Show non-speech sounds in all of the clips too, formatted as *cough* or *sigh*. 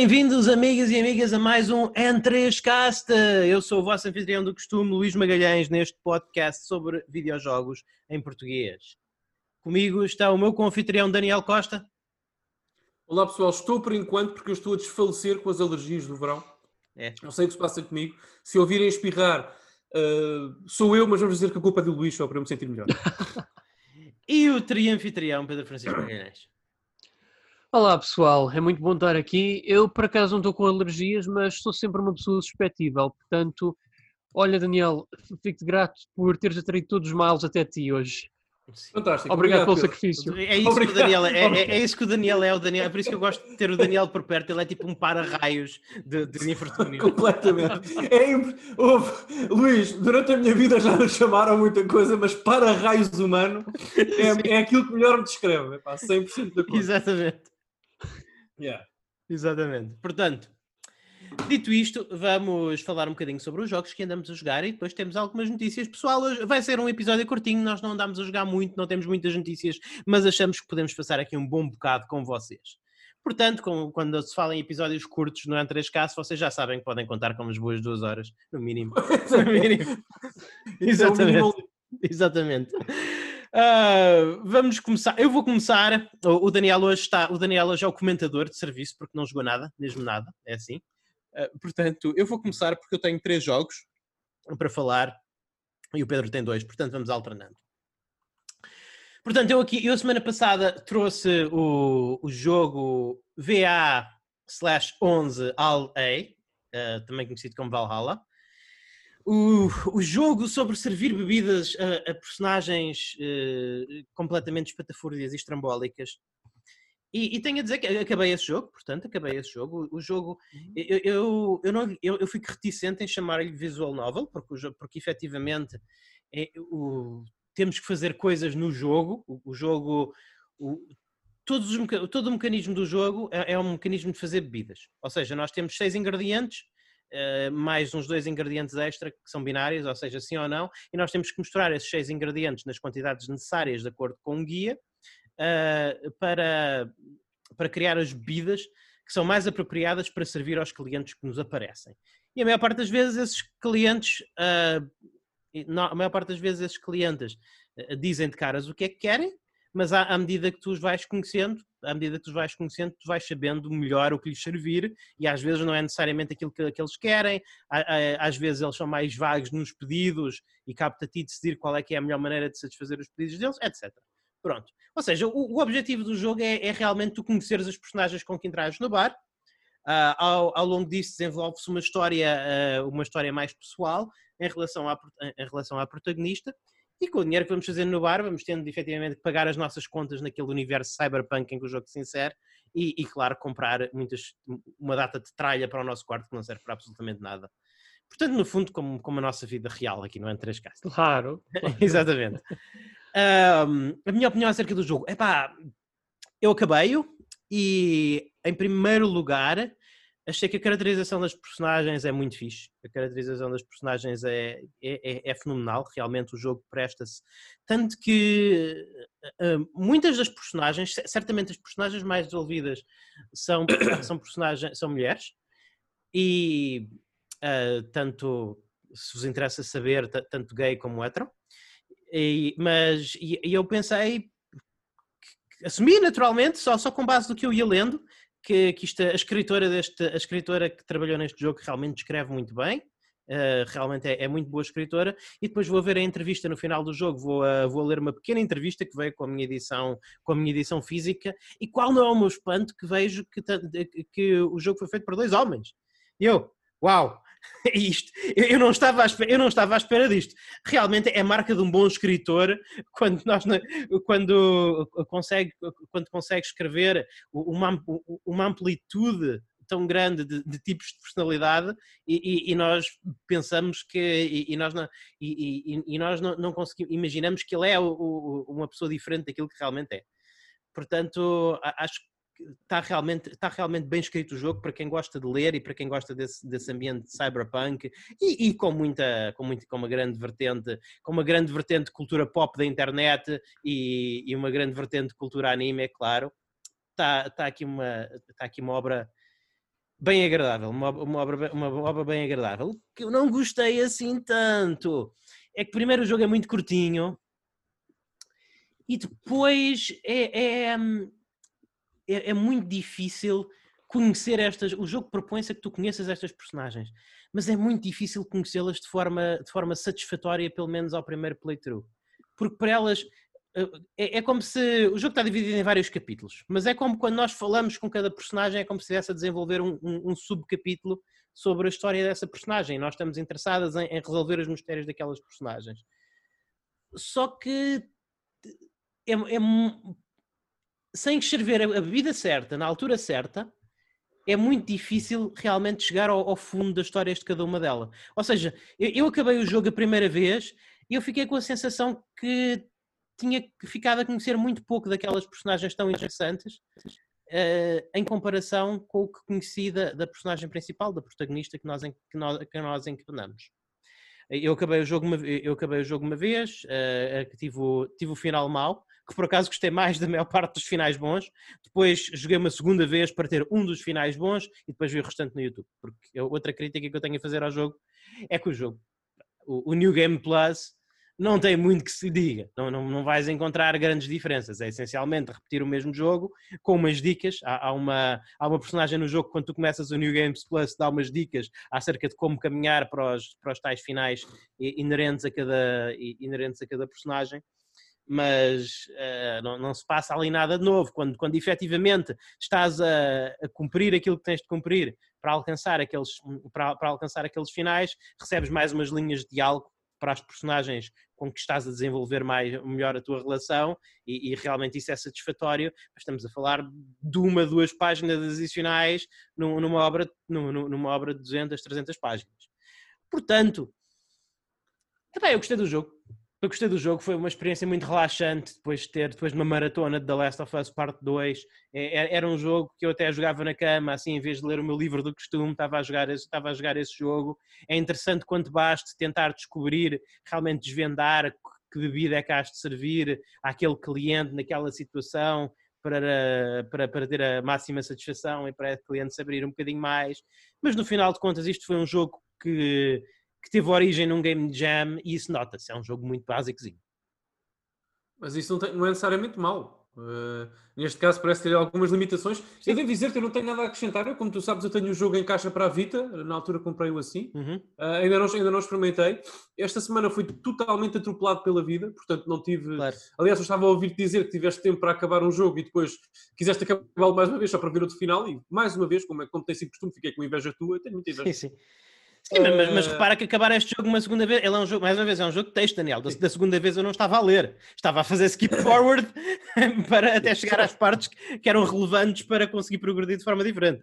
Bem-vindos, amigas e amigas, a mais um N3Cast. Eu sou o vosso anfitrião do costume, Luís Magalhães, neste podcast sobre videojogos em português. Comigo está o meu confitrião Daniel Costa. Olá pessoal, estou por enquanto porque eu estou a desfalecer com as alergias do verão. É. Não sei o que se passa comigo. Se ouvirem espirrar, uh, sou eu, mas vamos dizer que a culpa é do Luís, só para eu me sentir melhor. *laughs* e o trianfitrião Pedro Francisco Magalhães. Olá pessoal, é muito bom estar aqui. Eu por acaso não estou com alergias, mas sou sempre uma pessoa suspetível. Portanto, olha Daniel, fico-te grato por teres atraído todos os males até ti hoje. Fantástico. Obrigado, Obrigado pelo sacrifício. É isso, que o Daniel é, é, é, isso que o Daniel é, o Daniel, é por isso que eu gosto de ter o Daniel por perto, ele é tipo um para-raios de, de infortúnio. Completamente. É, Luís, durante a minha vida já nos chamaram muita coisa, mas para-raios humano é, é aquilo que melhor me descreve, é pá, 100% da coisa. Exatamente. Yeah. Exatamente. Portanto, dito isto, vamos falar um bocadinho sobre os jogos que andamos a jogar e depois temos algumas notícias. Pessoal, hoje vai ser um episódio curtinho, nós não andamos a jogar muito, não temos muitas notícias, mas achamos que podemos passar aqui um bom bocado com vocês. Portanto, com, quando se fala em episódios curtos no N3K, vocês já sabem que podem contar com umas boas duas horas, no mínimo. *laughs* no mínimo. Exatamente. Exatamente. Uh, vamos começar. Eu vou começar. O, o, Daniel hoje está. O Daniel hoje é o comentador de serviço porque não jogou nada, mesmo nada. É assim. Uh, portanto, eu vou começar porque eu tenho três jogos para falar e o Pedro tem dois. Portanto, vamos alternando. Portanto, eu aqui, eu semana passada trouxe o, o jogo VA slash 11 Al A, uh, também conhecido como Valhalla o, o jogo sobre servir bebidas a, a personagens uh, completamente espatafúrdias e estrambólicas. E, e, tenho a dizer que acabei esse jogo, portanto, acabei esse jogo. O, jogo, uhum. eu, eu, eu, não, eu, eu fico reticente em chamar-lhe visual novel, porque, porque efetivamente é, o, temos que fazer coisas no jogo. O, o jogo, o, todos os, todo o mecanismo do jogo é, é um mecanismo de fazer bebidas. Ou seja, nós temos seis ingredientes Uh, mais uns dois ingredientes extra que são binários, ou seja, sim ou não, e nós temos que misturar esses seis ingredientes nas quantidades necessárias de acordo com o guia uh, para, para criar as bebidas que são mais apropriadas para servir aos clientes que nos aparecem. E a maior parte das vezes esses clientes, uh, não, a maior parte das vezes esses clientes dizem de caras o que é que querem, mas à, à, medida que tu os vais conhecendo, à medida que tu os vais conhecendo, tu vais sabendo melhor o que lhes servir e às vezes não é necessariamente aquilo que, que eles querem, às vezes eles são mais vagos nos pedidos e cabe-te a ti decidir qual é que é a melhor maneira de satisfazer os pedidos deles, etc. Pronto. Ou seja, o, o objetivo do jogo é, é, realmente tu conheceres os personagens com que entrares no bar. Uh, ao, ao, longo disso desenvolve-se uma história, uh, uma história mais pessoal em relação, à, em relação à protagonista e com o dinheiro que vamos fazer no bar, vamos tendo efetivamente que pagar as nossas contas naquele universo cyberpunk em que o jogo se insere e, e, claro, comprar muitas, uma data de tralha para o nosso quarto que não serve para absolutamente nada. Portanto, no fundo, como, como a nossa vida real aqui, não é? Em três casas. Claro. *laughs* Exatamente. Um, a minha opinião acerca do jogo. é pá, eu acabei-o e, em primeiro lugar, achei que a caracterização das personagens é muito fixe. A caracterização das personagens é, é, é, é fenomenal. Realmente o jogo presta-se. Tanto que uh, muitas das personagens, certamente as personagens mais desenvolvidas são, *coughs* são personagens, são mulheres. E uh, tanto, se vos interessa saber, tanto gay como hetero. E, mas e, e eu pensei, assumi naturalmente, só, só com base do que eu ia lendo, que, que isto, a escritora deste, a escritora que trabalhou neste jogo realmente escreve muito bem, uh, realmente é, é, muito boa escritora, e depois vou ver a entrevista no final do jogo, vou, uh, vou ler uma pequena entrevista que veio com a minha edição, com a minha edição física, e qual não é o meu espanto que vejo que, que o jogo foi feito por dois homens. E eu, uau! *laughs* isto, eu não, estava à espera, eu não estava à espera disto. Realmente é marca de um bom escritor quando, nós, quando, consegue, quando consegue escrever uma, uma amplitude tão grande de, de, tipos de personalidade e, e, e nós pensamos que e, e nós não e, nós não, não, conseguimos imaginamos que ele é o, o, uma pessoa diferente daquilo que realmente é portanto acho está realmente, está realmente bem escrito o jogo para quem gosta de ler e para quem gosta desse, desse ambiente de cyberpunk e, e, com muita, com muito, com uma grande vertente, com uma grande vertente de cultura pop da internet e, e uma grande vertente de cultura anime, é claro. Está, está, aqui uma, está aqui uma obra bem agradável, uma, uma, obra, uma obra bem agradável. O que eu não gostei assim tanto é que primeiro o jogo é muito curtinho e depois é, é, é, é muito difícil conhecer estas. O jogo propõe-se a que tu conheças estas personagens, mas é muito difícil conhecê-las de forma, de forma satisfatória, pelo menos ao primeiro playthrough. Porque para elas é, é, como se o jogo está dividido em vários capítulos, mas é como quando nós falamos com cada personagem, é como se estivesse a desenvolver um, um, um subcapítulo sobre a história dessa personagem. Nós estamos interessadas em, em, resolver os mistérios daquelas personagens. Só que é, é sem escrever a bebida certa, na altura certa, é muito difícil realmente chegar ao, ao fundo das histórias de cada uma delas. Ou seja, eu, eu acabei o jogo a primeira vez e eu fiquei com a sensação que tinha ficado a conhecer muito pouco daquelas personagens tão interessantes uh, em comparação com o que conheci da, da, personagem principal, da protagonista que nós, que nós, que nós encarnamos. Eu acabei o jogo uma, eu acabei o jogo uma vez, uh, tive, o, tive o final mau, que por acaso gostei mais da maior parte dos finais bons. Depois joguei uma segunda vez para ter um dos finais bons e depois vi o restante no YouTube. Porque outra crítica que eu tenho a fazer ao jogo é que o jogo, o, o New Game Plus, não tem muito que se diga, não, não, não vais encontrar grandes diferenças. É essencialmente repetir o mesmo jogo com umas dicas. Há, há, uma, há uma personagem no jogo, quando tu começas o New Games Plus, dá umas dicas acerca de como caminhar para os, para os tais finais inerentes a cada, inerentes a cada personagem. Mas uh, não, não, se passa ali nada de novo. Quando, quando efetivamente estás a, a cumprir aquilo que tens de cumprir para alcançar aqueles, para, para alcançar aqueles finais, recebes mais umas linhas de diálogo para as personagens com que estás a desenvolver mais, melhor a tua relação e, e, realmente isso é satisfatório. Estamos a falar de uma, duas páginas adicionais numa obra, numa obra de 200, 300 páginas. Portanto, eu gostei do jogo. Eu gostei do jogo, foi uma experiência muito relaxante depois de ter, depois de uma maratona de The Last of Us Parte 2. É, era um jogo que eu até jogava na cama, assim, em vez de ler o meu livro do costume, estava a jogar, estava a jogar esse jogo. É interessante quanto baste tentar descobrir, realmente desvendar que bebida é que has de servir àquele cliente naquela situação para, para, para ter a máxima satisfação e para o cliente se abrir um bocadinho mais. Mas no final de contas, isto foi um jogo que que teve origem num game jam e isso nota-se, é um jogo muito básicozinho. Mas isso não, tem, não é necessariamente mau. Uh, neste caso parece ter algumas limitações. Sim. Eu devo dizer que eu não tenho nada a acrescentar. Eu, como tu sabes, eu tenho o um jogo em caixa para a Vita. Na altura comprei-o assim. Uhum. Uh, ainda, não, ainda não experimentei. Esta semana fui totalmente atropelado pela vida, portanto não tive. Claro. Aliás, eu estava a ouvir-te dizer que tiveste tempo para acabar um jogo e depois quiseste acabá-lo mais uma vez só para ver outro final. E mais uma vez, como, é, como tem sido costume, fiquei com inveja tua. Eu tenho muita inveja. Sim, sim. Sim, mas, mas, repara que acabar este jogo uma segunda vez, ele é um jogo, mais uma vez, é um jogo de texto, Daniel. Da, da segunda vez eu não estava a ler, estava a fazer skip *laughs* forward *laughs* para até chegar às partes que eram relevantes para conseguir progredir de forma diferente.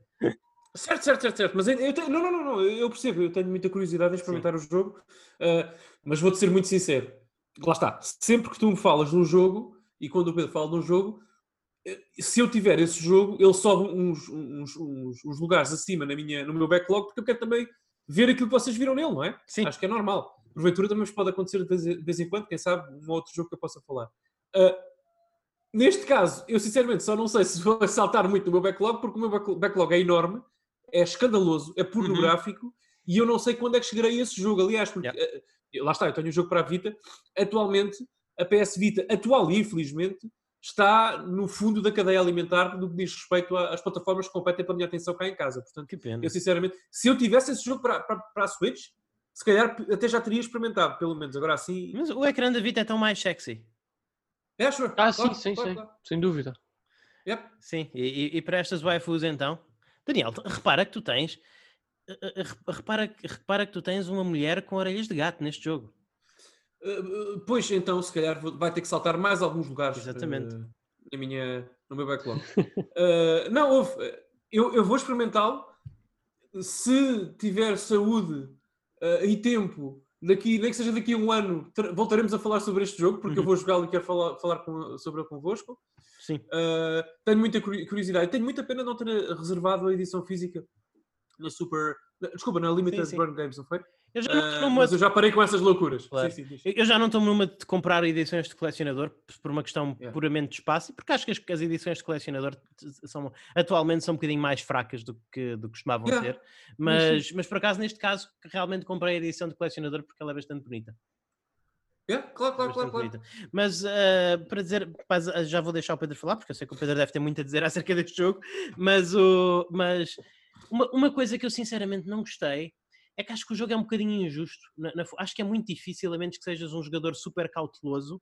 Certo, certo, certo, certo. Mas eu, eu tenho, não, não, não, eu percebo, eu tenho muita curiosidade em experimentar Sim. o jogo, uh, mas vou-te ser muito sincero. Lá está, sempre que tu me falas de um jogo, e quando o Pedro fala de um jogo, eh, se eu tiver esse jogo, ele sobe uns, uns, uns, uns lugares acima na minha, no meu backlog, porque eu quero também ver aquilo que vocês viram nele, não é? Sim. Acho que é normal. Porventura também pode acontecer de vez, em quando, quem sabe, um outro jogo que eu possa falar. Uh, neste caso, eu sinceramente só não sei se vou *laughs* saltar muito no meu backlog, porque o meu backlog é enorme, é escandaloso, é pornográfico, uhum. e eu não sei quando é que chegarei a esse jogo. Aliás, porque yeah. uh, lá está, eu tenho um jogo para a Vita. Atualmente, a PS Vita, atual e infelizmente, está no fundo da cadeia alimentar no que diz respeito às plataformas que competem pela minha atenção cá em casa. Portanto, que pena. eu sinceramente, se eu tivesse esse jogo para, para, para a Switch, se calhar até já teria experimentado, pelo menos. Agora assim. Mas o ecrã da Vita é tão mais sexy. É, sure. Ah, claro, sim, sim, claro, sim. Claro. Sem dúvida. Yep. Sim, e, e para estas waifus então? Daniel, repara que tu tens. Eh, eh, repara, repara que tu tens uma mulher com orelhas de gato neste jogo. Uh, pois então, se calhar vai ter que saltar mais alguns lugares Exatamente. Uh, na minha, no meu backlog. uh, *laughs* não, houve, eu, eu vou experimentá-lo. Se tiver saúde e tempo, daqui, nem que seja daqui a um ano, voltaremos a falar sobre este jogo, porque uhum. eu vou jogá-lo e quero falar, falar com, sobre ele convosco. Sim. tenho muita curiosidade. Tenho muita pena não ter reservado a edição física na Super Desculpa, na Limited sim, sim. Burn Games, não foi? Eu já, uh, numa... Mas eu já parei com essas loucuras. Claro. Sim, sim, eu já não estou numa de comprar edições de colecionador por uma questão yeah. puramente de espaço, porque acho que as, as, edições de colecionador são, atualmente são um bocadinho mais fracas do que, do que costumavam yeah. ser. Mas, mas por acaso, neste caso, realmente comprei a edição de colecionador porque ela é bastante bonita. Yeah, claro, claro, claro, claro. Mas uh, para dizer, já vou deixar o Pedro falar, porque eu sei que o Pedro deve ter muito a dizer *laughs* acerca deste jogo, mas, o, mas uma, uma coisa que eu sinceramente não gostei é que acho que o jogo é um bocadinho injusto. Na, na, acho que é muito difícil, a menos que sejas um jogador super cauteloso.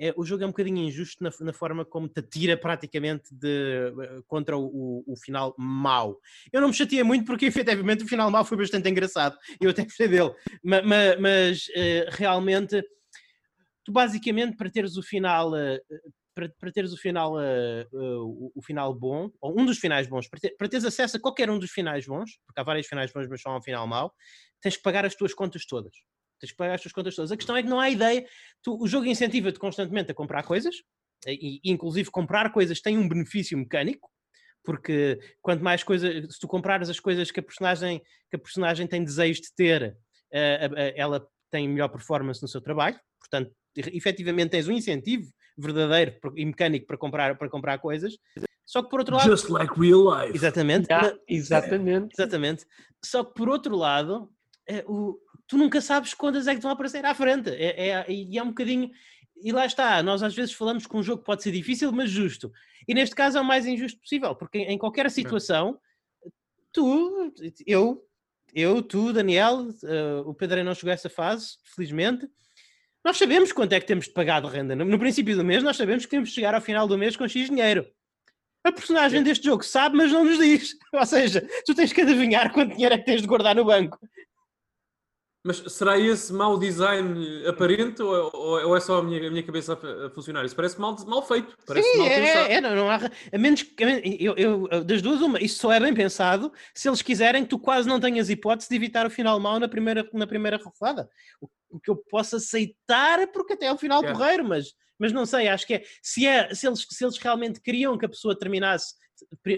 É, o jogo é um bocadinho injusto na, na, forma como te atira praticamente de, eh, contra o, o, o, final mau. Eu não me chateei muito porque *laughs* efetivamente o final mau foi bastante engraçado. Eu até gostei dele. Ma, ma, mas uh, realmente, tu basicamente para teres o final uh, para, para teres o final, uh, uh, o, final bom, ou um dos finais bons, para, ter, para teres acesso a qualquer um dos finais bons, porque há vários finais bons, mas só há um final mau, tens que pagar as tuas contas todas. Tens que pagar as tuas contas todas. A questão é que não há ideia. Tu, o jogo incentiva-te constantemente a comprar coisas, e, e inclusive comprar coisas tem um benefício mecânico, porque quanto mais coisas, se tu comprares as coisas que a personagem, que a personagem tem desejo de ter, uh, ela tem melhor performance no seu trabalho, portanto, efetivamente tens um incentivo verdadeiro e mecânico para comprar, para comprar coisas. Só que por outro lado. Just like real life. Exatamente. Yeah, exatamente. exatamente. Só que por outro lado, é, o, tu nunca sabes quantas é que vão aparecer à frente. É, é, e é um bocadinho. E lá está, nós às vezes falamos que um jogo pode ser difícil, mas justo. E neste caso é o mais injusto possível, porque em qualquer situação, tu, eu, eu, tu, Daniel, uh, o Pedro não chegou a essa fase, felizmente nós sabemos quanto é que temos de pagar de renda. No, princípio do mês, nós sabemos que temos de chegar ao final do mês com X dinheiro. A personagem deste jogo sabe, mas não nos diz. *laughs* Ou seja, tu tens que adivinhar quanto dinheiro é que tens de guardar no banco. Mas será esse mau design aparente ou, ou é só a minha, a minha cabeça a, funcionar? Isso parece mal, mal feito. Parece Sim, mal é, pensado. É, não, não há, a menos que. Eu, eu, das duas, uma, isso só é bem pensado se eles quiserem que tu quase não tenhas hipótese de evitar o final mau na primeira, na primeira rodada. O, o que eu posso aceitar porque até é o final é. porreiro, mas, mas não sei, acho que é se, é. se, eles, se eles realmente queriam que a pessoa terminasse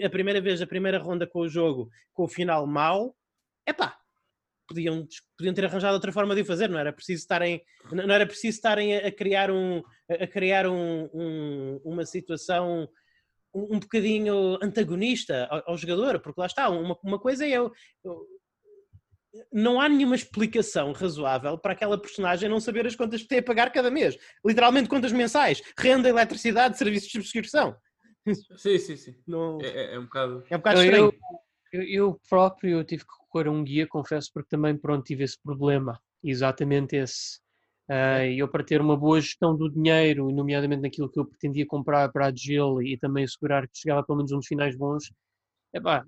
a primeira vez, a primeira ronda com o jogo com o final mau, é pá podiam, podiam ter arranjado outra forma de o fazer, não era preciso estarem, não era preciso estarem a, criar, um, a criar um, um, uma situação um, um bocadinho antagonista ao, ao, jogador, porque lá está, uma, uma coisa é eu, eu, não há nenhuma explicação razoável para aquela personagem não saber as contas que tem a pagar cada mês. Literalmente contas mensais, renda, eletricidade, serviços de subscrição. Sim, sim, sim. Não... É, é, é um bocado... É um bocado estranho. Eu, eu, próprio tive que recorrer a um guia, confesso, porque também pronto, tive esse problema, exatamente esse. Uh, eu para ter uma boa gestão do dinheiro, nomeadamente naquilo que eu pretendia comprar para a Jill e também assegurar que chegava pelo menos uns finais bons, epá,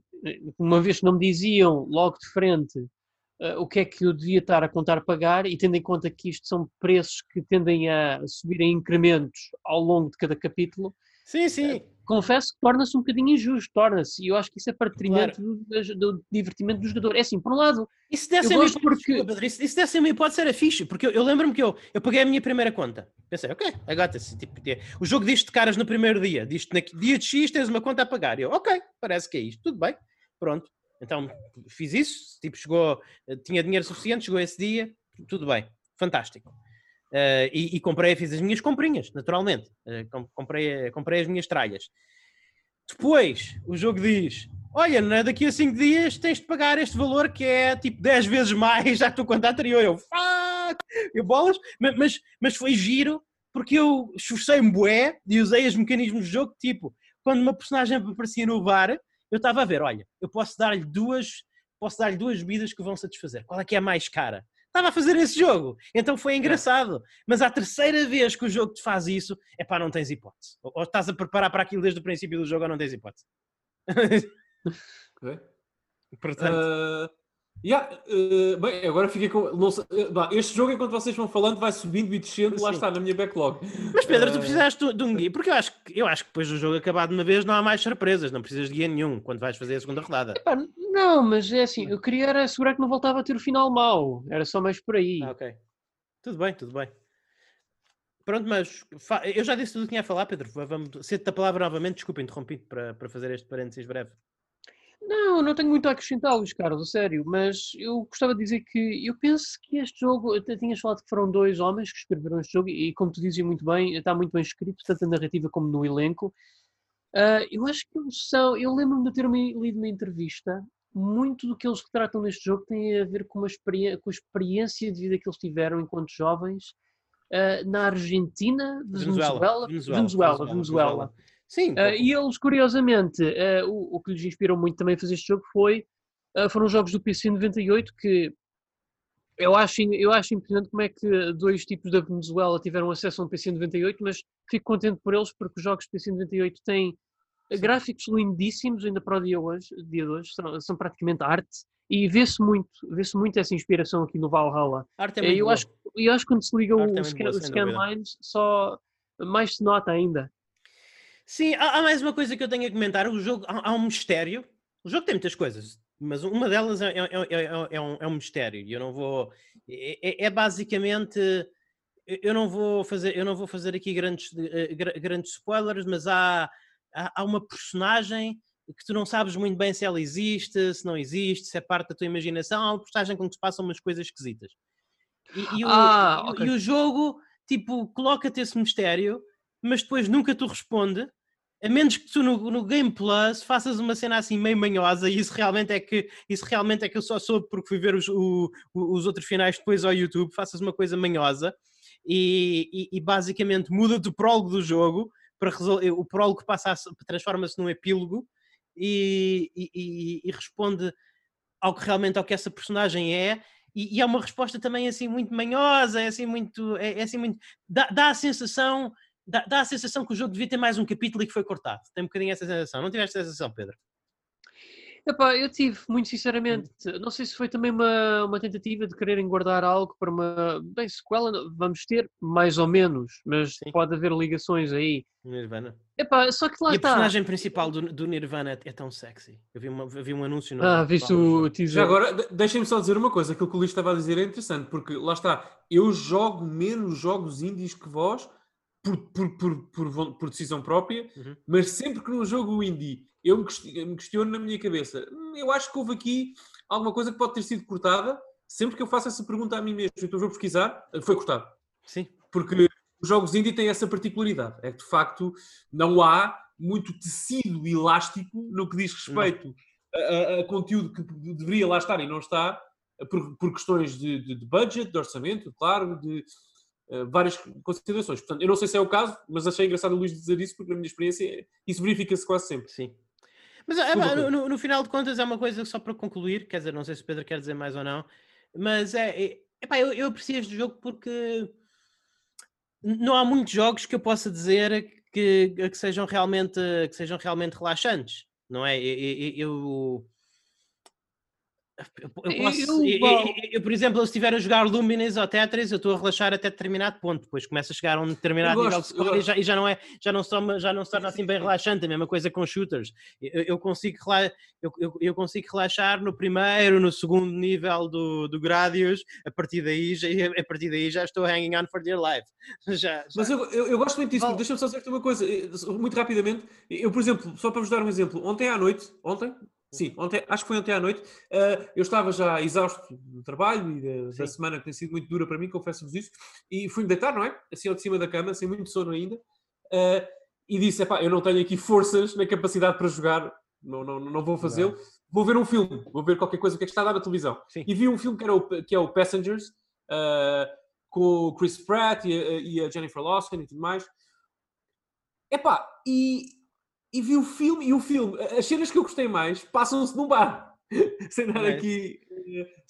uma vez que não me diziam logo de frente uh, o que é que eu devia estar a contar pagar e tendo em conta que isto são preços que tendem a subir em incrementos ao longo de cada capítulo, Sim, sim. Uh, confesso que torna-se um bocadinho injusto, torna-se, e eu acho que isso é para detrimento claro. do, do, divertimento do jogador. É assim, por um lado, isso ser hipótese, porque... Pedro, isso, isso deve ser uma hipótese, era fixe, porque eu, eu lembro-me que eu, eu paguei a minha primeira conta. Pensei, ok, agora tipo, o jogo diz-te caras no primeiro dia, diz-te na dia de X tens uma conta a pagar. Eu, ok, parece que é isto, tudo bem, pronto. Então fiz isso, tipo, chegou, tinha dinheiro suficiente, chegou esse dia, tudo bem, fantástico. Uh, e, e, comprei, fiz as minhas comprinhas, naturalmente. Uh, comprei, comprei as minhas tralhas. Depois, o jogo diz: Olha, né, daqui a 5 dias tens de pagar este valor que é tipo 10 vezes mais à tua conta anterior. Eu, fuck! Eu bolas, mas, mas, mas foi giro porque eu esforcei-me bué e usei os mecanismos do jogo. Tipo, quando uma personagem aparecia no bar, eu estava a ver: Olha, eu posso dar-lhe duas, posso dar-lhe duas bebidas que vão satisfazer. Qual é que é a mais cara? Estava a fazer esse jogo. Então foi engraçado. Mas a terceira vez que o jogo te faz isso, é pá, não tens hipótese. Ou, ou estás a preparar para aquilo desde o princípio do jogo ou não tens hipótese. *laughs* okay. Portanto. Uh, Yeah, uh, bem, agora fiquei com. Sei, uh, este jogo, enquanto vocês vão falando, vai subindo e descendo, Sim. lá está, na minha backlog. Mas Pedro, tu eh, precisaste de um guia, porque eu acho, que, eu acho que depois do jogo acabar de uma vez não há mais surpresas, não precisas de guia nenhum quando vais fazer a segunda rodada. Epá, não, mas é assim, eu queria era assegurar que não voltava a ter o final mau, era só mais por aí. Ah, ok. Tudo bem, tudo bem. Pronto, mas eu já disse tudo o que tinha a falar, Pedro. Vamos, cedo a palavra novamente, desculpa, interrompi para, para fazer este parênteses breve. Não, não tenho muito a acrescentar, Luís Carlos, a sério, mas eu gostava de dizer que eu penso que este jogo, até tinhas falado que foram dois homens que escreveram este jogo e, como tu dizes muito bem, está muito bem escrito, tanto na narrativa como no elenco. Uh, eu acho que eles são, eu lembro-me de ter lido uma entrevista, muito do que eles tratam neste jogo tem a ver com, uma experiência, com a experiência de vida que eles tiveram enquanto jovens uh, na Argentina, Venezuela, Venezuela, Venezuela, Venezuela, Venezuela. Sim. Uh, e eles, curiosamente, uh, o, o, que lhes inspirou muito também a fazer este jogo foi, uh, foram os jogos do PC 98 que eu acho, eu acho impressionante como é que dois tipos da Venezuela tiveram acesso a um PC 98, mas fico contente por eles porque os jogos do PC 98 têm Sim. gráficos lindíssimos ainda para o dia, hoje, dia de hoje, são, são praticamente arte e vê-se muito, vê-se muito essa inspiração aqui no Valhalla. Arte é eu, acho, eu acho que quando se liga o, é scan, o Scanlines só mais se nota ainda. Sim, há, há, mais uma coisa que eu tenho a comentar. O jogo, há, há um mistério. O jogo tem muitas coisas, mas uma delas é, é, é, é um, é um mistério. E eu não vou. É, é, basicamente. Eu não vou fazer, eu não vou fazer aqui grandes, grandes spoilers, mas há, há, há uma personagem que tu não sabes muito bem se ela existe, se não existe, se é parte da tua imaginação. Há uma personagem com que se passam umas coisas esquisitas. E, e, o, ah, okay. e o jogo, tipo, coloca-te esse mistério mas depois nunca tu responde, a menos que tu no, no, Game Plus faças uma cena assim meio manhosa, e isso realmente é que isso realmente é que eu só soube porque fui ver os, o, os outros finais depois ao YouTube, faças uma coisa manhosa e, e, e basicamente muda-te o prólogo do jogo para resolver, o prólogo passa transforma-se num epílogo e, e, responde ao que realmente ao que essa personagem é e, e, é uma resposta também assim muito manhosa, é assim muito, é, é assim muito dá, dá a sensação dá, dá a sensação que o jogo devia ter mais um capítulo e que foi cortado. Tem um bocadinho essa sensação. Não tiveste essa sensação, Pedro? Epá, eu tive, muito sinceramente. Não sei se foi também uma, uma tentativa de quererem guardar algo para uma. Bem, sequela vamos ter, mais ou menos, mas Sim. pode haver ligações aí. Nirvana. Epá, só que lá e está. a personagem principal do, do Nirvana é, é tão sexy. Eu vi, uma, eu vi um anúncio no. Ah, viste o teaser. Já agora, deixem-me só dizer uma coisa: aquilo que o Luís estava a dizer é interessante, porque lá está, eu jogo menos jogos indies que vós por, por, por, por, por decisão própria, uhum. mas sempre que num jogo indie eu me questiono na minha cabeça, hum, eu acho que houve aqui alguma coisa que pode ter sido cortada, sempre que eu faço essa pergunta a mim mesmo, então vou pesquisar, foi cortado. Sim. Porque os jogos indie têm essa particularidade, é que de facto não há muito tecido elástico no que diz respeito a, a, a, conteúdo que deveria lá estar e não está, por, por questões de, de, de budget, de orçamento, claro, de, várias considerações. Portanto, eu não sei se é o caso, mas achei engraçado o Luís dizer isso, porque na minha experiência isso verifica-se quase sempre. Sim. Mas é, no, no, final de contas é uma coisa só para concluir, quer dizer, não sei se o Pedro quer dizer mais ou não, mas é, é epá, eu, eu aprecio este jogo porque não há muitos jogos que eu possa dizer que, que sejam realmente que sejam realmente relaxantes, não é? eu, eu eu, posso, eu, eu, eu, por exemplo, se estiver a jogar Luminous ou Tetris, eu estou a relaxar até determinado ponto. Depois começa a chegar a um determinado nível de score e já, e já, não é, já não, se torna, já não se torna assim bem relaxante. A mesma coisa com shooters. Eu, consigo, eu, consigo relaxar no primeiro, no segundo nível do, do Gradius. A partir daí, já, *laughs* a partir daí já estou hanging on for dear life. *laughs* Já, já. Mas eu, eu, gosto muito disso. Deixa-me só dizer uma coisa, eh, muito rapidamente. Eu, por exemplo, só para vos dar um exemplo, ontem à noite, ontem, Sim, ontem, acho que foi ontem à noite. Uh, eu estava já exausto do trabalho e da, da, semana que tem sido muito dura para mim, confesso-vos isso. E fui-me deitar, não é? Assim ao de cima da cama, sem muito sono ainda. Uh, e disse: eu não tenho aqui forças na capacidade para jogar, não, não, não vou fazê-lo. Vou ver um filme, vou ver qualquer coisa que é que está a dar na televisão. Sim. E vi um filme que, era o, que é o Passengers, uh, com o Chris Pratt e a, e a Jennifer Lawson e tudo mais. Epá, e e vi o filme, e o filme, as cenas que eu gostei mais passam-se num bar. *laughs* Sem dar é. aqui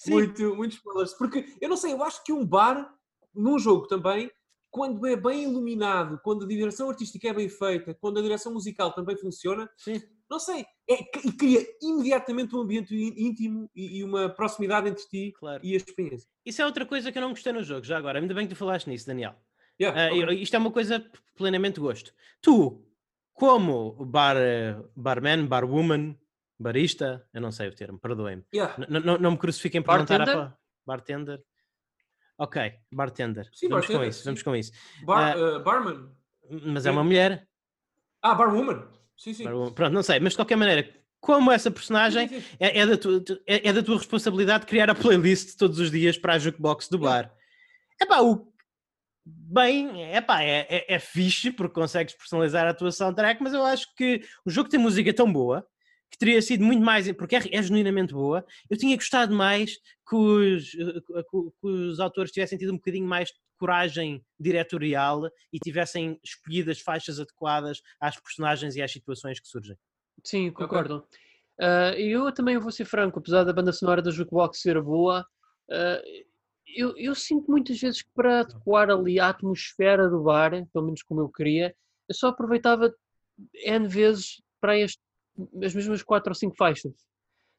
muito, muitos spoilers. Porque eu não sei, eu acho que um bar, num jogo também, quando é bem iluminado, quando a direção artística é bem feita, quando a direção musical também funciona, Sim. não sei, é, e cria imediatamente um ambiente íntimo e, e uma proximidade entre ti claro. e a experiência. Isso é outra coisa que eu não gostei no jogo, já agora. Ainda bem que tu falaste nisso, Daniel. Yeah, uh, okay. Isto é uma coisa plenamente gosto. Tu, como bar, barman, barwoman, barista, eu não sei o termo, perdoem-me. Yeah. Não me crucifiquem por bartender? não estar a... Bartender? Ok, bartender. Sim, vamos bartender. com isso, vamos com isso. Bar, uh, barman. Mas é uma mulher. Ah, barwoman. Sim, sim. Barwoman. Pronto, não sei, mas de qualquer maneira, como essa personagem é, é, da tua, é, é, da tua responsabilidade criar a playlist todos os dias para a jukebox do bar. É pá, o. Bem, é pá, é, é, é fixe porque consegues personalizar a tua soundtrack, mas eu acho que o jogo tem música tão boa que teria sido muito mais, porque é, é genuinamente boa. Eu tinha gostado mais que os, eh, que os autores tivessem tido um bocadinho mais de coragem diretorial e tivessem escolhido as faixas adequadas às personagens e às situações que surgem. Sim, concordo. Uh, eu também vou ser franco, apesar da banda sonora da Jukebox ser boa, uh, eu, eu, sinto muitas vezes que para adequar ali a atmosfera do bar, pelo menos como eu queria, eu só aproveitava N vezes para este, as mesmas quatro ou cinco faixas.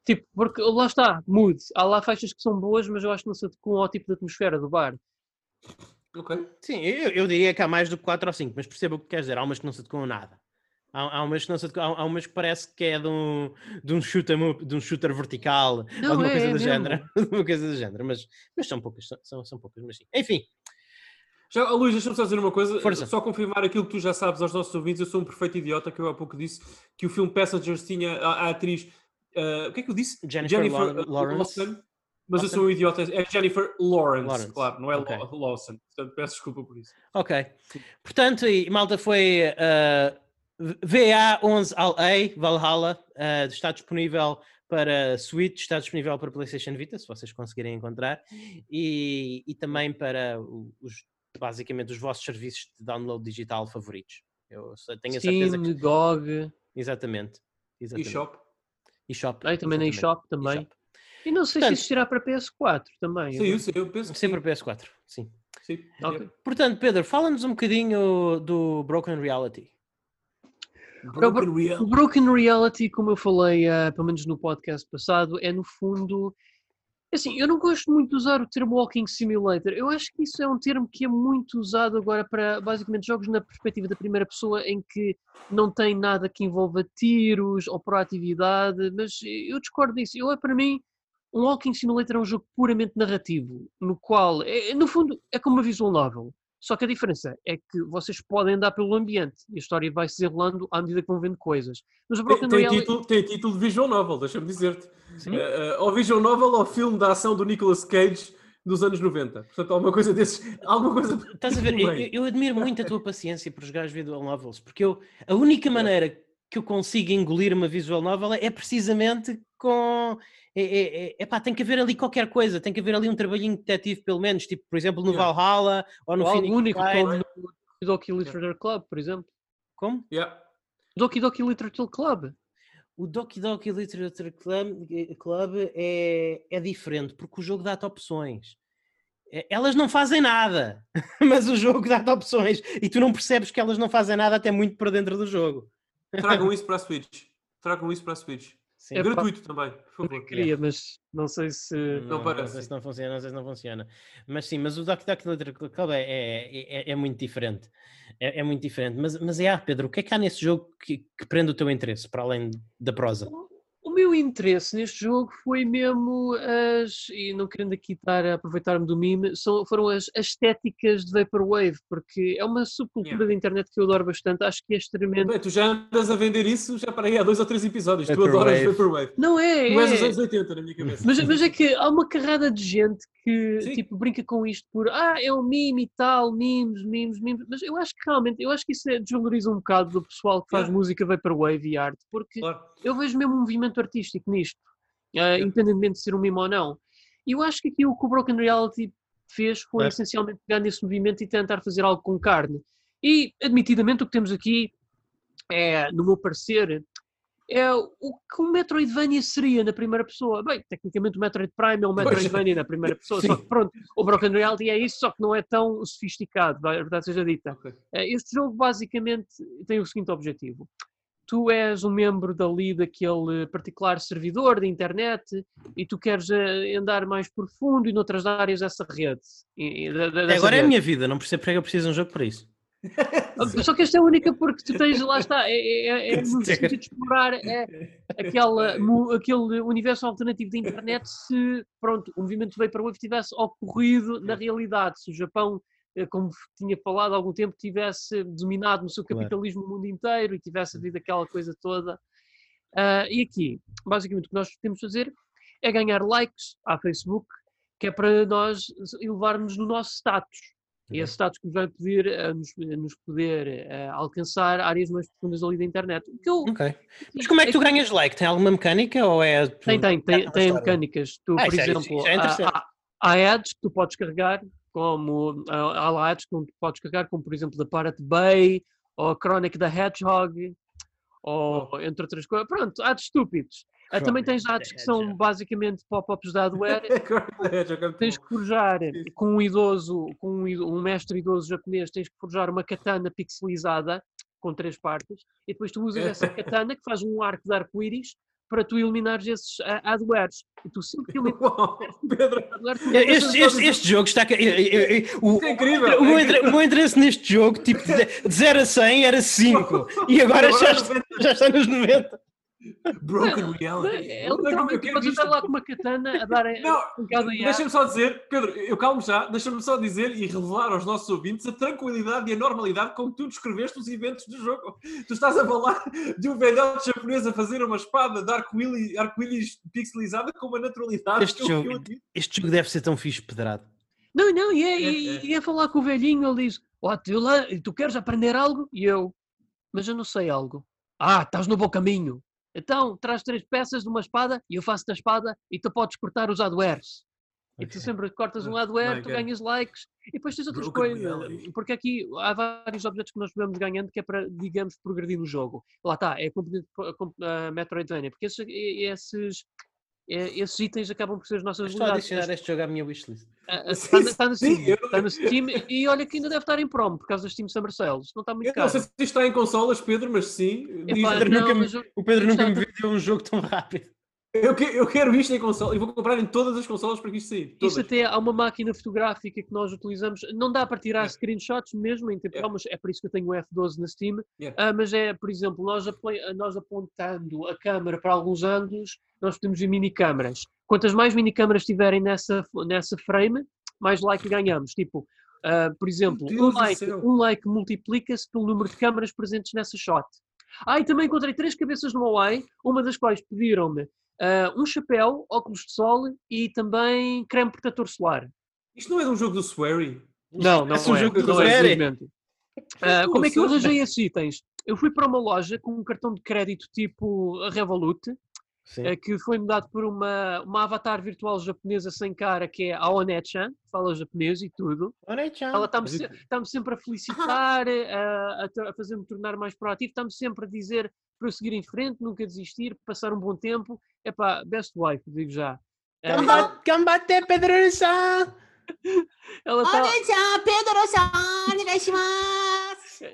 Tipo, porque lá está, mood. Há lá faixas que são boas, mas eu acho que não se adequam ao tipo de atmosfera do bar. Ok. Sim, eu, eu diria que há mais do que 4 ou 5, mas percebo o que queres dizer. Há umas que não se adequam a nada. Há, há, umas que não se, há, há umas que parece que é de um, de um, shooter, de um shooter vertical, não, alguma é, coisa é do género. *laughs* alguma coisa do género, mas, mas são poucas, são, são poucas, mas sim. Enfim. Já, Luís, deixa-me só dizer uma coisa, Força. só confirmar aquilo que tu já sabes aos nossos ouvintes. Eu sou um perfeito idiota, que eu há pouco disse que o filme Passengers tinha a, a atriz. Uh, o que é que eu disse? Jennifer, Jennifer Lawrence. Lawson, mas Lawson? eu sou um idiota. É Jennifer Lawrence, Lawrence. claro, não é okay. Lawson. Portanto, peço desculpa por isso. Ok. Portanto, e malta foi. Uh, VA11LA Valhalla uh, está disponível para Switch, está disponível para PlayStation Vita, se vocês conseguirem encontrar, e, e também para os, basicamente os vossos serviços de download digital favoritos. Eu tenho a Steam, certeza que... GOG. Exatamente. exatamente. eShop. eShop. Ah, também na eShop também. E, e não sei Portanto, se existirá para PS4 também. Sim, sim eu penso que Sempre para PS4, sim. sim. Okay. Portanto, Pedro, fala-nos um bocadinho do Broken Reality. Broken o, Reality. O Broken Reality, como eu falei, uh, pelo menos no podcast passado, é no fundo. Assim, eu não gosto muito de usar o termo Walking Simulator. Eu acho que isso é um termo que é muito usado agora para basicamente jogos na perspectiva da primeira pessoa em que não tem nada que envolva tiros ou proatividade, mas eu discordo disso. Eu, para mim, um Walking Simulator é um jogo puramente narrativo, no qual, é, no fundo, é como uma visual novel. Só que a diferença é que vocês podem andar pelo ambiente e a história vai se desenrolando à medida que vão vendo coisas. Mas o Broken tem, tem, título, tem título de visual novel, deixa-me dizer-te. Uh, ou visual novel ou filme da ação do Nicolas Cage dos anos 90. Portanto, alguma coisa desses. Alguma coisa. Estás a ver? Eu, eu, admiro muito a tua paciência por jogar as visual novels, porque eu, a única maneira que eu consigo engolir uma visual novel é precisamente com é, é, é, epá, tem que haver ali qualquer coisa, tem que haver ali um trabalhinho detetive, pelo menos, tipo, por exemplo, no yeah. Valhalla ou no ou Phoenix único, como no Doki Literature Club, por exemplo. Como? Yeah. Doki Doki Literature Club. O Doki Doki Literature Club, Club é, é diferente, porque o jogo dá-te opções. Elas não fazem nada, *laughs* mas o jogo dá-te opções e tu não percebes que elas não fazem nada até muito para dentro do jogo. Tragam isso para a Switch. Tragam isso para a Switch. Sim. É gratuito também, por favor. Queria, mas não sei se. Não, não parece. Não sei se não funciona, não sei se não funciona. Mas sim, mas o Doc Doc Literature Club é, é, é, é, muito diferente. É, é, muito diferente. Mas, mas é, ah, Pedro, o que é que há nesse jogo que, que prende o teu interesse, para além da prosa? O meu interesse neste jogo foi mesmo as, e não querendo aqui estar a aproveitar-me do mime, são, foram as, as estéticas de Vaporwave, porque é uma subcultura yeah. da internet que eu adoro bastante, acho que é extremamente... Bem, tu já andas a vender isso já para aí há dois ou três episódios, Vaporwave. tu adoras Vaporwave. Não é, Tu és dos anos 80 na minha cabeça. Mas, mas é que há uma carrada de gente que Sim. tipo, brinca com isto por ah, é um mime e tal, memes, memes, memes, mas eu acho que realmente, eu acho que isso é, desvaloriza um bocado do pessoal que faz yeah. música Vaporwave e arte, porque claro. eu vejo mesmo um movimento movimento artístico nisto, uh, independentemente de ser um mimo ou não. E eu acho que aqui o que o Broken Reality fez foi é. essencialmente pegar nesse movimento e tentar fazer algo com carne. E, admitidamente, o que temos aqui é, no meu parecer, é o que um Metroidvania seria na primeira pessoa. Bem, tecnicamente o Metroid Prime é um Metroidvania na primeira pessoa, Sim. só que pronto, o Broken Reality é isso, só que não é tão sofisticado, a verdade seja dita. Eh, este jogo basicamente tem o seguinte objetivo tu és um membro dali daquele particular servidor da internet e tu queres eh, andar mais profundo e noutras áreas dessa rede. Agora rede. é a minha vida, não percebo porque é eu preciso de um jogo para isso. Só que esta é única porque tu tens, lá está, é, é, é, é *laughs* no sentido de explorar é, aquela, aquele universo alternativo da internet se, pronto, o movimento veio para o tivesse ocorrido na realidade, se o Japão como tinha falado há algum tempo, tivesse dominado no seu capitalismo claro. o mundo inteiro e tivesse havido aquela coisa toda. Uh, e aqui, basicamente, o que nós temos de fazer é ganhar likes à Facebook, que é para nós elevarmos no nosso status. E esse status que nos vai pedir, uh, nos, nos, poder uh, alcançar áreas mais profundas ali da internet. Eu, ok. Mas como é que tu ganhas like? Tem alguma mecânica ou é... Tem, tem, tem, tem mecânicas. Tu, ah, por é exemplo, é há, há, ads que tu podes carregar, como há ads que podes carregar, como por exemplo da Pirate Bay, ou a Chronic da Hedgehog, ou oh. entre outras coisas. Pronto, ads estúpidos. Uh, também tens ads que são basicamente pop-ups *laughs* da hardware. tens que forjar com um idoso, com um, um, mestre idoso japonês, tens que forjar uma katana pixelizada com três partes e depois tu usas essa katana que faz um arco de arco-íris para tu eliminares esses uh, adwares. E tu sempre que *laughs* Pedro, este, este, este, jogo está. O, é incrível. O, o, meu interesse neste jogo, tipo, de 0 a 100 era 5 *laughs* e agora já, já está nos 90. *laughs* Broken reality. É, literalmente, mas andar lá com uma katana a dar um bocado Deixa-me só dizer, Pedro, eu calmo já, deixa-me só dizer e revelar aos nossos ouvintes a tranquilidade e a normalidade com que tu descreveste os eventos do jogo. Tu estás a falar *laughs* de um velhote japonês a fazer uma espada de arco-íris pixelizada com uma naturalidade. Este, jogo, este jogo deve ser tão fixe pedrado. Não, não, e é, é, é. é falar com o velhinho, ele diz: oh, tu, lá, tu queres aprender algo? E eu, mas eu não sei algo. Ah, estás no bom caminho. Então, traz três peças de uma espada e eu faço da espada e tu podes cortar os adwares. Okay. E tu sempre cortas um adware, tu ganhas likes e depois tens outras Broken coisas. Reality. Porque aqui há vários objetos que nós vamos ganhando que é para, digamos, progredir no jogo. Lá está, é a Metroidvania. Porque esses, esses esses itens acabam por ser as nossas Estou a adicionar este jogo à minha wishlist. Está, está, no Steam, está no Steam e olha que ainda deve estar em prom por causa das Steam Summer Sales. Não está muito eu caro. Não sei se está em consolas, Pedro, mas sim. Epá, Pedro não, nunca, o Pedro nunca me viu um jogo tão rápido. Eu, que, eu quero isto em console e vou comprar em todas as consolas para que isto sair. Isso até há uma máquina fotográfica que nós utilizamos. Não dá para tirar yeah. screenshots mesmo em tempo real, mas é por isso que eu tenho o F12 na Steam. Yeah. Uh, mas é, por exemplo, nós, nós apontando a câmera para alguns ângulos, nós temos mini câmaras. Quantas mais mini câmaras tiverem nessa, nessa frame, mais like ganhamos. Tipo, uh, por exemplo, um like, um like multiplica-se pelo número de câmaras presentes nessa shot. Ah, e também encontrei três cabeças no Huawei, uma das quais pediram-me uh, um chapéu, óculos de sol e também creme protetor solar. Isto não é de um jogo do Swery? Não, não *laughs* é. Um é, jogo do não é, uh, como é que eu arranjei esses itens? Eu fui para uma loja com um cartão de crédito tipo Revolut, uh, que foi me dado por uma, uma avatar virtual japonesa sem cara, que é a One-chan, fala japonês e tudo. Ela está-me se, tá sempre a felicitar, a, a fazer-me tornar mais proativo, está-me sempre a dizer para eu seguir em frente, nunca desistir, passar um bom tempo. É pá, best wife, digo já. Gambate, é, Pedro-san! *laughs* Ela tá...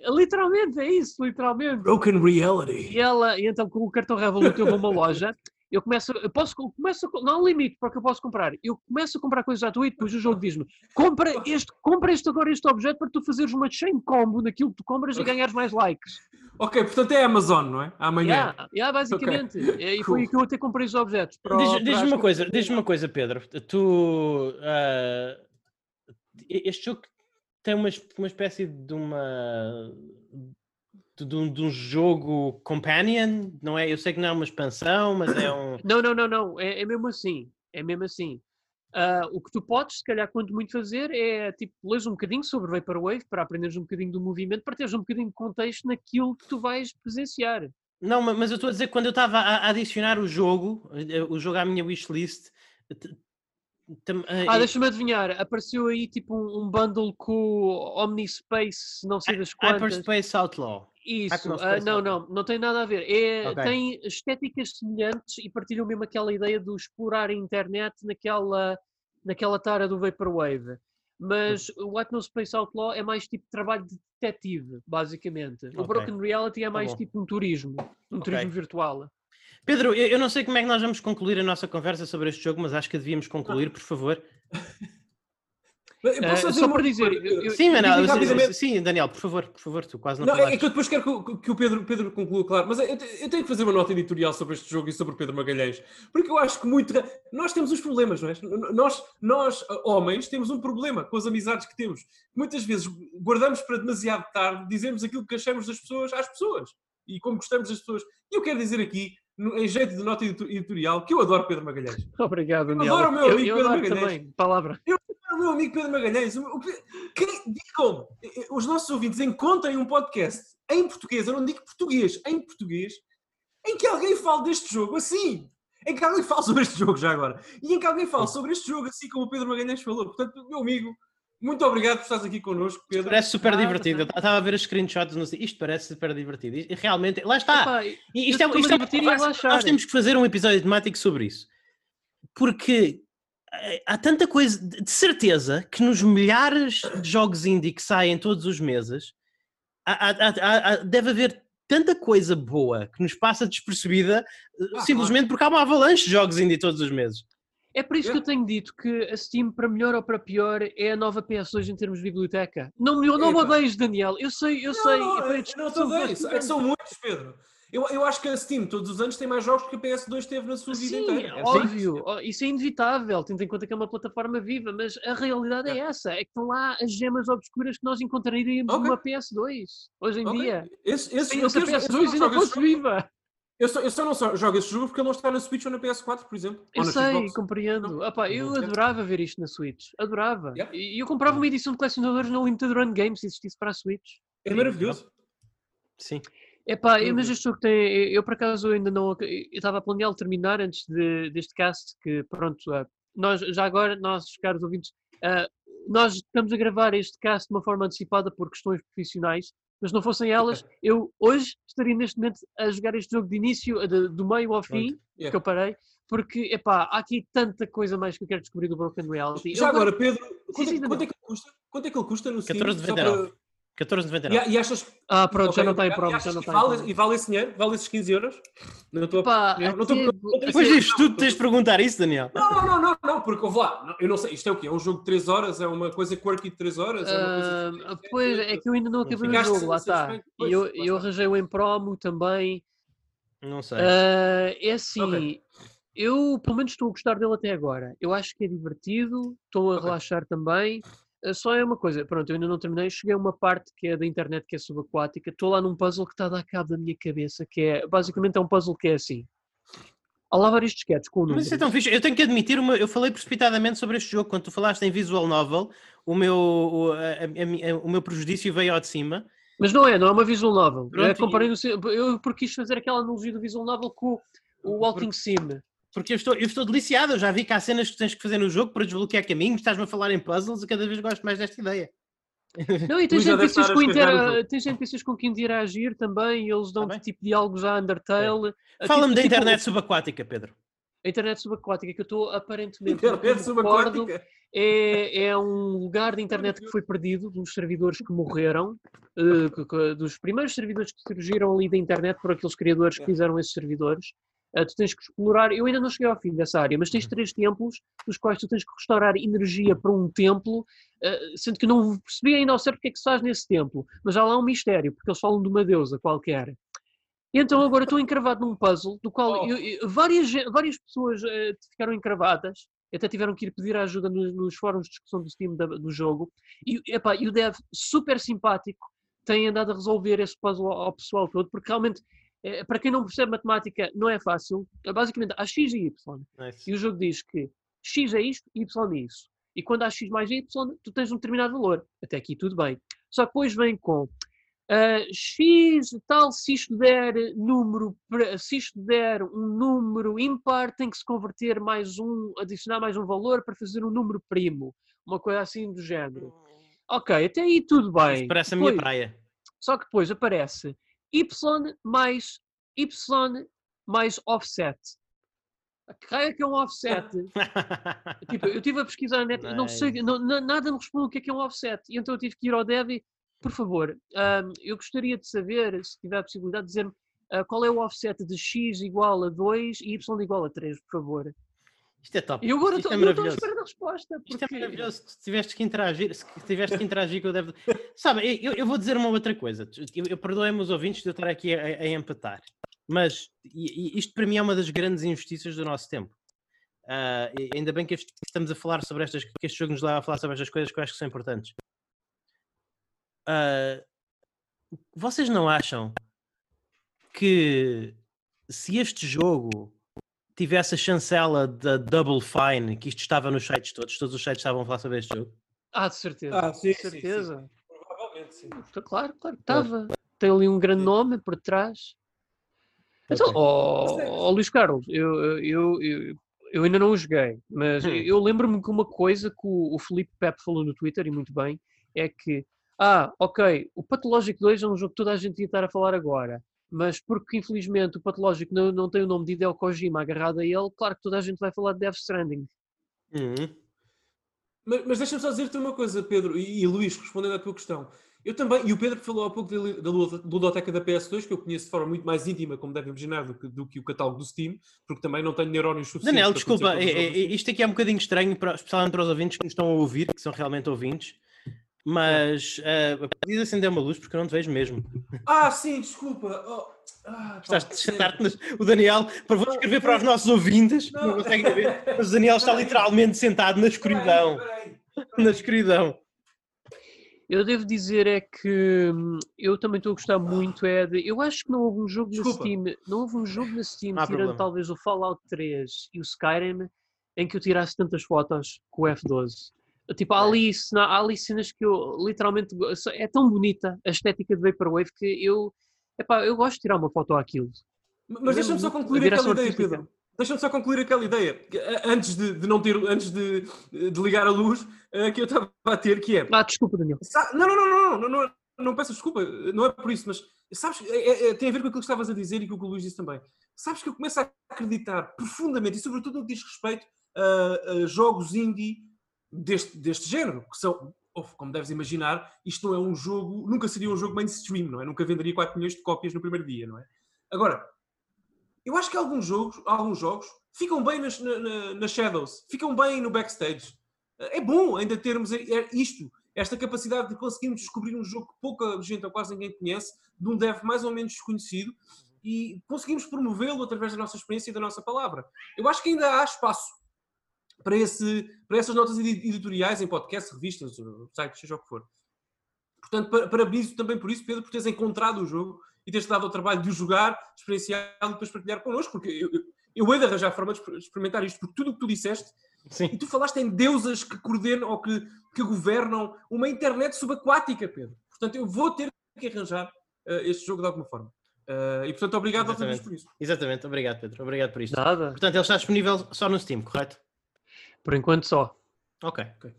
Literalmente, é isso, literalmente. Broken reality. E ela, e então com o cartão Revolut eu vou a uma loja, eu começo, eu posso, começo, não há limite para que eu posso comprar. Eu começo a comprar coisas à tua e depois o jogo diz-me, compra este, compra este agora este objeto para tu fazeres uma chain combo naquilo que tu compras e ganhares mais likes. Ok, portanto é Amazon, não é? Amanhã. Yeah, yeah basicamente. Okay. E foi cool. que eu até comprei os objetos. Diz-me uma coisa, diz uma coisa, Pedro. Tu. Uh, este jogo tem uma, uma espécie de uma. De um, de um, jogo companion, não é? Eu sei que não é uma expansão, mas é um. Não, não, não, não. É, é mesmo assim. É mesmo assim. Uh, o que tu podes, se calhar, quanto muito fazer é tipo, lês um bocadinho sobre Vaporwave para aprenderes um bocadinho do movimento, para teres um bocadinho de contexto naquilo que tu vais presenciar. Não, mas eu estou a dizer que quando eu estava a adicionar o jogo, eh, o jogo à minha wishlist. Eh, ah, deixa-me adivinhar, apareceu aí tipo um, bundle com Omnispace, não sei das quantas. Hyperspace Outlaw. Isso, uh, não, não, não tem nada a ver. É, okay. Tem estéticas semelhantes e partilham mesmo aquela ideia de explorar a internet naquela, naquela tara do Vaporwave. Mas o What No Space Outlaw é mais tipo trabalho de detetive, basicamente. Okay. O Broken Reality é tá mais tá tipo um turismo, um okay. turismo virtual. Pedro, eu não sei como é que nós vamos concluir a nossa conversa sobre este jogo, mas acho que devíamos concluir, por favor. *laughs* Uh, só para dizer. Eu, eu, sim, rapidamente... sim, Daniel, por favor, por favor, tu quase não. Não, é que eu depois quero que, que o Pedro, Pedro conclua, claro, mas eu, eu, tenho que fazer uma nota editorial sobre este jogo e sobre o Pedro Magalhães, porque eu acho que muito. Nós temos os problemas, não é? Nós, nós, homens, temos um problema com as amizades que temos. Muitas vezes guardamos para demasiado tarde, dizemos aquilo que achamos das pessoas às pessoas e como gostamos das pessoas. E eu quero dizer aqui em jeito de nota editorial, que eu adoro Pedro Magalhães. *laughs* Obrigado, Daniel. Eu adoro o meu amigo eu, eu Pedro Magalhães. Também, palavra. Eu adoro o meu amigo Pedro Magalhães. digam, os nossos ouvintes encontrem um podcast em português, eu não digo português, em português, em que alguém fale deste jogo assim. Em que alguém fale sobre este jogo já agora. E em que alguém fale sobre este jogo assim como o Pedro Magalhães falou. Portanto, meu amigo, muito obrigado por estares aqui connosco, Pedro. Isto parece super ah, divertido. Eu estava a ver os screenshots, não sei. Isto parece super divertido. E realmente, lá está. Epá, isto é, isto é, nós, nós temos que fazer um episódio temático sobre isso. Porque eh, há tanta coisa, de certeza, que nos milhares de jogos indie que saem todos os meses, há, há, há, deve haver tanta coisa boa que nos passa despercebida eh, ah, simplesmente porque há uma avalanche de jogos indie todos os meses. É por isso que eu tenho dito que a Steam, para melhor ou para pior, é a nova PS2 em termos de biblioteca. Não me não odeies, Daniel. Eu sei, eu não, sei. Não, eu, não te. É que são muitos, Pedro. Eu, eu acho que a Steam todos os anos tem mais jogos que a PS2 teve na sua vida Sim, inteira. É óbvio, isso é inevitável, tendo em conta que é uma plataforma viva, mas a realidade é, é essa, é que estão lá as gemas obscuras que nós encontraríamos okay. numa PS2, hoje em okay. dia. Esse, esse, essa PS2 ainda fosse viva. Eu só, eu só não só jogo esse jogo porque ele não está na Switch ou na PS4, por exemplo. Eu sei, Xbox. compreendo. Opa, eu adorava ver isto na Switch. Adorava. Yeah. E eu comprava uma edição de colecionadores na Limited Run Games se existisse para a Switch. É maravilhoso. Sim. Epá, eu, mas este jogo tem. Eu, por acaso ainda não. Eu estava a planear terminar antes de, deste cast, que pronto, uh, nós já agora, nossos caros ouvintes, uh, nós estamos a gravar este cast de uma forma antecipada por questões profissionais mas não fossem elas, eu hoje estaria neste momento a jogar este jogo de início, de, do meio ao fim, yeah. que eu parei, porque, epá, há aqui tanta coisa mais que eu quero descobrir do Broken Reality. Já eu, agora, Pedro, quanto, sim, é, quanto, é que custa? Quanto é que ele custa no Steam? 14,99. 14,99. E, e achas... Ah, pronto, okay, já não está em promo. Já não está vale, e vale esse dinheiro? Vale esses 15 euros? Não estou Pá, não, não estou Depois disto tudo, tens de perguntar isso, Daniel. Não, não, não, não, não porque eu vou lá. Eu não sei, isto é o quê? É um jogo de 3 horas? É uma coisa quirky de 3 horas? É uh, coisa... Pois, é que eu ainda não acabei o jogo, lá está. E eu, eu arranjei-o em promo também. Não sei. Uh, é assim. Okay. Eu, pelo menos, estou a gostar dele até agora. Eu acho que é divertido, estou a okay. relaxar também. Eh, só é uma coisa, pronto, eu ainda não terminei. Cheguei a uma parte que é da internet que é subaquática. Estou lá num puzzle que está a dar cabo da minha cabeça, que é basicamente é um puzzle que é assim. Há lá vários disquetes com o número. Mas isso é tão fixe. Eu tenho que admitir, uma, eu falei precipitadamente sobre este jogo. Quando tu falaste em visual novel, o meu, o, a, a, a, o meu prejudício veio ao de cima. Mas não é, não é uma visual novel. Pronto, é, comparei no, eu porque quis fazer aquela analogia do visual novel com o Walking Sim. Porque eu estou, eu estou deliciado, eu já vi que há cenas que tens que fazer no jogo para desbloquear caminhos, estás-me a falar em puzzles e cada vez gosto mais desta ideia. Não, e *laughs* tens NPCs, com intera... tens NPCs com que interagir também, e eles dão-te tá tipo diálogos à Undertale. É. Fala-me tipo, da internet tipo... subaquática, Pedro. A internet subaquática que eu estou aparentemente. Internet subaquática. É, é um lugar de internet que foi perdido dos servidores que morreram, uh, dos primeiros servidores que surgiram ali da internet por aqueles criadores que é. fizeram esses servidores. Uh, tu tens que explorar. Eu ainda não cheguei ao fim dessa área, mas tens uhum. três templos, dos quais tu tens que restaurar energia para um templo, uh, sendo que não percebi ainda ao certo o que é que se faz nesse templo, mas já lá é um mistério, porque eles falam de uma deusa qualquer. Então agora estou encravado num puzzle do qual oh. eu, eu, várias, várias pessoas uh, ficaram encravadas, até tiveram que ir pedir ajuda nos, nos fóruns de discussão do Steam da, do jogo, e, epá, e o dev super simpático tem andado a resolver esse puzzle ao, ao pessoal todo, porque realmente é, para quem não percebe matemática, não é fácil. É basicamente, há x e y. Nice. E o jogo diz que x é isto, y é isso. E quando há x mais y, tu tens um determinado valor. Até aqui tudo bem. Só que depois vem com uh, x tal, se isto der número, se isto der um número ímpar, tem que se converter mais um, adicionar mais um valor para fazer um número primo. Uma coisa assim do género. Ok, até aí tudo bem. Isso parece a minha praia. Só que depois aparece y mais y mais offset. Que raio é que é um offset? *laughs* tipo, eu estive a pesquisar na net, não sei, não, nada me responde o que é que é um offset. E então eu tive que ir ao dev por favor, um, eu gostaria de saber, se tiver a possibilidade, de dizer-me uh, qual é o offset de x igual a 2 e y igual a 3, por favor. Isto é top. E agora estou é à espera da resposta. Porque... Isto é maravilhoso. Se tiveste que interagir, se tiveste que interagir com o dev. Sabe, eu, eu, vou dizer uma outra coisa. Eu, eu perdoe-me os ouvintes de eu estar aqui a, a empatar. Mas e, isto para mim é uma das grandes injustiças do nosso tempo. Uh, ainda bem que estamos a falar sobre estas, que este jogo nos leva a falar sobre estas coisas que eu acho que são importantes. Uh, vocês não acham que se este jogo tivesse a chancela da Double Fine, que isto estava nos sites todos, todos os sites estavam a falar sobre este jogo. Ah, de certeza. Ah, sim, de certeza. Sim, sim. Provavelmente sim. Claro, claro que estava. Tem ali um grande nome por trás. Então, okay. oh, oh, Luís Carlos, eu, eu, eu, eu, ainda não o joguei, mas hum. eu lembro-me que uma coisa que o, o Felipe Pepe falou no Twitter, e muito bem, é que, ah, ok, o Pathologic 2 é um jogo que toda a gente ia estar a falar agora, mas porque infelizmente o Pathologic não, não tem o nome de Hideo Kojima agarrado a ele, claro que toda a gente vai falar de Death Stranding. Uhum. Mas, mas deixa-me só dizer-te uma coisa, Pedro, e, e Luís, respondendo à tua questão. Eu também, e o Pedro falou há pouco da, ludoteca da PS2, que eu conheço de forma muito mais íntima, como deve imaginar, do que, do que o catálogo do Steam, porque também não tenho neurónios suficientes. Daniel, desculpa, é, é, isto aqui é um bocadinho estranho, para, especialmente para os ouvintes que nos estão a ouvir, que são realmente ouvintes. Mas uh, podes acender uma luz porque eu não te vejo mesmo. Ah, sim, desculpa. Oh. Ah, Estás a sentar-te o Daniel, para vou escrever para os nossos ouvintes, não, não conseguem ver, mas o Daniel está literalmente sentado na escuridão. Na escuridão. Eu devo dizer é que hum, eu também estou a gostar muito é de, eu acho que não houve um jogo Desculpa. na Steam, não houve um jogo na Steam, tirando problema. talvez o Fallout 3 e o Skyrim, em que eu tirasse tantas fotos com o F12. Tipo, há ali, há ali cenas que eu literalmente. É tão bonita a estética de Vaporwave que eu. Epá, eu gosto de tirar uma foto àquilo. Mas deixa-me só concluir aquela ideia, Pedro. Deixa-me só concluir aquela ideia. Antes de, de não ter. Antes de, de ligar a luz, uh, que eu estava a ter, que é. Ah, desculpa, Daniel. Não, não, não, não, não, não, não peço desculpa, não é por isso, mas sabes, é, é, é, tem a ver com aquilo que estavas a dizer e com o que o Luís disse também. Sabes que eu começo a acreditar profundamente, e sobretudo no que diz respeito a, a jogos indie deste, deste género, que são, como deves imaginar, isto não é um jogo, nunca seria um jogo mainstream, não é? Nunca venderia 4 milhões de cópias no primeiro dia, não é? Agora, eu acho que alguns jogos, alguns jogos ficam bem nas, na, nas shadows, ficam bem no backstage. É bom ainda termos isto, esta capacidade de conseguirmos descobrir um jogo que pouca gente ou quase ninguém conhece, de um dev mais ou menos desconhecido, e conseguimos promovê-lo através da nossa experiência e da nossa palavra. Eu acho que ainda há espaço para, esse, para essas notas editoriais em podcast, revistas, sites, seja o que for. Portanto, parabenizo também por isso, Pedro, por teres encontrado o jogo e teres dado o trabalho de o jogar, experienciar e depois partilhar connosco, porque eu, eu, eu hei de arranjar forma de experimentar isto, porque tudo o que tu disseste, Sim. e tu falaste em deusas que coordenam ou que, que governam uma internet subaquática, Pedro. Portanto, eu vou ter que arranjar uh, este jogo de alguma forma. Uh, e portanto, obrigado outra vez por isso. Exatamente, obrigado, Pedro. Obrigado por isso. Nada. Portanto, ele está disponível só no Steam, correto? Por enquanto só. Ok. okay.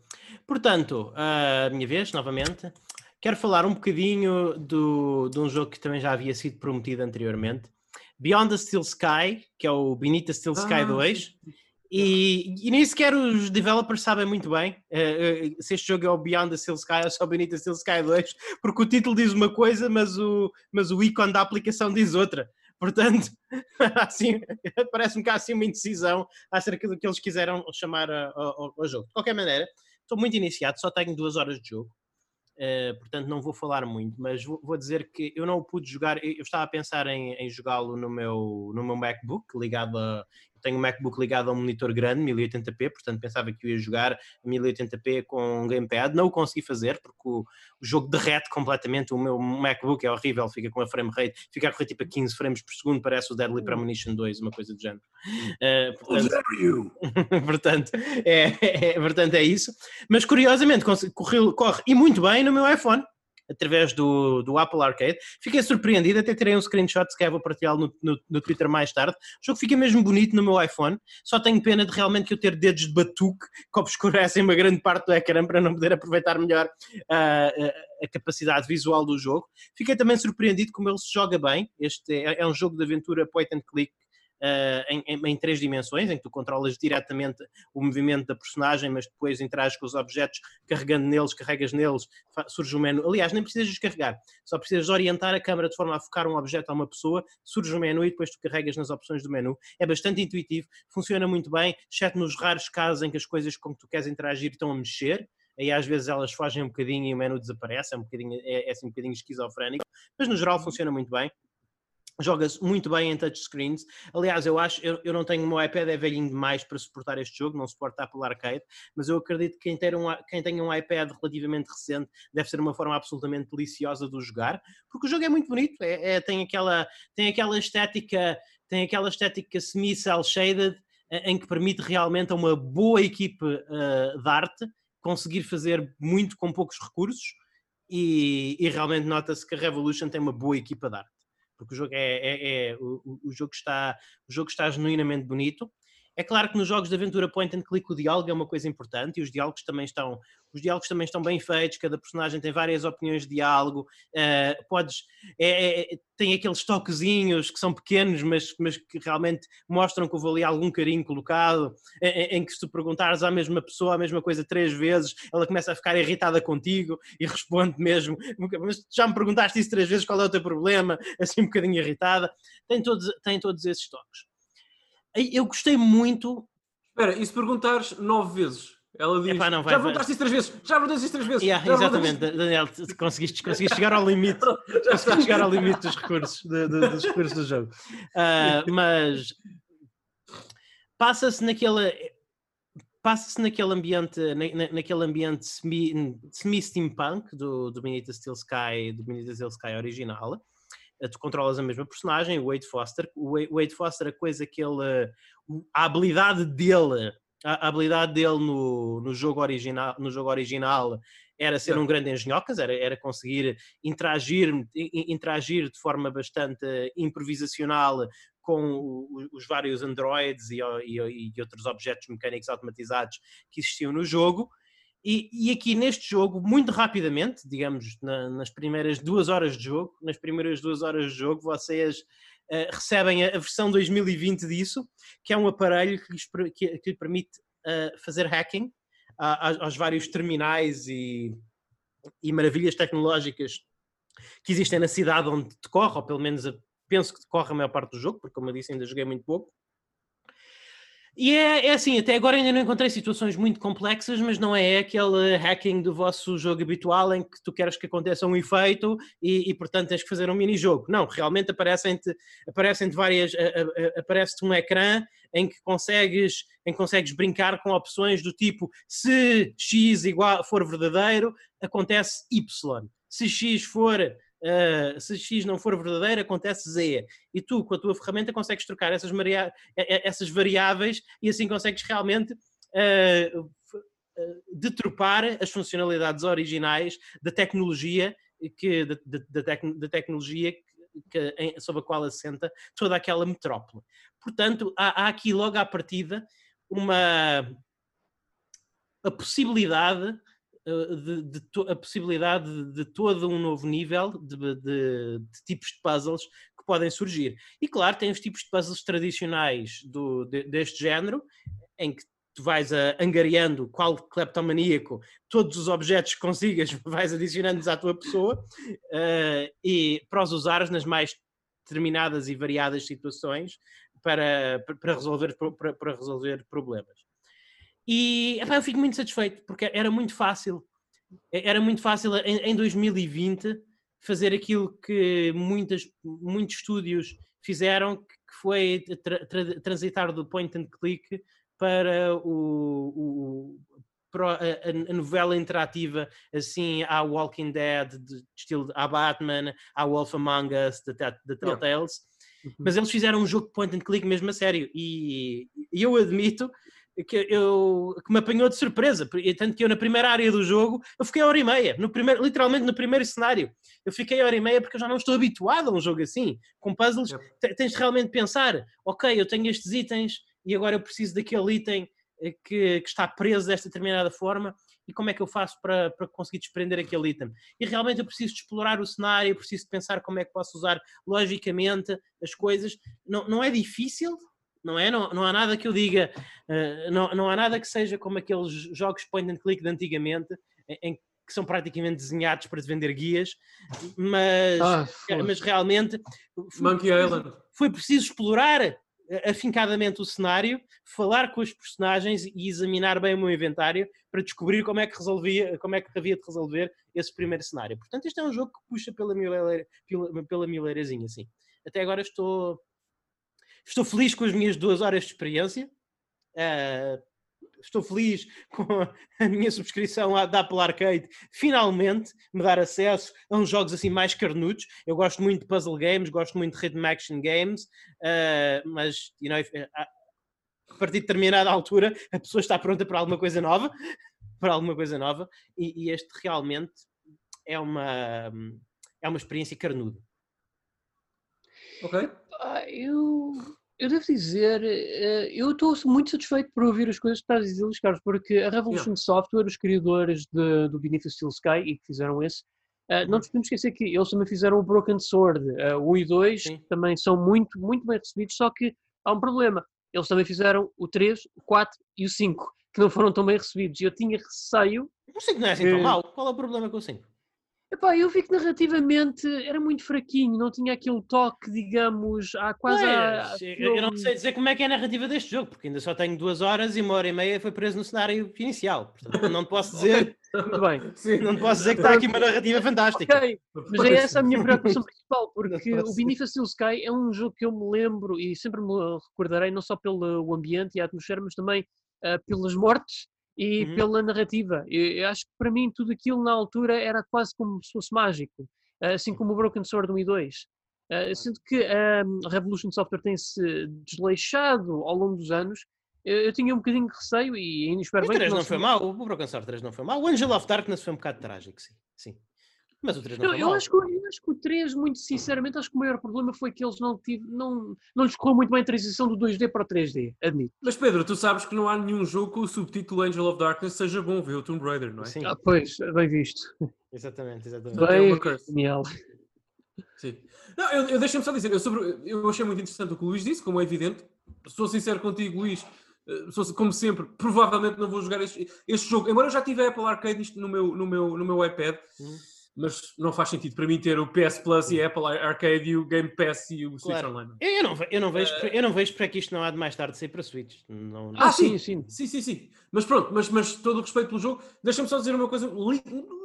Portanto, a minha vez, novamente, quero falar um bocadinho do, de um jogo que também já havia sido prometido anteriormente. Beyond the Steel Sky, que é o Benita Steel Sky ah, 2. E, e, nem sequer os developers sabem muito bem uh, uh, se este jogo é o Beyond the Steel Sky ou só o Benita Steel Sky 2, porque o título diz uma coisa, mas o, mas o ícone da aplicação diz outra. Portanto, *laughs* assim, parece-me que há assim uma indecisão acerca do que eles quiseram chamar ao, ao jogo. De qualquer maneira, estou muito iniciado, só tenho duas horas de jogo. Uh, portanto não vou falar muito, mas vou, vou, dizer que eu não o pude jogar, eu estava a pensar em, em jogá-lo no meu, no meu MacBook, ligado a, tenho um MacBook ligado a um monitor grande, 1080p, portanto pensava que eu ia jogar 1080p com um gamepad, não o consegui fazer porque o, o, jogo derrete completamente, o meu MacBook é horrível, fica com a frame rate, fica a correr tipo a 15 frames por segundo, parece o Deadly. Premonition 2, uma coisa do género. Uh, portanto, *laughs* portanto, é, *laughs* é, portanto, é isso. Mas curiosamente corre, corre e muito bem no meu iPhone através do, do Apple Arcade. Fiquei surpreendido, até tirei um screenshot se calhar vou partilhá-lo no, no, no, Twitter mais tarde. O jogo fica mesmo bonito no meu iPhone, só tenho pena de realmente eu ter dedos de batuque que obscurecem uma grande parte do ecrã para não poder aproveitar melhor uh, a capacidade visual do jogo. Fiquei também surpreendido como ele se joga bem. Este é, é um jogo de aventura point and click uh, em, em, em, três dimensões, em que tu controlas diretamente o movimento da personagem, mas depois interages com os objetos, carregando neles, carregas neles, surge um menu. Aliás, nem precisas descarregar, só precisas orientar a câmera de forma a focar um objeto a uma pessoa, surge um menu e depois tu carregas nas opções do menu. É bastante intuitivo, funciona muito bem, exceto nos raros casos em que as coisas com que tu queres interagir estão a mexer aí às vezes elas fogem um bocadinho e o menu desaparece, é um bocadinho, é, é assim um bocadinho esquizofrénico, mas no geral funciona muito bem joga-se muito bem em touchscreens. Aliás, eu acho, eu, eu não tenho o meu iPad, é velhinho demais para suportar este jogo, não suporta Apple Arcade, mas eu acredito que quem, ter um, quem tenha um iPad relativamente recente deve ser uma forma absolutamente deliciosa de o jogar, porque o jogo é muito bonito, é, é tem, aquela, tem aquela estética tem aquela estética semi-cel shaded em que permite realmente a uma boa equipe uh, de arte conseguir fazer muito com poucos recursos e, e realmente nota-se que a Revolution tem uma boa equipa de arte porque o jogo é, é, é o, o, jogo está o jogo está genuinamente bonito é claro que nos jogos de aventura point and click o diálogo é uma coisa importante e os diálogos também estão, os diálogos também estão bem feitos, cada personagem tem várias opiniões de diálogo, uh, podes, é, é, tem aqueles toquezinhos que são pequenos, mas, mas que realmente mostram que houve ali algum carinho colocado, em, em que se tu perguntares à mesma pessoa a mesma coisa três vezes, ela começa a ficar irritada contigo e *laughs* responde mesmo, mas já me perguntaste isso três vezes, qual é o teu problema? Assim um bocadinho irritada. Tem todos, tem todos esses toques. Eu gostei muito. Espera, e se perguntares nove vezes? Ela diz: Epá, não, vai, já perguntaste isso três vezes, já perguntaste isso três vezes. Yeah, exatamente, Daniel, conseguiste, conseguiste chegar ao limite, *laughs* conseguiste chegar ao limite dos recursos, de, de, dos recursos do jogo. Uh, *laughs* mas passa-se naquele passa-se naquele ambiente, na, naquele ambiente semi, semi-steampunk do, do Benita Steel Sky, do Benita Steel Sky original. Eh, tu controlas a mesma personagem, o Wade Foster. O Wade Foster, a coisa que ele. A habilidade dele. A habilidade dele no, no, jogo, original, no jogo original era ser um grande engenhocas, era, era conseguir interagir, interagir de forma bastante improvisacional com os vários androids e, e, e outros objetos mecânicos automatizados que existiam no jogo. E, e, aqui neste jogo, muito rapidamente, digamos, na, nas primeiras duas horas de jogo, nas primeiras duas horas de jogo, vocês uh, recebem a, a, versão 2020 disso, que é um aparelho que lhes, que, que lhe permite uh, fazer hacking uh, aos vários terminais e, e, maravilhas tecnológicas que existem na cidade onde decorre, ou pelo menos penso que decorre a maior parte do jogo, porque como eu disse ainda joguei muito pouco. E é, é, assim, até agora ainda não encontrei situações muito complexas, mas não é aquele hacking do vosso jogo habitual em que tu queres que aconteça um efeito e, e portanto tens que fazer um mini-jogo. Não, realmente aparecem-te aparecem várias, aparece-te um ecrã em que consegues, em que consegues brincar com opções do tipo se X igual, for verdadeiro, acontece Y. Se X for uh, se X não for verdadeiro, acontece Z. E tu, com a tua ferramenta, consegues trocar essas, essas variáveis e assim consegues realmente uh, detropar as funcionalidades originais da tecnologia que da, da, tec, da tecnologia que, que, sob a qual assenta toda aquela metrópole. Portanto, há, há aqui logo à partida uma a possibilidade eh, de, de a possibilidade de, de, todo um novo nível de, tipos de puzzles que podem surgir. E claro, tem os tipos de puzzles tradicionais do, deste género, em que tu vais a, angariando qual cleptomaníaco, todos os objetos que consigas, *laughs* vais adicionando-os à tua pessoa uh, e para os usares nas mais determinadas e variadas situações para, para, resolver, para, para resolver problemas. E epá, eu fico muito satisfeito, porque era muito fácil, era muito fácil em, em 2020 fazer aquilo que muitas, muitos estúdios fizeram, que foi tra tra transitar do point and click para o, o para a, a, novela interativa assim à Walking Dead, de estilo a Batman, à Wolf Among Us, da Telltales. Yeah. Uhum. Mas eles fizeram um jogo de point and click mesmo a sério. E, e eu admito que, eu, que me apanhou de surpresa, tanto que eu na primeira área do jogo eu fiquei a hora e meia, no primeiro, literalmente no primeiro cenário, eu fiquei a hora e meia porque eu já não estou habituado a um jogo assim, com puzzles, tens de realmente pensar, ok, eu tenho estes itens e agora eu preciso daquele item eh, que, que está preso desta determinada forma e como é que eu faço para, para conseguir desprender aquele item. E realmente eu preciso de explorar o cenário, preciso de pensar como é que posso usar logicamente as coisas. Não, não é difícil, não é? Não, não há nada que eu diga, uh, não, não há nada que seja como aqueles jogos point and click de antigamente, em, em que são praticamente desenhados para vender guias, mas, ah, mas realmente foi preciso, foi preciso explorar eh, afincadamente o cenário, falar com os personagens e examinar bem o meu inventário para descobrir como é que resolvia, como é que havia de resolver esse primeiro cenário. Portanto, este é um jogo que puxa pela mileira, pela, pela mileirazinha, assim. Até agora estou Estou feliz com as minhas duas horas de experiência. Uh, estou feliz *laughs* com a minha subscrição à, da Apple Arcade finalmente me dar acesso a uns jogos assim mais carnudos. Eu gosto muito de puzzle games, gosto muito de rhythm action games, uh, mas you know, a partir de determinada altura a pessoa está pronta para alguma coisa nova, *laughs* para alguma coisa nova, e, e este realmente é uma, é uma experiência carnuda. Ok. Eu, eu devo dizer, eh, eu estou muito satisfeito por ouvir as coisas que estás a dizer, Luís Carlos, porque a Revolution yeah. Software, os criadores de, do Beneath the Steel Sky e que fizeram esse, Uh, não nos podemos esquecer que eles também fizeram o Broken Sword, uh, o 1 e 2 Sim. também são muito, muito bem recebidos, só que há um problema. Eles também fizeram o 3, o 4 e o 5, que não foram tão bem recebidos. E eu tinha receio. O 5 não é assim tão mau. Qual é o problema com o 5? Epá, eu vi que narrativamente era muito fraquinho, não tinha aquele toque, digamos, há quase. Pois, eu não sei dizer como é que é a narrativa deste jogo, porque ainda só tenho duas horas e uma hora e meia foi preso no cenário inicial. Portanto, não te posso dizer. *laughs* Muito bem. Sim, não te posso dizer que está aqui uma narrativa fantástica. Ok, mas é essa a minha preocupação principal, porque o the Sky é um jogo que eu me lembro e sempre me recordarei, não só pelo ambiente e a atmosfera, mas também uh, pelas mortes e uhum. pela narrativa. Eu, eu, acho que para mim tudo aquilo na altura era quase como se fosse mágico, assim como o Broken Sword 1 e 2. Uh, sinto que a Revolution Software tem-se desleixado ao longo dos anos. Eu, eu, tinha um bocadinho de receio e ainda espero o bem 3 não, não foi mal, o Broken Sword 3 não foi mal. O Angel of Darkness foi um bocado trágico, sim. sim. Mas o 3 não, não eu, acho que, eu acho que o 3, muito sinceramente, acho que o maior problema foi que eles não, tive, não, não lhes correu muito bem a transição do 2D para o 3D, admito. Mas Pedro, tu sabes que não há nenhum jogo com o subtítulo Angel of Darkness seja bom ver o Tomb Raider, não é? Sim. Ah, pois, bem visto. Exatamente, exatamente. Bem, genial. Sim. Não, eu, eu deixei-me só dizer, eu, sobre, eu achei muito interessante o que o Luís disse, como é evidente. Sou sincero contigo, Luís, eh, como sempre, provavelmente não vou jogar este, este jogo, embora eu já tive a Apple Arcade no meu, no meu, no meu iPad. Hum mas não faz sentido para mim ter o PS Plus e a Apple Arcade e o Game Pass e o Switch Online. Eu não, eu, não vejo, uh, eu não vejo para que isto não há de mais tarde sair para Switch. Não, não... Ah, sim, sim, sim, sim, sim. Mas pronto, mas, mas todo o respeito pelo jogo, deixa-me só dizer uma coisa li,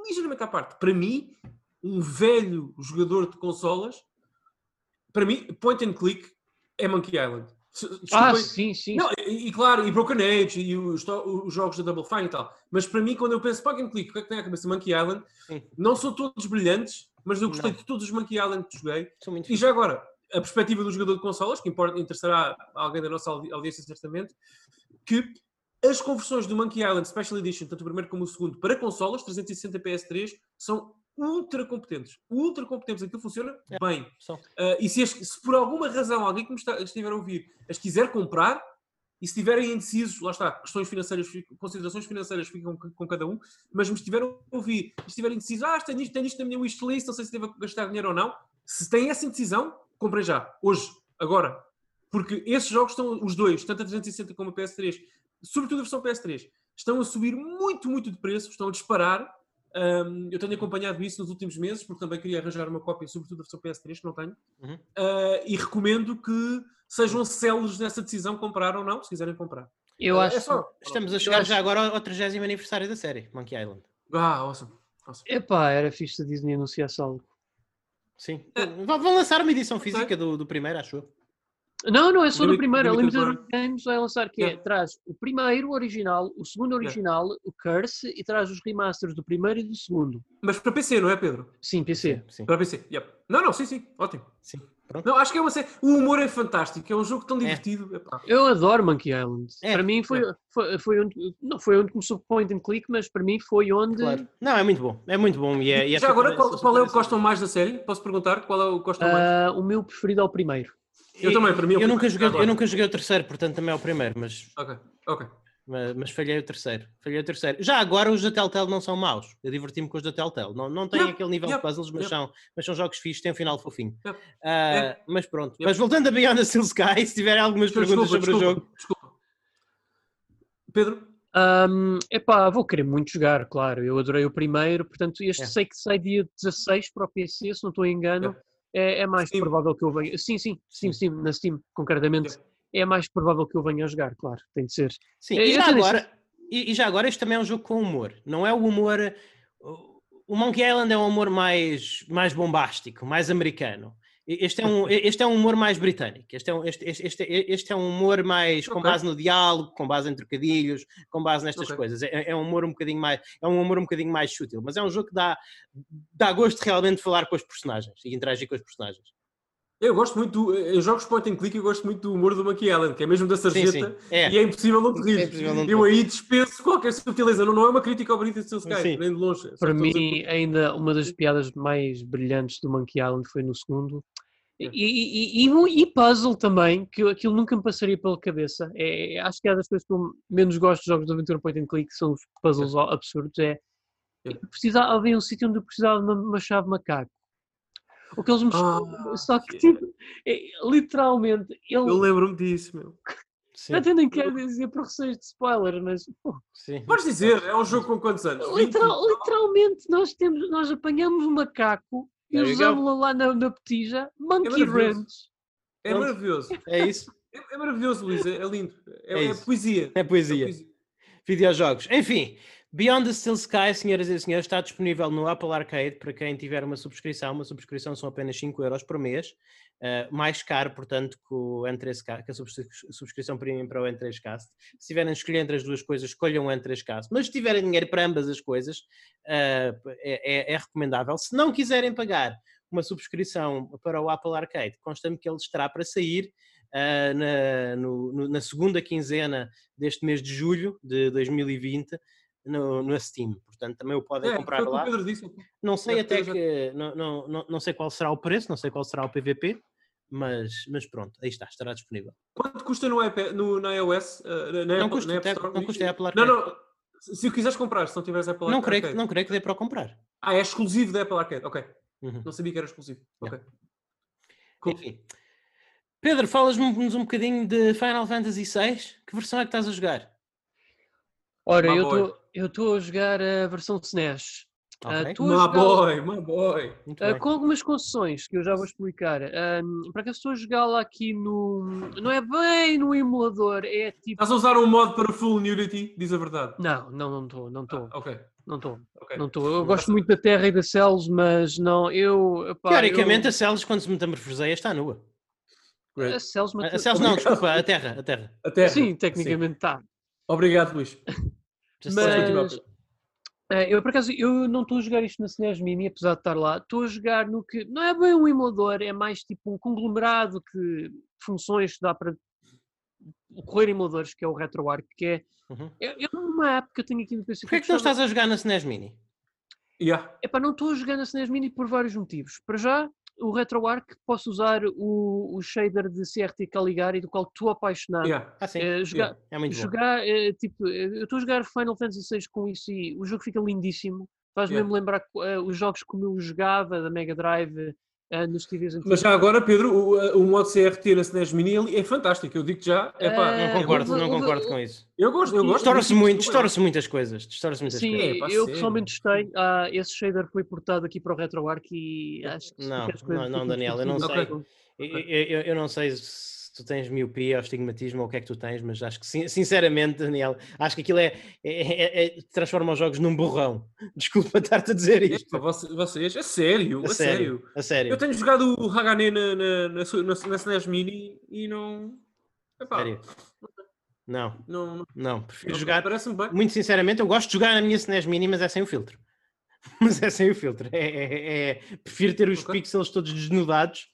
ligeiramente à parte. Para mim, um velho jogador de consolas, para mim, point and click é Monkey Island. Ah, sim, sim. Não, e, e, claro, e Broken Age e os, os, jogos da Double Fine e tal. Mas para mim, quando eu penso and Click, o que é que tem a cabeça? Monkey Island, sim. não são todos brilhantes, mas eu gostei não. de todos os Monkey Island que joguei. e já agora, a perspectiva do jogador de consolas, que importa, interessará a alguém da nossa audiência certamente, que as conversões do Monkey Island Special Edition, tanto o primeiro como o segundo, para consolas 360 PS3, são ultra competentes. Ultra competentes. Aquilo funciona é, bem. Uh, e se, as, se, por alguma razão alguém que me está, estiver a ouvir as quiser comprar, e se estiverem indecisos, lá está, questões financeiras, considerações financeiras ficam com, com cada um, mas me estiverem a ouvir, e estiverem indecisos, ah, tenho isto, tenho isto na minha wishlist, não sei se devo gastar dinheiro ou não, se têm essa indecisão, comprem já, hoje, agora. Porque esses jogos estão, os dois, tanto a 360 como a PS3, sobretudo a versão PS3, estão a subir muito, muito de preço, estão a disparar, um, eu tenho acompanhado isso nos últimos meses, porque também queria arranjar uma cópia, sobretudo da versão PS3, que não tenho, uhum. uh, e recomendo que sejam céleres nessa decisão, comprar ou não, se quiserem comprar. Eu uh, acho é só, estamos a chegar acho... já agora ao 30 aniversário da série, Monkey Island. Ah, awesome. awesome. Epá, era fixe a Disney anunciasse algo. Sim. É. Vão lançar uma edição física do, do primeiro, acho eu. Não, não, é só no primeiro. A Limited Games vai lançar que é, traz o primeiro original, o segundo original, o Curse, e traz os remasters do primeiro e do segundo. Mas para PC, não é, Pedro? Sim, PC. Sim, Para PC, yep. Não, não, sim, sim, ótimo. Sim. Pronto. Não, acho que é uma série. O humor é fantástico, é um jogo tão é. divertido. É. Eu adoro Monkey Island. É. Para mim foi, foi, foi, onde, não foi onde começou point and click, mas para mim foi onde. Claro. Não, é muito bom, é muito bom. E, é, e Já agora, qual, qual, é o que gostam mais da série? Posso perguntar qual é o que gostam uh, mais? O meu preferido é o primeiro. Eu também, para mim. Eu, nunca joguei, eu nunca joguei o terceiro, portanto também é o primeiro, mas. Ok, ok. Mas, mas falhei o terceiro. Falhei o terceiro. Já agora os da Telltale não são maus. Eu diverti-me com os da Telltale. Não, não têm aquele nível de puzzles, mas, são, mas são jogos fixos, têm um final fofinho. Uh, Mas pronto. Mas voltando a Beyond the Steel Sky, *laughs* se tiverem algumas perguntas desculpa, sobre desculpa, o jogo. Desculpa. Pedro? Um, epá, vou querer muito jogar, claro. Eu adorei o primeiro, portanto, este é. sei que sai dia 16 para o PC, se não estou em engano é, é mais Steam. provável que eu venha. Sim, sim, sim, sim, na Steam, concretamente. É mais provável que eu venha a jogar, claro, tem de ser. Sim, é, e, já agora, e, e, já agora este também é um jogo com humor, não é o humor. O Monkey Island é um humor mais, mais bombástico, mais americano. Este é, um, este é um humor mais britânico. Este é um, este, este, este é um humor mais com base no diálogo, com base em trocadilhos, com base nestas okay. coisas. É, é, um humor um bocadinho mais, é um humor um bocadinho mais sutil, mas é um jogo que dá, dá gosto realmente de falar com os personagens e interagir com os personagens. Eu gosto muito, do, em jogos point and click, eu gosto muito do humor do Monkey Island, que é mesmo da sarjeta, sim, sim. É. e é impossível não te rir. É eu aí dispenso qualquer sutileza, não, não é uma crítica ao Benito Steel Sky, nem de longe. Para mim, ainda uma das piadas mais brilhantes do Monkey Island foi no segundo, é. E, e, e, e, puzzle também, que aquilo nunca me passaria pela cabeça. É, acho que é das coisas que eu menos gosto de jogos de aventura point and click, são os puzzles é. absurdos. É, é. Precisava, havia um sítio onde eu precisava de uma, uma chave macaco. O que eles me ah, Só que, tipo, é, literalmente. Ele... Eu lembro-me disso, meu. Sim. Até nem quero dizer por receio de spoiler, mas. Sim. Podes dizer, é um jogo com quantos anos? Literal, literalmente, nós, temos, nós apanhamos um macaco e usámos-la lá na, na petija. Monkey é Ranch. É maravilhoso. É isso? É, é maravilhoso, Luís. É, é lindo. É, é, é poesia. É poesia. poesia. Videojogos. Enfim, Beyond the Steel Sky, senhoras e senhores, está disponível no Apple Arcade para quem tiver uma subscrição. Uma subscrição são apenas 5 euros por mês. Uh, mais caro, portanto, que, o N3K, que a subscrição premium para o N3Cast. Se tiverem escolher entre as duas coisas, escolham o N3Cast. Mas se tiverem dinheiro para ambas as coisas, uh, é, é, é, recomendável. Se não quiserem pagar uma subscrição para o Apple Arcade, consta-me que ele estará para sair uh, na, no, na segunda quinzena deste mês de julho de 2020 no, no Steam, portanto também o podem é, comprar lá. Disse, não sei até que, não, não, não, não sei qual será o preço, não sei qual será o PVP, mas, mas pronto, aí está, estará disponível. Quanto custa no, iPad, no na iOS? Uh, na não, Apple, custa, na App Store? não custa Apple Arcade. Não, não, se o quiseres comprar, se não tiveres Apple não Arcade. Creio, não creio que dê para comprar. Ah, é exclusivo da Apple Arcade, ok. Uhum. Não sabia que era exclusivo. Ok. Cool. Enfim. Pedro, falas-nos um bocadinho de Final Fantasy VI. Que versão é que estás a jogar? Ora, eu estou eu estou a jogar a versão SNES. Okay. Uh, my boy, my boy. Uh, com algumas concessões que eu já vou explicar. Uh, para que estou a jogá-la aqui no. Não é bem no emulador, é tipo. Estás a usar um modo para full nudity? Diz a verdade. Não, não, não estou. Não estou. Ah, ok. Não estou. Okay. Não estou. Eu gosto muito da Terra e da Cells, mas não. Eu. Epá, Teoricamente, eu... a Cells, quando se metamorfoseia, está nua. A Cells, a Cells não, desculpa, a Terra. A Terra. A terra. Sim, tecnicamente está. Obrigado, Luís. *laughs* Mas, eh, eu, por acaso, eu não estou a jogar isto na SNES Mini, apesar de estar lá. Estou a jogar no que não é bem um emulador, é mais tipo um conglomerado que funções que dá para correr emuladores, que é o RetroArch, que é, uhum. é, é, uma app que eu tenho aqui no PC. Porquê é que, não estás a jogar na SNES Mini? Yeah. Epá, não estou a jogar na SNES Mini por vários motivos. Para já, o RetroArch posso usar o, o shader de CRT Caligari do qual estou apaixonado. Yeah. Ah, sim. É, jogar, yeah. é muito jogar é, tipo, eu estou a jogar Final Fantasy VI com isso e o jogo fica lindíssimo. Faz yeah. mesmo lembrar uh, os jogos como eu jogava da Mega Drive nos TVs antigos. Mas já agora, Pedro, o, o modo CRT na SNES Mini é fantástico. Eu digo já. Epá, uh, não concordo, não concordo com isso. Eu gosto, eu gosto. Distorce muito, distorce muitas coisas. Distorce muitas Sim, coisas. É, eu pessoalmente gostei. Uh, esse shader foi portado aqui para o RetroArch e acho que não, não, não, Daniel, eu não sei. Okay. Eu, eu, eu, não sei se tu tens miopia ou estigmatismo ou o que é que tu tens, mas acho que sinceramente, Daniel, acho que aquilo é, é, é, é transforma os jogos num borrão. *laughs* Desculpa estar-te a dizer isto. É, vocês, é sério, a, a sério, sério, a sério. Eu tenho jogado o Hagane na, na, na, na, na SNES Mini e não. Epá. Sério? Não, não, não, prefiro não, jogar. Parece-me bem. Muito sinceramente, eu gosto de jogar na minha SNES Mini, mas é sem o filtro. *laughs* Mas é sem o filtro. É, é, é... prefiro ter os okay. pixels todos desnudados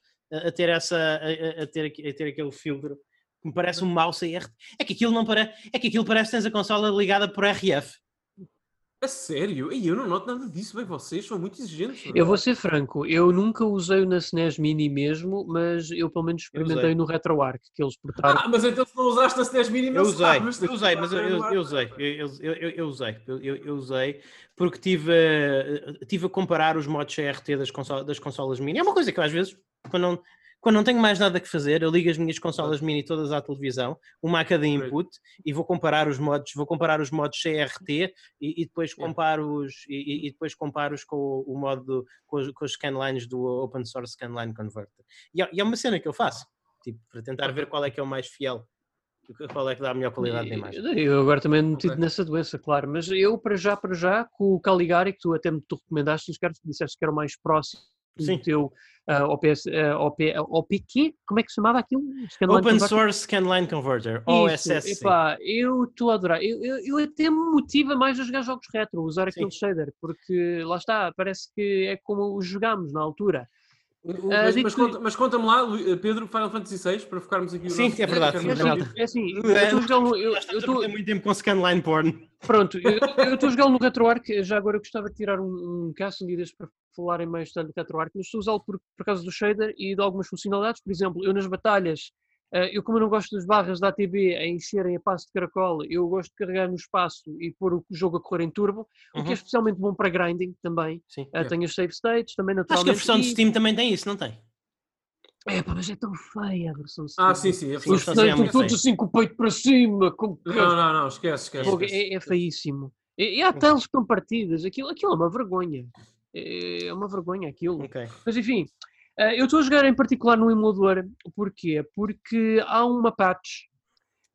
a, ter essa a, a, ter, a ter aquele filtro que me parece um mouse e é que aquilo não parece é que aquilo parece que tens a consola ligada por RF a sério? E eu não noto nada disso, bem, vocês são muito exigentes. Eu vou ser franco, eu nunca usei na SNES Mini mesmo, mas eu pelo menos experimentei no RetroArch, que eles portaram. Ah, mas então se não usaste na SNES Mini, não eu usei, sabes, eu usei, mas eu, eu, eu usei, eu, eu, eu, usei, eu, eu usei, porque tive, tive a comparar os modos CRT das, consolas, das consolas Mini. É uma coisa que eu às vezes, quando não quando não tenho mais nada que fazer, eu ligo as minhas consolas mini todas à televisão, uma a cada input, e vou comparar os modos, vou comparar os modos CRT e, e depois comparo os e, e, depois comparo-os com o, o modo com os, com os scanlines do Open Source Scanline Converter. E é, e é uma cena que eu faço, tipo, para tentar ver qual é que é o mais fiel qual é que dá a melhor qualidade de imagem. Eu agora também metido okay. nessa doença, claro, mas eu para já, para já, com o Caligari, que tu até me tu recomendaste, os caras disseste que era o mais próximo Sim. teu uh, OPS, uh, OP, OPQ, como é que se chamava aquilo? Scanline Open Converter? Source Scanline Converter, OSS. Epá, eu estou a adorar. Eu, eu, eu, até me motiva mais a jogar jogos retro, usar aquele Sim. shader, porque lá está, parece que é como os jogámos na altura. Ah, mas, mas, conta, mas conta-me lá, Pedro, Final Fantasy VI, para focarmos aqui. Sim, é verdade. É, assim, *laughs* é assim, eu estou eu estou muito tempo com scanline porn. Pronto, eu estou a jogá-lo no RetroArch, *laughs* já agora eu gostava de tirar um, um caso um para falarem mais detalhe do RetroArch, mas estou a usá-lo por, por causa do shader e de algumas funcionalidades, por exemplo, eu nas batalhas eu, como eu não gosto das barras da ATB a encherem a passo de caracol, eu gosto de carregar no espaço e pôr o jogo a correr em turbo, uhum. o que é uhum. especialmente bom para grinding também. Sim, uh, é. Tem os save states, também naturalmente. Acho que a versão e... de Steam também tem isso, não tem? É, pá, mas é tão feia a versão Steam. Ah, sim, sim. A versão Steam é estão todos assim com o peito para cima. Com... Não, não, não, esquece, esquece. esquece. É, é feíssimo. E, e há teles que estão partidas, aquilo, aquilo é uma vergonha. É, é uma vergonha aquilo. Okay. Mas enfim, eu estou a jogar em particular no emulador, porquê? Porque há uma patch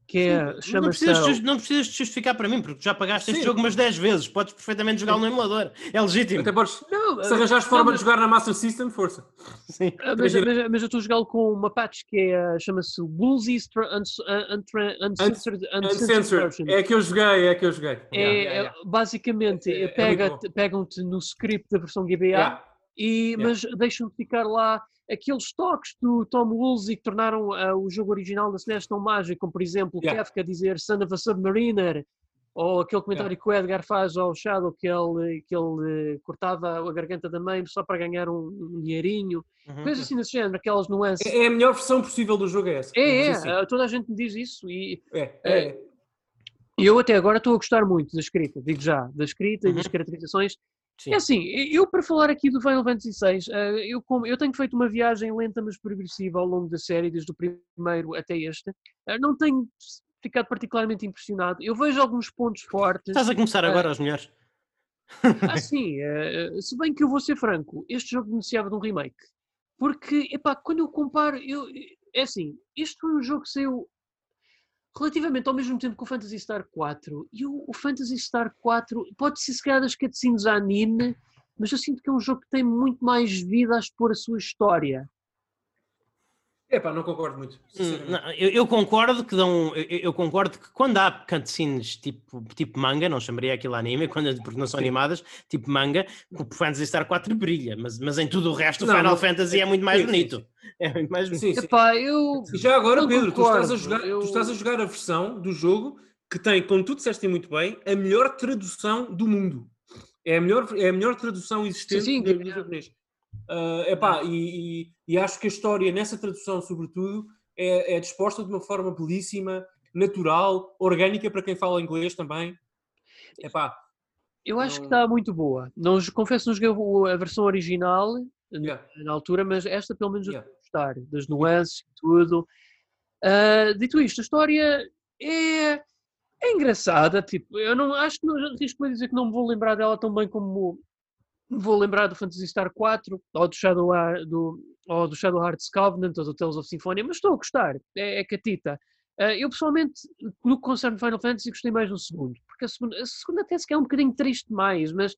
que é, chama não, precisas, não precisas justificar para mim, porque já pagaste Sim. este jogo umas 10 vezes, podes perfeitamente jogar no emulador, é legítimo. Até podes, não, se arranjares forma não, de jogar na Master System, força. Sim. Uh, mas, mas, mas, eu estou a jogá-lo com uma patch que é, chama-se Woolsey's Uncensored, Uncensored É que eu joguei, é que eu joguei. É, yeah, yeah, yeah. Basicamente, é, é pega, pegam-te no script da versão GBA e, yeah. Mas deixam de ficar lá aqueles toques do Tom Woolsey que tornaram uh, o jogo original da SNES tão mágico, como por exemplo yeah. Kafka dizer Son of a Submariner, ou aquele comentário yeah. que o Edgar faz ao Shadow que ele, que ele uh, cortava a garganta da mãe só para ganhar um, um dinheirinho, uhum. coisas assim desse género, aquelas nuances. É, é, a melhor versão possível do jogo, é essa. É, é, assim. uh, toda a gente me diz isso e. É, é. eu até agora estou a gostar muito da escrita, digo já, da escrita uhum. e das uhum. caracterizações. Sim. É assim, eu para falar aqui do Final Fantasy VI, eh, eu, eu tenho feito uma viagem lenta mas progressiva ao longo da série, desde o primeiro até este. Eh, não tenho ficado particularmente impressionado. Eu vejo alguns pontos fortes. Estás a começar agora uh, as mulheres? Ah, sim. Uh, se bem que eu vou ser franco, este jogo beneficiava de um remake. Porque, epá, quando eu comparo, eu, é assim, este foi um jogo que saiu relativamente ao mesmo tempo que o Phantasy Star 4. E o, o Phantasy Star 4 pode ser se calhar das cutscenes anime, mas eu sinto que é um jogo que tem muito mais vida a expor a sua história. É pá, não concordo muito. Hum, não, eu, eu, concordo que dão. Eu, eu, concordo que quando há cutscenes tipo, tipo manga, não chamaria aquilo anime, quando, porque não são Sim. animadas, tipo manga, o Phantasy Star 4 brilha, mas, mas em tudo o resto não, o Final Fantasy é muito mais bonito. *laughs* É muito mais bonito. Sim, sim. Epá, eu, e já agora, Pedro, tu estás, a jogar, eu... tu estás a jogar a versão do jogo que tem, como tu disseste muito bem, a melhor tradução do mundo. É a melhor, é a melhor tradução existente sim, sim, do japonês. Uh, epá, e, e, e, acho que a história, nessa tradução, sobretudo, é, é disposta de uma forma belíssima, natural, orgânica para quem fala inglês também. Epá, eu acho não... que está muito boa. Não, confesso, não joguei a versão original yeah. na altura, mas esta pelo menos yeah. eu gostar, das nuances e tudo. Uh, dito isto, a história é, é engraçada. Tipo, eu não acho que não risco a dizer que não me vou lembrar dela tão bem como vou lembrar do Phantasy Star 4 ou do Shadow, do, ou do Shadow Hearts Covenant ou do Tales of Symphonia, mas estou a gostar, é, é catita. Uh, eu pessoalmente, no que concerne Final Fantasy, gostei mais do segundo, porque a segunda, a segunda até se é um bocadinho triste mais, mas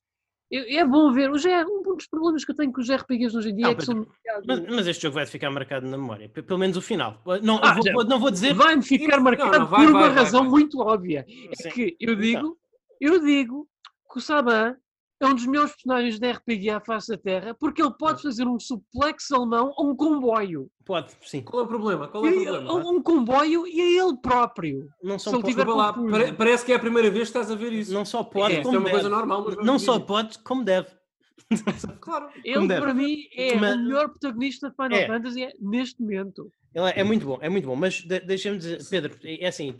é bom ver. Hoje é um dos problemas que eu tenho com os RPGs hoje em dia. Não, é que são... mas, mas, este jogo vai ficar marcado na memória, pelo menos o final. Não, ah, vou, não vou dizer. Vai-me ficar marcado não, não, vai, por uma vai, razão muito óbvia. É que eu digo, então. eu digo que o Saban é um dos melhores personagens da RPG à face da Terra, porque ele pode fazer um suplex alemão a um comboio. Pode, sim. Qual é o problema? Qual é o problema? Um, um comboio e a ele próprio. Não só pode. Lá, parece que é a primeira vez que estás a ver isso. Não só pode, é, como é uma deve. coisa normal. Mas não só pode, como deve. *laughs* claro. Ele, para mim, é mas... o melhor protagonista de Final é. Fantasy neste momento. Ele é, é, muito bom, é muito bom. Mas de, deixa-me dizer, Pedro, é assim,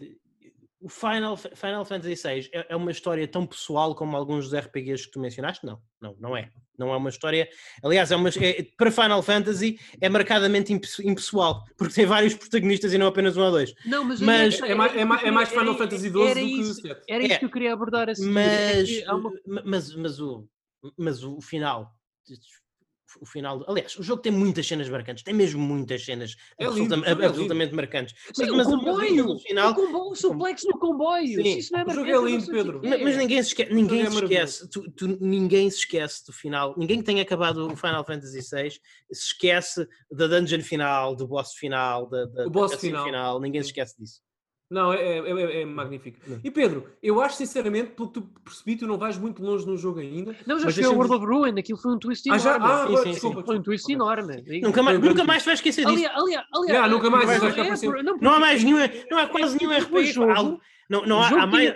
o Final, Final Fantasy VI é, é, uma história tão pessoal como alguns dos RPGs que tu mencionaste? Não, não, não é. Não é uma história. Aliás, é uma, é, para Final Fantasy é marcadamente impessoal, porque tem vários protagonistas e não apenas um ou dois. Não, mas, mas é, mais, é, mais, é mais Final Fantasy XII do que o 7. Era isso que eu queria abordar assim. Mas, uma... mas, mas, o, mas o final o final. Aliás, o jogo tem muitas cenas marcantes, tem mesmo muitas cenas é lindo, absolutamente, é absolutamente marcantes. Sim, mas, o comboio, o final. O, comboio, o suplex no comboio. Sim. Isso não é o jogo é lindo, Pedro. Mas, mas, ninguém se esquece, ninguém, se esquece tu, tu, ninguém se esquece do final. Ninguém que tenha acabado o Final Fantasy VI se esquece da dungeon final, do boss final, da, da, o boss final. final. Ninguém se esquece disso. Não, é, é, é, é magnífico. E Pedro, eu acho sinceramente, pelo que tu percebi, tu não vais muito longe no jogo ainda. Não, já cheguei ao World of Ruin, aquilo foi um twist ah, enorme. Ah, sim, sim, desculpa, Foi um twist okay. enorme. Nunca mais, nunca mais vais esquecer disso. Aliás, aliás, aliás yeah, nunca mais é, não, não há mais nenhum, não há quase nenhum RPG. Jogo, não, não há, há, mais,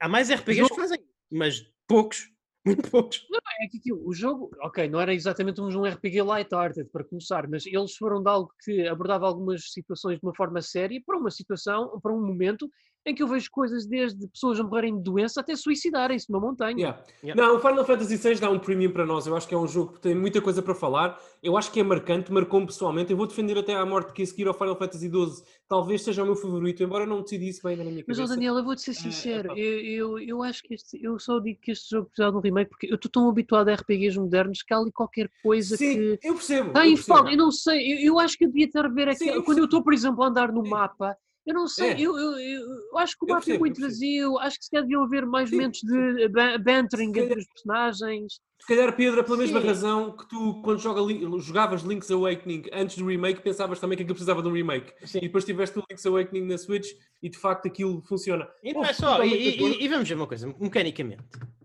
há mais RPGs que fazem, mas poucos. *laughs* Muito. Não, é que o jogo, ok, não era exatamente um RPG light-hearted para começar, mas eles foram de algo que abordava algumas situações de uma forma séria para uma situação, para um momento em que eu vejo coisas desde pessoas a morrerem de doença até suicidarem-se numa montanha. Yeah. Yeah. Não, o Final Fantasy VI dá um premium para nós. Eu acho que é um jogo que tem muita coisa para falar. Eu acho que é marcante, marcou-me pessoalmente. Eu vou defender até à morte que a seguir ao Final Fantasy XII talvez seja o meu favorito, embora não decidisse bem na minha cabeça. Mas, oh Daniel, eu vou-te ser ah, sincero. Uh, eu, eu, eu, acho que este, eu só digo que este jogo precisa de um remake porque eu estou tão habituado a RPGs modernos que há ali qualquer coisa Sim, que. eu percebo. Está em falta. Eu não sei. Eu, eu, acho que eu devia estar a ver aqui. Quando eu estou, por exemplo, a andar no Sim. mapa eu não sei, é. eu, eu, eu, acho que o mapa é muito vazio, acho que se calhar deviam haver mais sim, momentos de bantering entre os personagens. Se calhar, Pedro, é pela mesma sim. razão que tu, quando joga, jogavas Link's Awakening antes do remake, pensavas também que aquilo precisava de um remake. Sim. E depois tiveste o Link's Awakening na Switch e de facto aquilo funciona. E não é só, e, e, e, vamos ver uma coisa, mecanicamente.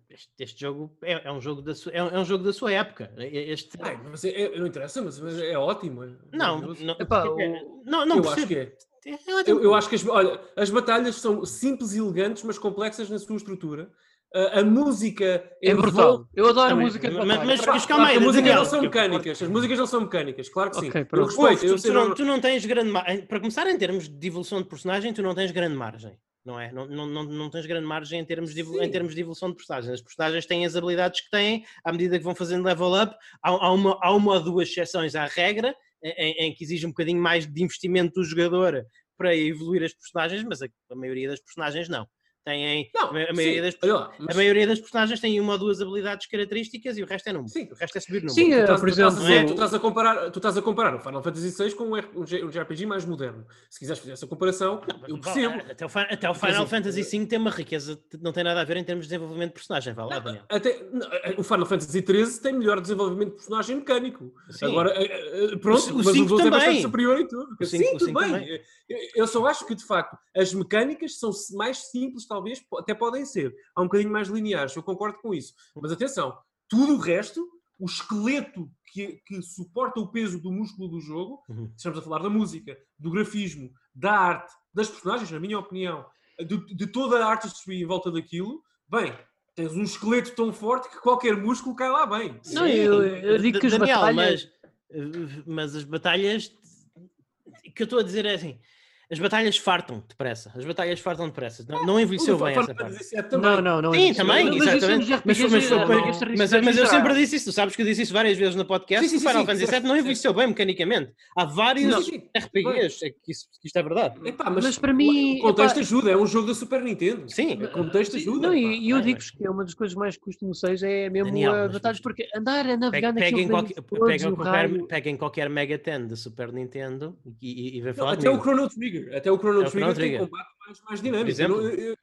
Este, este jogo é, é, um jogo da sua, é, é, um jogo da sua época. Este... Ai, mas é, não interessa, mas, mas é ótimo. não, não, Epá, o... não, não, eu é. Eu, eu, acho que as, olha, as batalhas são simples e elegantes, mas complexas na sua estrutura. Uh, a música é brutal. Eu adoro a música Mas, mas, mas calma aí, as músicas não são mecânicas. As músicas não são mecânicas, claro que sim. Okay, eu respeito. Eu tu, tu, não, tu não tens grande margem. Para começar, em termos de evolução de personagem, tu não tens grande margem. Não é? Não, não, não, não tens grande margem em termos, de, em termos de evolução de personagens. As personagens têm as habilidades que têm, à medida que vão fazendo level up, há, há, uma, há uma ou duas exceções à regra, em, em, que exige um bocadinho mais de investimento do jogador para evoluir as personagens, mas a, a maioria das personagens não têm não, a, maioria das, mas... a maioria das personagens tem uma ou duas habilidades características e o resto é número. Sim. O resto é subir número. Sim, tu estás, por exemplo, tu, estás, tu, estás a comparar, tu estás a comparar o Final Fantasy VI com um, um JRPG mais moderno. Se quiseres fazer essa comparação, não, eu percebo. Até o, até o Final Fantasy V tem uma riqueza, não tem nada a ver em termos de desenvolvimento de personagem, vai lá, Daniel. Até, não, o Final Fantasy XIII tem melhor desenvolvimento de personagem mecânico. Sim. Agora, eh, eh, pronto, o, o mas o 12 é bastante superior e tudo. Sim, tudo bem. Eu só acho que, de facto, as mecânicas são mais simples, talvez, até podem ser. Há um bocadinho mais lineares, eu concordo com isso. Mas atenção, tudo o resto, o esqueleto que, que suporta o peso do músculo do jogo, uhum. estamos a falar da música, do grafismo, da arte, das personagens, na minha opinião, de, de toda a arte em volta daquilo, bem, tens um esqueleto tão forte que qualquer músculo cai lá bem. Não, eu, eu digo que as Daniel, batalhas... Mas, mas as batalhas que eu estou a dizer é assim, as batalhas fartam depressa. As batalhas fartam depressa. Não, não envelheceu bem essa parte. Não, não, não. Sim, também, mas exatamente. Mas, mas, mas, mas, eu sempre disse isso. Tu sabes que eu disse isso várias vezes no podcast. Sim, sim, Final Fantasy VII não envelheceu bem mecanicamente. Há vários RPGs é que, isso, que isto é verdade. Epá, mas, mas para mim. O contexto ajuda. É um jogo da Super Nintendo. Sim. O contexto ajuda. Não, e eu digo que é uma das coisas mais que custa no 6 é mesmo a batalhas. Porque andar a navegar naquele Peguem qualquer Mega 10 da Super Nintendo e vem falar Até o Chrono Trigger. Até o Chrono Trigger Trigger tem combate mais, mais dinâmico. Eu, eu,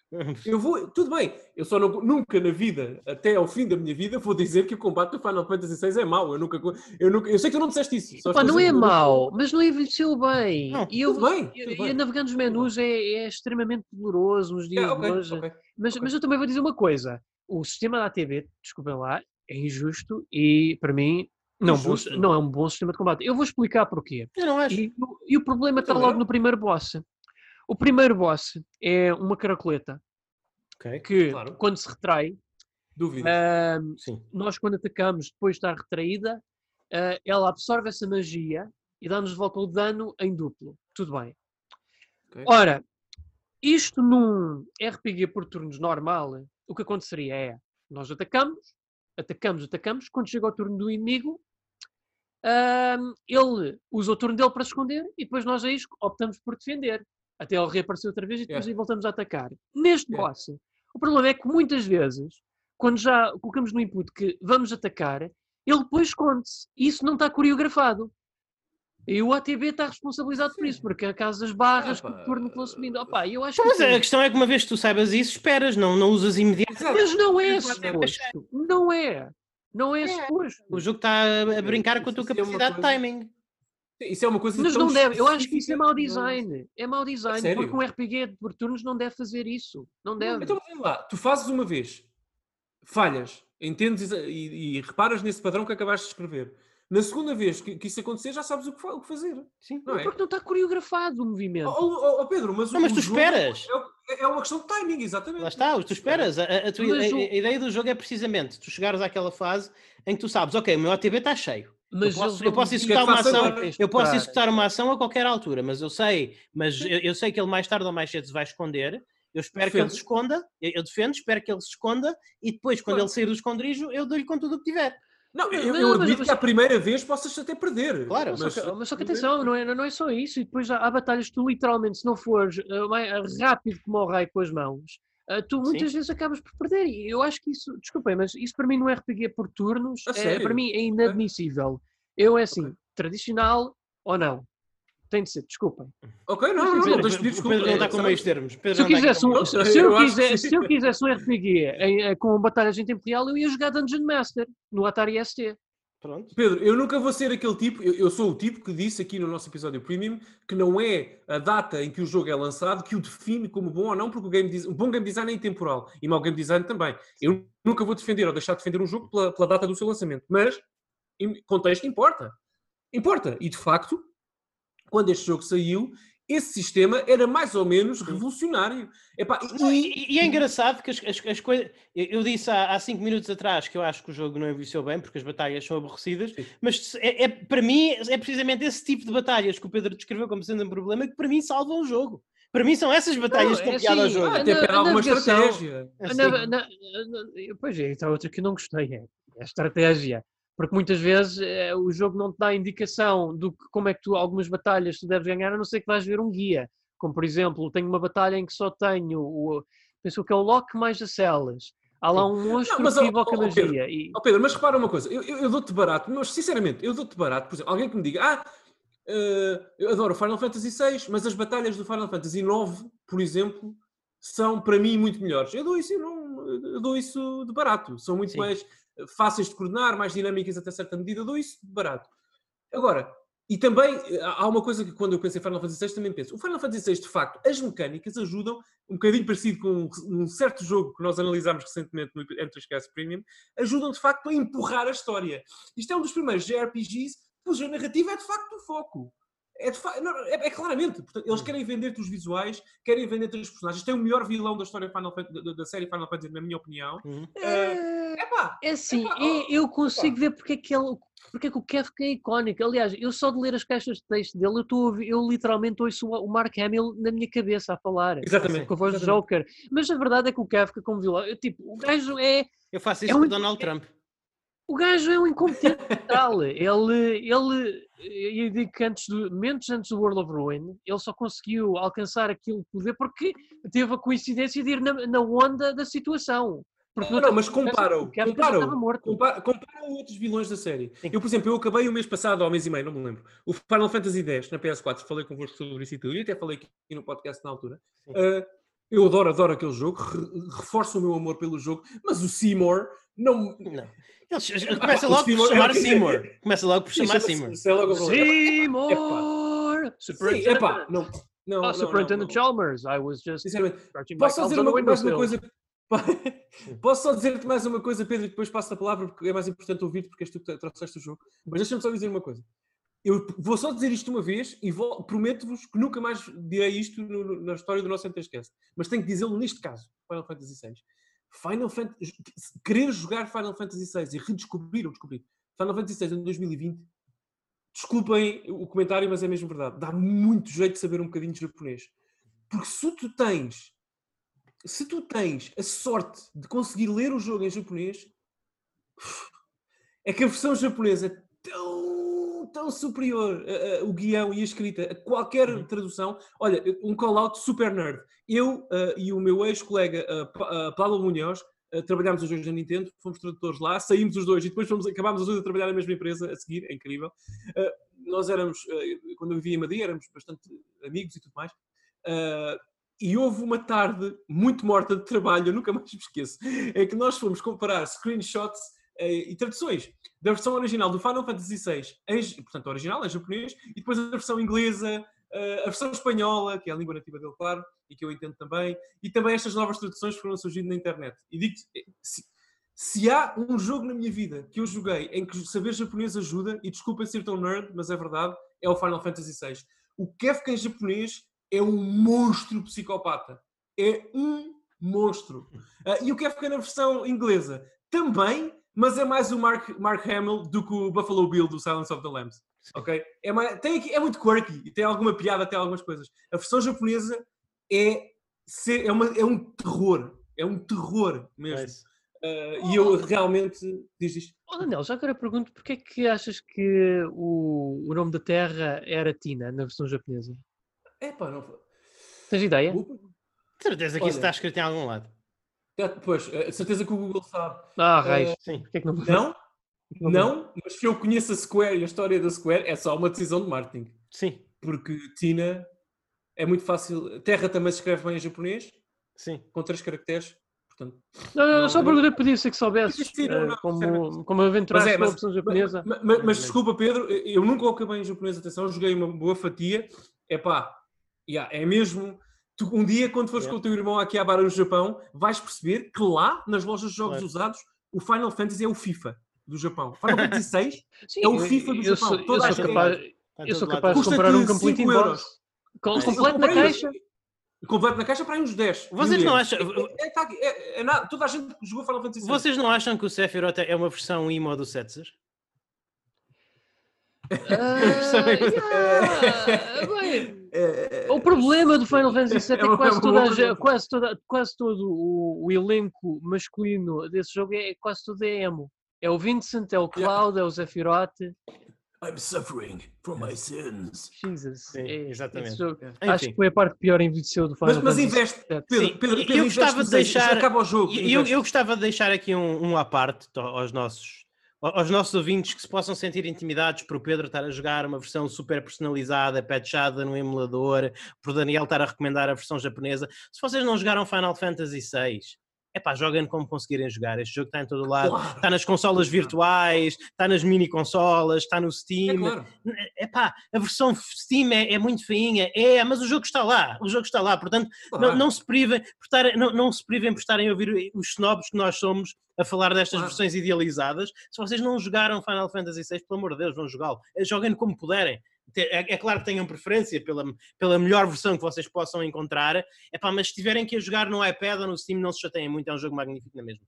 eu, vou, tudo bem, eu só não, nunca na vida, até ao fim da minha vida, vou dizer que o combate do Final Fantasy VI é mau. Eu, nunca, eu, nunca, eu sei que tu não disseste isso. Pá, não é mau, mas não envelheceu bem. Não, e eu, tudo bem, tudo bem. navegando nos menus é, é, extremamente doloroso nos dias é, okay, de hoje. Okay, mas, okay. mas eu também vou dizer uma coisa: o sistema da TV, desculpem lá, é injusto e para mim não, bom, não, é um bom sistema de combate. Eu vou explicar porquê. Eu não acho. E, e o problema está logo no primeiro boss. O primeiro boss é uma caracoleta okay, que, claro. quando se retrai, uh, nós, quando atacamos, depois de estar retraída, uh, ela absorve essa magia e dá-nos de volta o dano em duplo. Tudo bem. Okay. Ora, isto num RPG por turnos normal, o que aconteceria é nós atacamos, atacamos, atacamos, quando chega ao turno do inimigo, uh, ele usa o turno dele para se esconder e depois nós aí optamos por defender até ele reaparecer outra vez e depois yeah. voltamos a atacar. Neste yeah. boss, o problema é que muitas vezes, quando já colocamos no input que vamos atacar, ele depois esconde-se. Isso não está coreografado. E o ATB está responsabilizado por isso, porque a casa das barras, ah, que o turno vão subindo. Opa, eu acho mas que a questão é que uma vez que tu saibas isso, esperas, não, não usas imediatamente. Mas não é suposto. Não é. Não é, é. suposto. O jogo está a brincar com a tua é capacidade de timing. Isso é uma coisa Mas não deve, eu acho que isso é mau design. É mau design, Sério? porque um RPG por turnos não deve fazer isso. Não deve. Então, lá, tu fazes uma vez, falhas, entendes e, e, reparas nesse padrão que acabaste de escrever. Na segunda vez que, que isso acontecer, já sabes o que, o que fazer. Sim, não é? porque não está coreografado o movimento. Oh, oh, oh Pedro, mas, não, mas tu esperas. É, é, uma questão de timing, exatamente. Lá está, tu esperas. A, a, tua, a, a, ideia do jogo é precisamente tu chegares àquela fase em que tu sabes, ok, o meu ATB está cheio. Mas eu posso, eu posso executar uma ação, eu posso executar uma ação a qualquer altura, mas eu sei, mas eu, eu, sei que ele mais tarde ou mais cedo se vai esconder. Eu espero defendo. que ele se esconda, eu, eu, defendo, espero que ele se esconda e depois, quando claro. ele sair do esconderijo, eu dou-lhe com tudo o que tiver. Não, eu, eu admito mas, que a primeira vez possas até perder. Claro, mas, só que, mas só que atenção, não é, não é só isso. E depois há, há batalhas que tu literalmente, se não fores uh, mais, rápido como o raio com as mãos, uh, tu muitas Sim. vezes acabas por perder. E eu acho que isso, desculpem, mas isso para mim não é RPG por turnos, é, para mim é inadmissível. Eu é assim, okay. tradicional ou não? Tem de ser, desculpem. Ok, não, não, não, não, pedir desculpa. Pedro não está com meios termos. se, eu quisesse um, se, eu quiser, se eu quisesse um RPG em, com batalhas em tempo real, eu ia jogar Dungeon Master no Atari ST. Pronto. Pedro, eu nunca vou ser aquele tipo, eu, eu, sou o tipo que disse aqui no nosso episódio Premium que não é a data em que o jogo é lançado que o define como bom ou não, porque o game um bom game design é intemporal e mau game design também. Eu nunca vou defender ou deixar de defender um jogo pela, pela data do seu lançamento, mas contexto importa. Importa. E de facto, quando este jogo saiu, esse sistema era mais ou menos revolucionário. Epá, e, e, é engraçado que as, as, as coisas. Eu disse há, há cinco minutos atrás que eu acho que o jogo não envelheceu bem porque as batalhas são aborrecidas, Sim. mas é, é, para mim é precisamente esse tipo de batalhas que o Pedro descreveu como sendo um problema que para mim salvam o jogo. Para mim são essas batalhas não, é com piada ao assim, jogo. Até para alguma estratégia. Assim. Na, na, pois é, então outra que não gostei é a estratégia porque muitas vezes é, o jogo não te dá indicação do que, como é que tu, algumas batalhas tu deves ganhar, a não ser que vais ver um guia. Como, por exemplo, tenho uma batalha em que só tenho, o, penso que é o Lock mais as celas. Há lá um monstro não, mas, que invoca oh, magia. Pedro, e... oh Pedro, mas repara uma coisa, eu, eu, eu dou-te barato, mas sinceramente, eu dou-te barato, por exemplo, alguém que me diga, ah, uh, eu adoro Final Fantasy VI, mas as batalhas do Final Fantasy IX, por exemplo, são para mim muito melhores. Eu dou isso, eu não, eu dou isso de barato, são muito Sim. mais fáceis de coordenar, mais dinâmicas até certa medida, dou isso barato. Agora, e também há uma coisa que quando eu penso em Final Fantasy VI também penso. O Final Fantasy VI, de facto, as mecânicas ajudam, um bocadinho parecido com um, certo jogo que nós analisámos recentemente no Enthusiast Premium, ajudam de facto a empurrar a história. Isto é um dos primeiros JRPGs cuja narrativa é de facto o foco. É, fa... não, é, é, claramente, portanto, eles hum. querem vender-te os visuais, querem vender-te os personagens. Tem o melhor vilão da história Final da, da, série Final Fantasy, na minha opinião. Uhum. Uh, epá, é assim, epá, oh, eu consigo epá. ver porque é que ele. Porque é que o Kefka é icónico. Aliás, eu só de ler as caixas de texto dele, eu, estou eu literalmente ouço o Mark Hamill na minha cabeça a falar. Exatamente. Com a voz do Joker. Mas a verdade é que o Kefka, como vilão, eu, tipo, o gajo é. Eu faço isso é com o Donald Trump. O gajo é um incompetente total. ele, ele, eu digo que antes do, menos antes do World of Ruin, ele só conseguiu alcançar aquele poder porque teve a coincidência de ir na, na onda da situação. Porque não, não mas compara-o. Compara, compara, outros vilões da série. Sim. Eu, por exemplo, eu acabei o mês passado, ao mês e meio, não me lembro, o Final Fantasy X na PS4, falei convosco sobre isso e tudo, e até falei aqui no podcast na altura. Uh, eu adoro, adoro aquele jogo, reforço o meu amor pelo jogo, mas o Seymour não. não. Ele começa logo por chamar Seymour. Começa logo por chamar Seymour. Seymour! Superintendent. Epá, não. Não, oh, Superintendent Chalmers, I was just. Posso dizer uma, mais uma coisa? *laughs* Posso só dizer-te mais uma coisa, Pedro, e depois passo a palavra porque é mais importante ouvir-te porque és tu que trouxeste o jogo. Mas deixa-me só dizer uma coisa. Eu vou só dizer isto uma vez e prometo-vos que nunca mais direi isto no, na história do nosso Entescast. Mas tenho que dizê-lo neste caso, Final Fantasy VI. Final Fantasy, querer jogar Final Fantasy VI e redescobrir ou descobrir Final Fantasy VI em 2020, desculpem o comentário, mas é mesmo verdade. Dá muito jeito de saber um bocadinho de japonês. Porque se tu tens, se tu tens a sorte de conseguir ler o jogo em japonês, é que a versão japonesa é tão, tão superior, uh, uh, o guião e a escrita, a qualquer uhum. tradução. Olha, um call-out super nerd. Eu uh, e o meu ex-colega uh, Pablo Munhoz uh, trabalhámos os dois na Nintendo, fomos tradutores lá, saímos os dois e depois fomos, acabámos os dois a trabalhar na mesma empresa a seguir, é incrível. Nós éramos, quando eu vivia em Madrid, éramos bastante amigos e tudo mais. E houve uma tarde muito morta de trabalho, eu nunca mais me esqueço, é que nós fomos comparar screenshots e traduções da versão original do Final Fantasy VI, em, portanto, a original, em japonês, e depois a versão inglesa, a versão espanhola, que é a língua nativa dele, claro, e que eu entendo também, e também estas novas traduções que foram surgindo na internet. E digo eh, se, se há um jogo na minha vida que eu joguei em que saber japonês ajuda, e desculpem ser tão nerd, mas é verdade, é o Final Fantasy VI. O Kefka em japonês é um monstro psicopata. É um monstro. Uh, e o Kefka na versão inglesa também, mas é mais o Mark, Mark Hamill do que o Buffalo Bill do Silence of the Lambs. Ok? É, mais, tem aqui, é muito quirky e tem alguma piada, até algumas coisas. A versão japonesa é, ser, é, uma, é um terror. É um terror mesmo. Uh, e eu realmente. Diz isto. Oh, Daniel, já agora pergunto porque é que achas que o, o nome da Terra era Tina na versão japonesa? É pá, não. Tens ideia? Certeza que Olha, isso está escrito em algum lado. Pois, é, certeza que o Google sabe. Ah, raios, uh, sim. Que é que não... não? Não, mas que eu conheço a Square e a história da Square é só uma decisão de marketing. Sim. Porque Tina é muito fácil. Terra também se escreve bem em japonês. Sim. Com três caracteres. Portanto, não, não, não só perguntei, podia ser que soubesse uh, como, como aventuraste é, mas, opção japonesa. Mas, mas, mas, desculpa, Pedro, eu nunca acabei em japonês, atenção, joguei uma boa fatia. É pá, yeah, é mesmo. Tu, um dia, quando fores yeah. com o teu irmão aqui à Barra no Japão, vais perceber que lá, nas lojas de jogos claro. usados, o Final Fantasy é o FIFA do Japão. Final *laughs* Fantasy VI é o FIFA do eu Japão. Sou, eu, sou capaz, eu sou capaz de comprar um complete inbox. Com, completo na caixa? Completo na caixa para aí uns 10. Vocês não acham. É, é, tá é, é, nada, toda a gente que jogou Final Fantasy Vocês não acham que o Sephiroth é uma versão emo do Setzer? Uh, *laughs* o problema do Final Fantasy VII é, é quase, toda a, quase, toda, quase todo o, o, elenco masculino desse jogo é quase todo é emo. É o Vincent, é o Cloud, é o Sephiroth. I'm suffering for my sins. Jesus. Sim, é, exatamente. acho que foi a parte pior envelheceu do Final Mas, mas investe, Pedro, Pedro, Pedro, eu gostava de deixar, acaba o jogo. Eu, eu, gostava de deixar aqui um, um à parte aos nossos, aos nossos ouvintes que se possam sentir intimidados por o Pedro estar a jogar uma versão super personalizada, patchada no emulador, por Daniel estar a recomendar a versão japonesa. Se vocês não jogaram Final Fantasy VI, é pá, joguem como conseguirem jogar. Este jogo está em todo lado, claro. está nas consolas virtuais, está nas mini consolas, está no Steam. É claro. pá, a versão Steam é, é, muito feinha, é, mas o jogo está lá, o jogo está lá, portanto, claro. não, não, se privem por estar, não, não se privem por estarem a ouvir os snobs que nós somos a falar destas versões idealizadas. Se vocês não jogaram Final Fantasy VI, pelo amor de Deus, vão jogá-lo. Joguem como puderem. É, é, claro que tenham preferência pela, pela melhor versão que vocês possam encontrar, pá, mas se tiverem que a jogar no iPad ou no Steam, não se chateiem muito, é um jogo magnífico na mesma.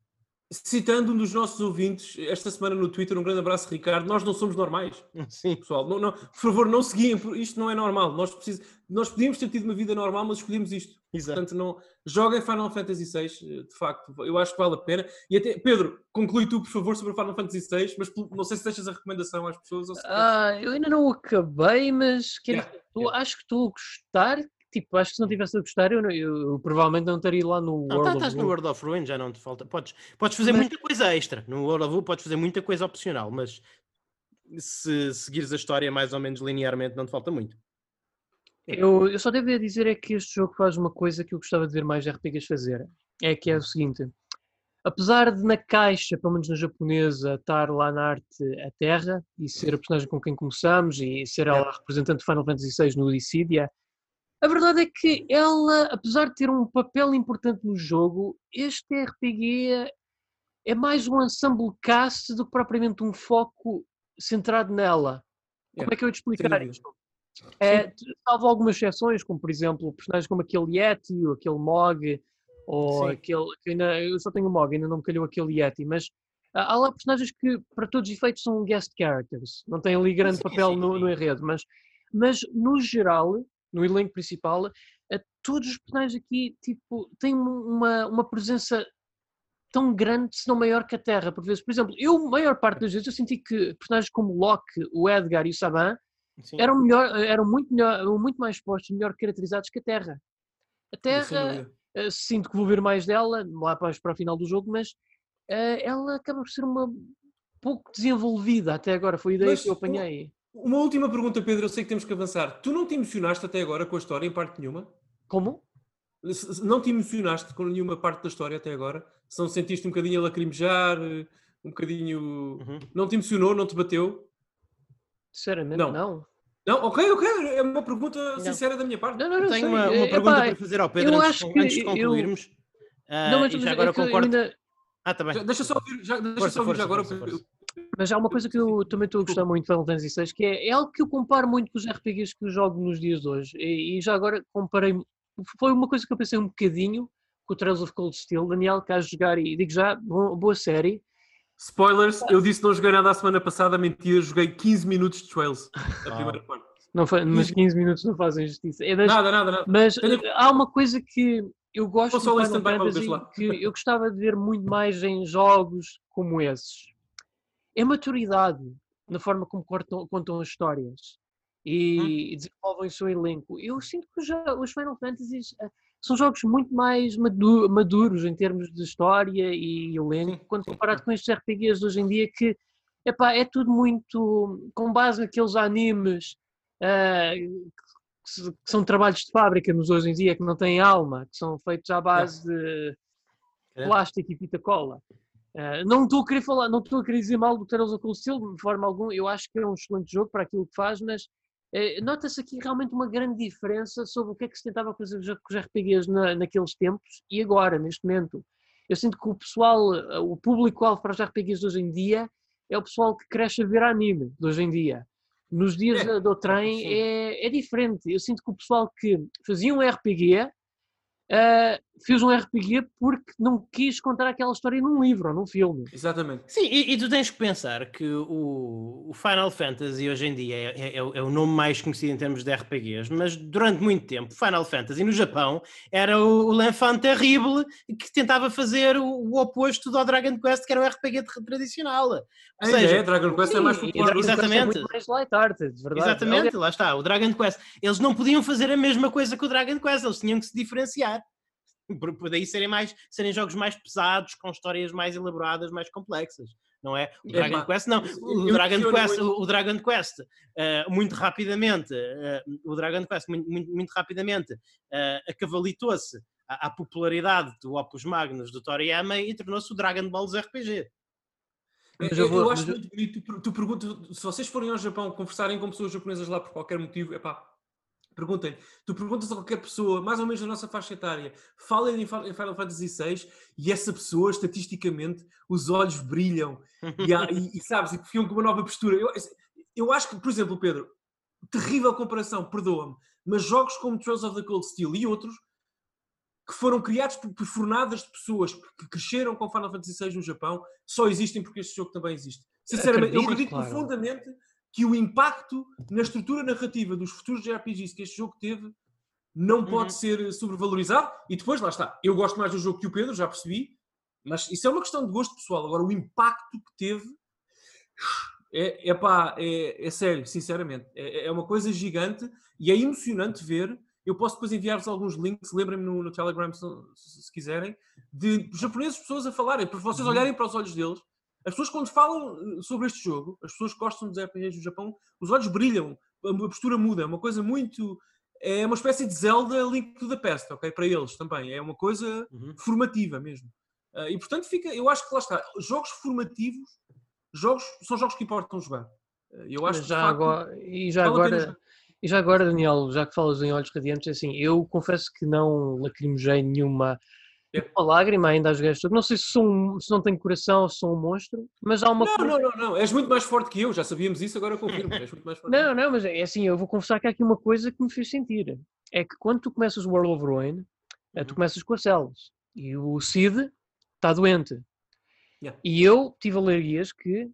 Citando um dos nossos ouvintes, esta semana no Twitter, um grande abraço, Ricardo. Nós não somos normais. *laughs* Sim. Pessoal, não, não, por favor, não seguiem, isto não é normal. Nós, precis, nós podíamos ter tido uma vida normal, mas escolhemos isto. Exato. Portanto, não, joguem Final Fantasy VI, de facto, eu acho que vale a pena. E até, Pedro, conclui tu, por favor, sobre Final Fantasy VI, mas não sei se deixas a recomendação às pessoas. Ou se ah, eu ainda não acabei, mas quer yeah, tu, yeah. acho que estou a gostar tipo, acho que se não tivesse a gostar, eu, eu, eu, provavelmente não estaria lá no não, World tá, estás no World of Ruin, já não te falta. Podes, podes fazer mas... muita coisa extra. No World of War podes fazer muita coisa opcional, mas se seguires a história mais ou menos linearmente, não te falta muito. Eu, eu só devo dizer é que este jogo faz uma coisa que eu gostava de ver mais RPGs fazer. É que é o seguinte: apesar de na caixa, pelo menos na japonesa, estar lá na arte a Terra e ser a personagem com quem começamos e ser ela a representante de Final Fantasy VI no Dissidia, a verdade é que ela, apesar de ter um papel importante no jogo, este RPG é mais um ensemble cast do que propriamente um foco centrado nela. Como é que eu ia te explicar isto? É, salvo algumas exceções, como por exemplo personagens como aquele Yeti, ou aquele Mog, ou Sim. aquele. Ainda, eu só tenho o Mog, ainda não me calhou aquele Yeti, mas há lá personagens que, para todos os efeitos, são guest characters, não têm ali grande sim, papel sim, no, no, enredo, mas, mas no geral, no elenco principal, eh, todos os personagens aqui tipo, têm uma, uma presença tão grande, se não maior que a Terra, por vezes. Por exemplo, eu, a maior parte das vezes, eu senti que personagens como Locke, o Edgar e o Saban eram, melhor, eram muito, melhor, muito mais postos, melhor caracterizados que a Terra. A Terra uh, sinto que vou ver mais dela lá para, para o final do jogo, mas uh, ela acaba por ser uma pouco desenvolvida até agora, foi a ideia mas, que eu apanhei. Uma última pergunta, Pedro, eu sei que temos que avançar. Tu não te emocionaste até agora com a história, em parte nenhuma? Como? Não te emocionaste com nenhuma parte da história até agora? Se não sentiste um bocadinho a lacrimejar, um bocadinho. Uhum. Não te emocionou, não te bateu? Sinceramente, não. não. Não, ok, ok. É uma pergunta não. sincera da minha parte. Não, não, não Tenho uma, uma, pergunta Epá, para fazer ao Pedro antes, antes, de concluirmos. Eu... Uh, não, mas, já agora concordo. Ainda... Ah, tá bem. Já, deixa só ouvir já, deixa força, só ouvir força, já agora. Mas há uma coisa que eu também estou a gostar muito de Final Fantasy VI, que é, é algo que eu comparo muito com os RPGs que eu jogo nos dias de hoje. E, e já agora comparei. Foi uma coisa que eu pensei um bocadinho com o Trails of Cold Steel. Daniel, que a jogar e digo já, boa série. Spoilers, eu disse não joguei nada a semana passada, mentira, joguei 15 minutos de Trails, a *laughs* ah. primeira parte. Não, mas 15 minutos não fazem justiça. É das, nada, nada, nada. Mas Tenho... há uma coisa que eu gosto de Final Fantasy que eu gostava de ver muito mais em jogos como esses é maturidade na forma como contam, contam as histórias e, hum. desenvolvem o seu elenco. Eu sinto que os Final Fantasies uh, são jogos muito mais maduro, maduros em termos de história e elenco, quando comparado com estes RPGs de hoje em dia que epá, é tudo muito com base naqueles animes uh, que, são trabalhos de fábrica nos hoje em dia que não têm alma, que são feitos à base de plástico e fita cola. Uh, não estou a querer falar, não estou a querer dizer mal do Trails of Cold Steel de forma alguma, eu acho que é um excelente jogo para aquilo que faz, mas uh, nota-se aqui realmente uma grande diferença sobre o que é que se tentava fazer com os RPGs na, naqueles tempos e agora, neste momento. Eu sinto que o pessoal, eh, o público-alvo para os RPGs de hoje em dia é o pessoal que cresce a ver anime de hoje em dia. Nos dias é, do trem é, é diferente. Eu sinto que o pessoal que fazia um RPG uh, fez um RPG porque não quis contar aquela história num livro ou num filme. Exatamente. Sim, e, e tu tens que pensar que o, o Final Fantasy hoje em dia é, é, é, o nome mais conhecido em termos de RPGs, mas durante muito tempo Final Fantasy no Japão era o, o L'Enfant Terrible que tentava fazer o, o, oposto do Dragon Quest, que era um RPG tradicional. Ou é, seja, é, Dragon Quest sim, é mais popular. Exatamente. É mais light art, verdade. Exatamente, lá está, o Dragon Quest. Eles não podiam fazer a mesma coisa que o Dragon Quest, eles tinham que se diferenciar por, por daí serem, mais, serem jogos mais pesados, com histórias mais elaboradas, mais complexas não é? O Dragon é, Quest não, o Dragon Quest, muito... o Dragon Quest uh, muito rapidamente, uh, o Dragon Quest muito, muito, muito rapidamente uh, acavalitou-se à, à, popularidade do Opus Magnus do Toriyama e tornou-se o Dragon Balls RPG. Eu, eu, eu, acho muito bonito, tu, tu perguntas, se vocês forem ao Japão conversarem com pessoas japonesas lá por qualquer motivo, é pá, Perguntem, tu perguntas a qualquer pessoa, mais ou menos da nossa faixa etária, falem em Final Fantasy VI e essa pessoa, estatisticamente, os olhos brilham e, há, e, e sabes, e ficam com uma nova postura. Eu, eu acho que, por exemplo, Pedro, terrível comparação, perdoa-me, mas jogos como Trails of the Cold Steel e outros que foram criados por, por fornadas de pessoas que cresceram com Final Fantasy VI no Japão só existem porque este jogo também existe. Sinceramente, acredito, eu acredito claro. profundamente que o impacto na estrutura narrativa dos futuros JRPGs que este jogo teve não uhum. pode ser sobrevalorizado. E depois, lá está, eu gosto mais do jogo que o Pedro, já percebi, mas isso é uma questão de gosto pessoal. Agora, o impacto que teve é, é pá, é, é sério, sinceramente. É, é, uma coisa gigante e é emocionante ver. Eu posso depois enviar-vos alguns links, lembrem-me no, no, Telegram se, se, se, quiserem, de japoneses, pessoas a falarem, para vocês uhum. olharem para os olhos deles as pessoas, quando falam eh, sobre este jogo, as pessoas que gostam dos RPGs do Japão, os olhos brilham, a postura muda, é uma coisa muito. É uma espécie de Zelda Link to the Past, ok? Para eles também. É uma coisa uhum. formativa mesmo. Uh, e portanto, fica. Eu acho que lá está. Jogos formativos jogos, são jogos que importam jogar. Uh, eu acho já facto, agora, e já agora. E já agora, Daniel, já que falas em olhos radiantes, assim, eu confesso que não lacrimejei nenhuma é. Uma lágrima ainda às vezes. Não sei se, sou se não tenho coração ou se sou um monstro, mas há uma não, coisa... Não, não, não. És muito mais forte que eu, já sabíamos isso, agora confirmo. És muito mais forte não, não, mas é assim, eu vou confessar que há aqui uma coisa que me fez sentir. É que quando tu começas o World of Ruin, eh, tu uhum. começas com as células. E o Cid está doente. Yeah. E eu tive alergias que,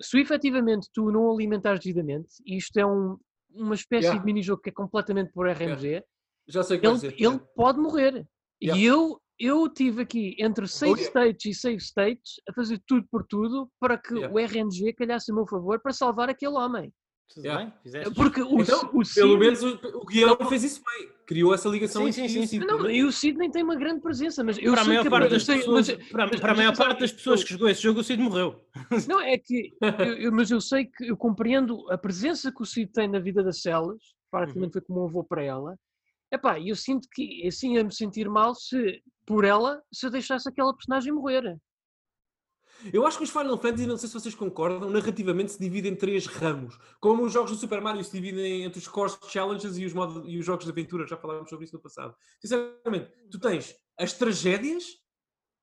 se efetivamente tu não alimentares devidamente, e isto é um, uma espécie yeah. de mini-jogo que é completamente por RMG, yeah. Já sei que ele, ele pode morrer. E eu eu tive aqui entre save oh, yeah. states e save states a fazer tudo por tudo para que yeah. o RNG calhasse a meu favor para salvar aquele homem. Tudo yeah. bem, fizeste. Porque o, então, o pelo menos o, o Guilherme fez isso bem. Criou essa ligação sim, sim, sim, Não, e o Sidney tem uma grande presença, mas eu para a maior parte das pessoas, mas, para, mas, para a maior parte das pessoas que jogou esse jogo, o Cid morreu. *laughs* Não, é que, eu, eu, mas eu sei que eu compreendo a presença que o Cid tem na vida das celas, praticamente uhum. foi como um avô para ela. Epá, eu sinto que assim ia me sentir mal se, por ela, se eu deixasse aquela personagem morrer. Eu acho que os Final Fantasy, não sei se vocês concordam, narrativamente se dividem em três ramos. Como os jogos do Super Mario se dividem entre os Course Challenges e os, modo, e os jogos de aventura, já falávamos sobre isso no passado. Sinceramente, tu tens as tragédias,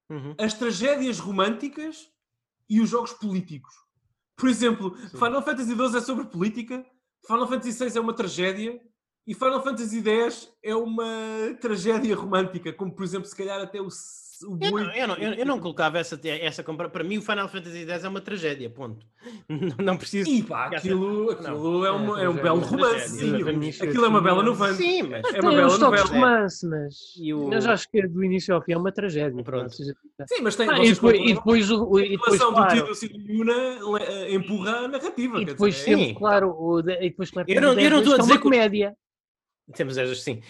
uhum. as tragédias românticas e os jogos políticos. Por exemplo, Sim. Final Fantasy XII é sobre política, Final Fantasy VI é uma tragédia e Final Fantasy X é uma tragédia romântica, como por exemplo, se calhar até o o eu não, eu, não, eu, eu não colocava essa, essa compra. Para mim, o Final Fantasy X é uma tragédia, ponto. *laughs* Não, preciso. E pá, aquilo, aquilo é, uma, é, é um belo romance. Sim, aquilo é uma bela novela. Sim, mas é uma bela novela. romance, mas o... já acho que do início ao fim é uma tragédia. Pronto. Sim, mas tem. Ah, e depois, e depois, o, e depois, claro, do Tito Yuna eh, empurra a narrativa. E depois, sempre, claro, o, e depois, claro, eu não, não estou a é dizer. comédia. Temos estas, sim.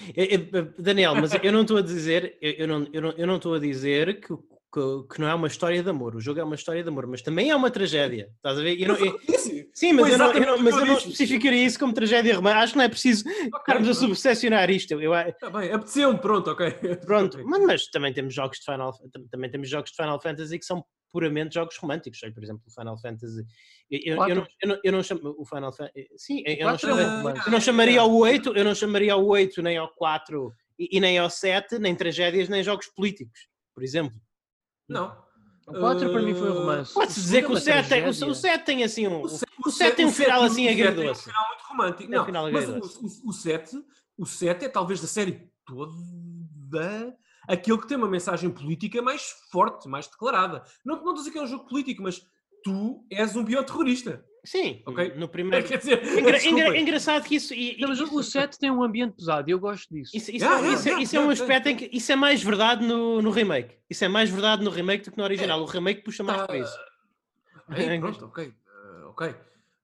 Daniel, mas eu não estou a dizer, eu não, eu não, eu não estou a dizer que, que, que, não é uma história de amor. O jogo é uma história de amor, mas também é uma tragédia. Estás a ver? Eu não, eu, sim, mas, eu não, eu não, mas eu não especificaria isso como tragédia romântica. Acho que não é preciso okay, estarmos a subseccionar isto. Eu, tá bem, apeteceu-me, pronto, ok. *laughs* Pronto, mas, mas, também temos jogos de Final também temos jogos de Final Fantasy que são puramente jogos românticos. Por exemplo, o Final Fantasy. Eu, eu, não, eu, não, eu não chamo o Final Fantasy. Sim, eu não, chamo, eu não chamaria ao 8, eu não chamaria ao 8 nem ao 4 e, e nem ao 7, nem tragédias, nem jogos políticos, por exemplo. Não. O 4 para mim foi um romance. Pode-se dizer que o 7, tem, o, 7 tem assim um. O 7 tem um final assim agridoce. Tem um final muito romântico. Não, mas o, o, 7, o 7 é talvez da série toda aquele que tem uma mensagem política mais forte, mais declarada. Não, não estou a dizer que é um jogo político, mas tu és um bioterrorista. Sim, okay? no *laughs* primeiro. Quer dizer, engra, engra, engraçado que isso. E, não, mas o 7 tem um ambiente pesado e eu gosto disso. Isso, isso, yeah, é, isso, yeah, isso yeah, é um aspecto em que. Isso é mais verdade no, no remake. Isso é mais verdade no remake do que no original. É. O remake puxa mais tá, para isso. Aí, pronto, ok. Uh, ok.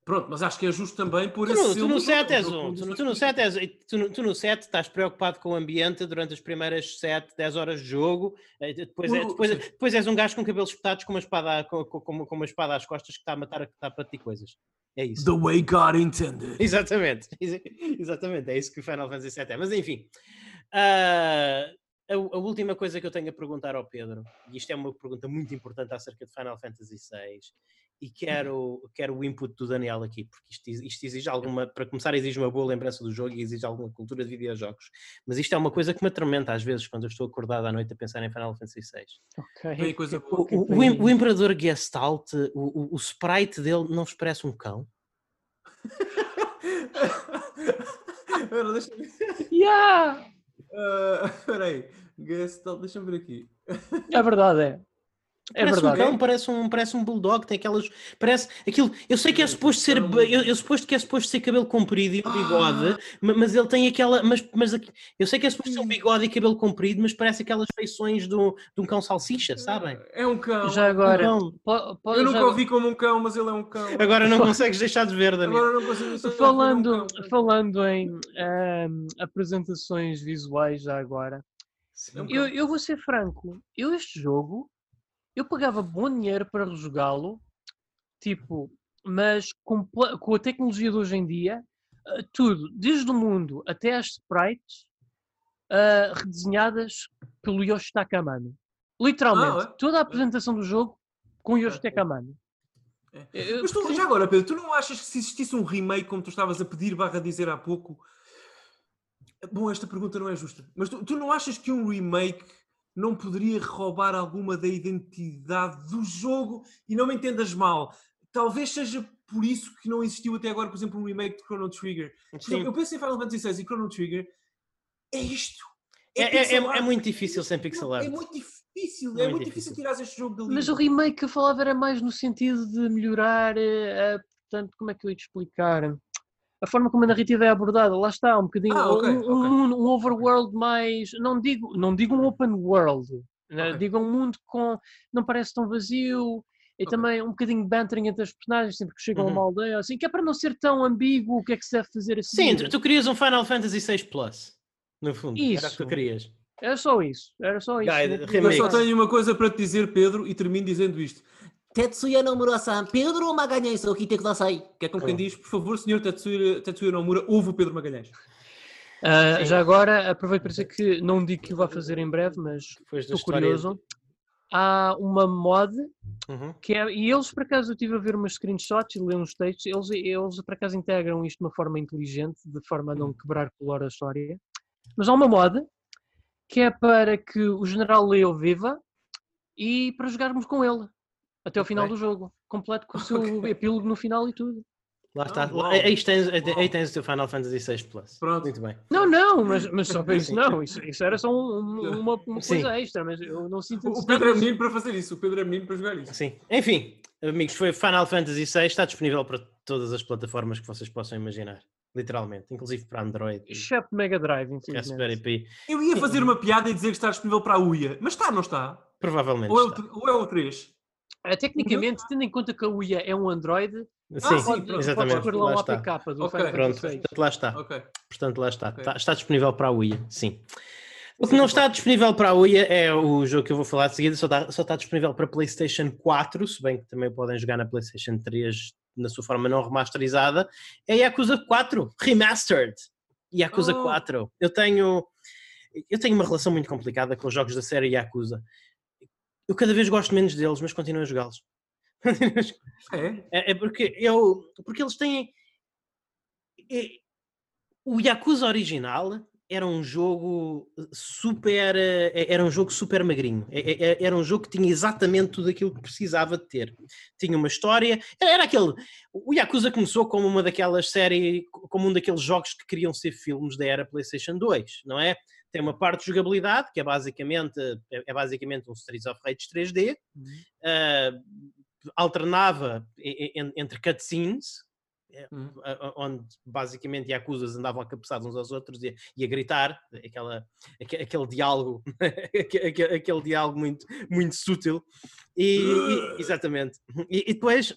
Pronto, mas acho que é justo também por tu esse. No, tu no 7 és um. Tu, tu, no 7 és, tu, no, tu no 7 estás preocupado com o ambiente durante as primeiras 7, 10 horas de jogo. Eh, depois, é, depois, depois és um gajo com cabelos espetados com uma espada, com, com, com uma espada às costas que está a matar, que está a partir coisas. É isso. The way God intended. Exatamente. *laughs* Exatamente. É isso que o Final Fantasy VII é. Mas enfim. Uh, a, a, última coisa que eu tenho a perguntar ao Pedro, e isto é uma pergunta muito importante acerca de Final Fantasy VI, e quero, quero o input do Daniel aqui, porque isto, isto exige alguma, para começar, exige uma boa lembrança do jogo e exige alguma cultura de videojogos. Mas isto é uma coisa que me atormenta às vezes quando eu estou acordado à noite a pensar em Final Fantasy VI. Ok. Coisa o, o, o, o, Imperador Gestalt, o, o, sprite dele não vos parece um cão? *laughs* Espera, deixa-me ver. Yeah! Uh, espera aí. Gestalt, deixa-me ver aqui. É verdade, é. É parece verdade. um cão, parece um, parece um bulldog, tem aquelas. Parece aquilo. Eu sei que é suposto ser. Eu, eu suposto que é suposto ser cabelo comprido e um bigode, ah. mas ele tem aquela. Mas, mas eu sei que é suposto ser um bigode e cabelo comprido, mas parece aquelas feições do, de um cão salsicha, sabem? É um cão. Já agora. Um eu nunca já... ouvi como um cão, mas ele é um cão. Agora não consegues deixar de ver, Daniel. Agora não consigo falando, um falando em um, apresentações visuais, já agora. Sim, eu, eu vou ser franco, eu este jogo eu pagava bom dinheiro para rejogá-lo, tipo, mas com, com, a tecnologia de hoje em dia, uh, tudo, desde o mundo até as sprites, uh, redesenhadas pelo Yoshi Takamano. Literalmente, ah, é? toda a apresentação do jogo com Yoshi é, Takamano. É. Eu, mas tu, já agora, Pedro, tu não achas que se existisse um remake, como tu estavas a pedir, barra dizer há pouco, Bom, esta pergunta não é justa, mas tu, tu não achas que um remake não poderia roubar alguma da identidade do jogo e não me entendas mal. Talvez seja por isso que não existiu até agora, por exemplo, um remake de Chrono Trigger. Exemplo, eu penso em Final Fantasy VI e Chrono Trigger. É isto. É, é, é, é muito difícil sem pixel art. É muito difícil. É, muito difícil, difícil tirar este jogo dali. Mas o remake que eu falava era mais no sentido de melhorar. Uh, portanto, como é que eu ia te explicar? A forma como a narrativa é abordada, lá está, um bocadinho, ah, okay, um, okay. Um, um, overworld mais, não digo, não digo um open world, né? okay. digo um mundo com, não parece tão vazio, E okay. também um bocadinho de bantering entre as personagens, sempre que chegam uhum. a uma aldeia, assim, que é para não ser tão ambíguo o que é que se deve fazer assim. Sim, tu, tu querias um Final Fantasy VI Plus, no fundo. Isso. Era o que tu querias. Era só isso, era só isso. Eu só tenho uma coisa para te dizer, Pedro, e termino dizendo isto. Tetsuya Nomura-san, Pedro Magalhães, o que Kudasai. Que é como quem diz, por favor, senhor Tetsuya, Tetsuya Nomura, ouve o Pedro Magalhães. Uh, já agora, aproveito para dizer que não digo que o vá fazer em breve, mas estou curioso. Há uma mod uhum. que é, e eles por acaso eu estive a ver umas screenshots e ler uns textos, eles, eles por acaso integram isto de uma forma inteligente, de forma a não uhum. quebrar color a história. Mas há uma mod que é para que o general Leo viva e para jogarmos com ele até ao final do jogo, completo com o seu okay. epílogo no final e tudo. Lá está. Oh, aí, tens, aí tens o teu Final Fantasy VI Plus. Pronto. Muito bem. Não, não, mas, mas só para isso não. Isso, isso era só um, *laughs* uma, uma coisa extra, mas eu não sinto. O Pedro é menino para fazer isso, o Pedro é menino para jogar isso. Sim. Enfim, amigos, foi Final Fantasy VI, está disponível para todas as plataformas que vocês possam imaginar. Literalmente, inclusive para Android. Exceto Mega Drive, infelizmente. Eu ia fazer uma piada e dizer que está disponível para a UIA, mas está, não está? Provavelmente. Ou é o, ou é o 3? É, tecnicamente, tendo em conta que a UIA é um Android, Sim, ah, sim pode, exatamente. Pode lá, lá está. do okay. Pronto, portanto, lá está. Okay. Portanto, lá está. Okay. está. Está disponível para a UIA, sim. O que não está disponível para a UIA é o jogo que eu vou falar de seguida, só está, só está disponível para PlayStation 4, se bem que também podem jogar na PlayStation 3 na sua forma não remasterizada. É Yakuza 4 Remastered. Yakuza oh. 4. Eu tenho, eu tenho uma relação muito complicada com os jogos da série Yakuza. Eu cada vez gosto menos deles, mas continuo a jogá-los. *laughs* É? é? é? porque eu porque eles têm é, o Yakuza original era um jogo super é, era um jogo super magrinho é, era um jogo que tinha exatamente tudo aquilo que precisava de ter tinha uma história era aquele o Yakuza começou como uma daquelas séries como um daqueles jogos que queriam ser filmes da era PlayStation 2 não é tem uma parte de jogabilidade que é basicamente é, basicamente um Streets of Rage 3D uhum. uh, alternava entre cutscenes, eh, hum. onde basicamente Yakuzas andavam a cabeçar uns aos outros e, e a gritar, aquela, aquele, aquele diálogo, *laughs* aquele, aquele, diálogo muito, muito sutil, e, e exatamente, e, e, depois,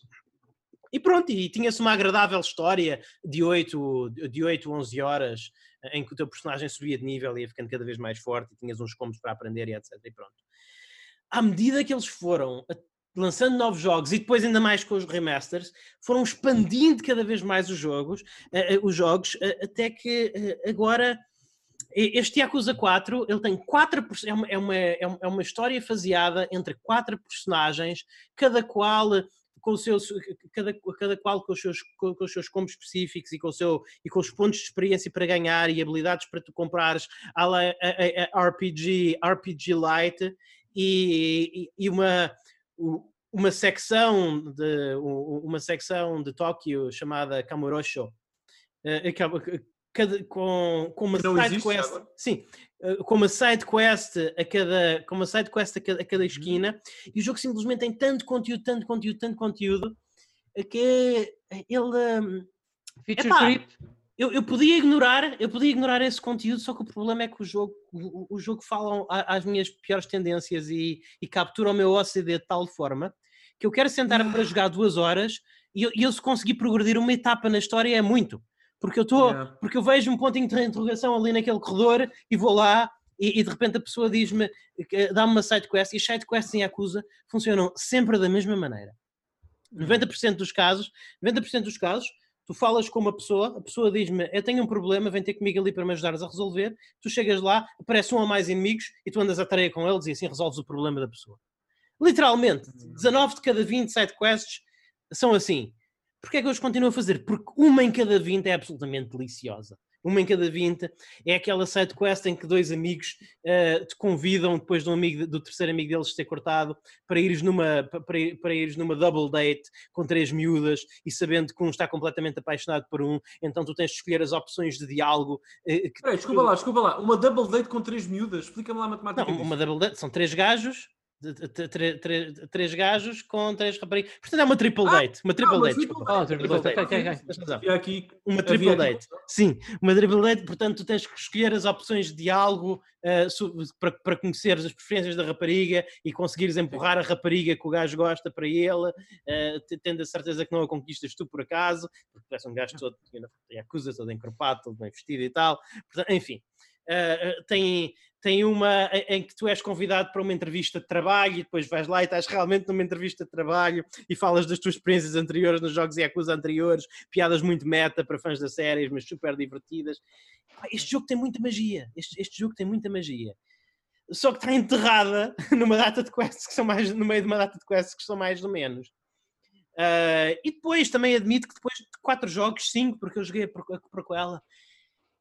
e pronto, e tinha-se uma agradável história de 8, de 8, 11 horas, em que o teu personagem subia de nível e ia ficando cada vez mais forte, e tinhas uns combos para aprender e etc, e pronto. À medida que eles foram lançando novos jogos e depois ainda mais com os remasters, foram expandindo cada vez mais os jogos, uh, os jogos uh, até que agora este Yakuza 4, ele tem quatro, é uma, é, uma, é uma história faseada entre quatro personagens, cada qual com o seu, cada, cada qual com os, seus, com, com, os seus combos específicos e com, o seu, e com os pontos de experiência para ganhar e habilidades para tu comprares a, a, a, RPG, RPG Lite e, e, e uma uma secção de uma secção de Tóquio chamada Kamurocho eh, com, com uma side quest agora? sim eh, com uma side quest a cada com uma side quest a cada, a cada uhum. esquina uhum. e o jogo simplesmente tem tanto conteúdo tanto conteúdo tanto conteúdo que ele hum, feature creep eu, eu podia ignorar, eu podia ignorar esse conteúdo, só que o problema é que o jogo, o, o jogo fala às minhas piores tendências e, e captura o meu OCD de tal forma que eu quero sentar-me para jogar duas horas e eu, e eu se conseguir progredir uma etapa na história é muito. Porque eu estou, yeah. porque eu vejo um ponto de interrogação ali naquele corredor e vou lá e, e de repente a pessoa diz-me, dá-me uma side quest e as side quests em Yakuza funcionam sempre da mesma maneira. 90% dos casos, 90% dos casos, Tu falas com uma pessoa, a pessoa diz-me, eu tenho um problema, vem ter comigo ali para me ajudares a resolver. Tu chegas lá, aparece um ou mais inimigos e tu andas a tareia com eles e assim resolves o problema da pessoa. Literalmente, 19 de cada 20 sidequests são assim. Porquê é que eu os continuo a fazer? Porque uma em cada 20 é absolutamente deliciosa uma em cada 20, é aquela side quest em que dois amigos uh, te convidam, depois do, amigo, do terceiro amigo deles ter cortado, para ires, numa, para, para ires numa double date com três miúdas e sabendo que um está completamente apaixonado por um, então tu tens de escolher as opções de diálogo. Uh. Peraí, desculpa lá, desculpa lá, uma double date com três miúdas, explica-me lá a matemática. Não, uma double date, são três gajos três gajos com três raparigas. Portanto, é uma triple ah, date. Uma triple date, desculpa. Uma triple date. Sim, uma triple date. Portanto, tu tens que escolher as opções de diálogo uh, para, conheceres as preferências da rapariga e conseguires empurrar a rapariga que o gajo gosta para ele, uh, tendo a certeza que não a conquistas tu por acaso, porque tu és um gajo todo, acusa todo encorpado, todo bem vestido e tal. Portanto, enfim. Uh, tem, tem uma em que tu és convidado para uma entrevista de trabalho e depois vais lá e estás realmente numa entrevista de trabalho e falas das tuas experiências anteriores nos jogos e Yakuza anteriores, piadas muito meta para fãs da série, mas super divertidas. Este jogo tem muita magia, este, este jogo tem muita magia. Só que está enterrada *laughs* numa data de quests que são mais, no meio de uma data de quests que são mais ou menos. Uh, e depois também admito que depois de quatro jogos, cinco, porque eu joguei a ela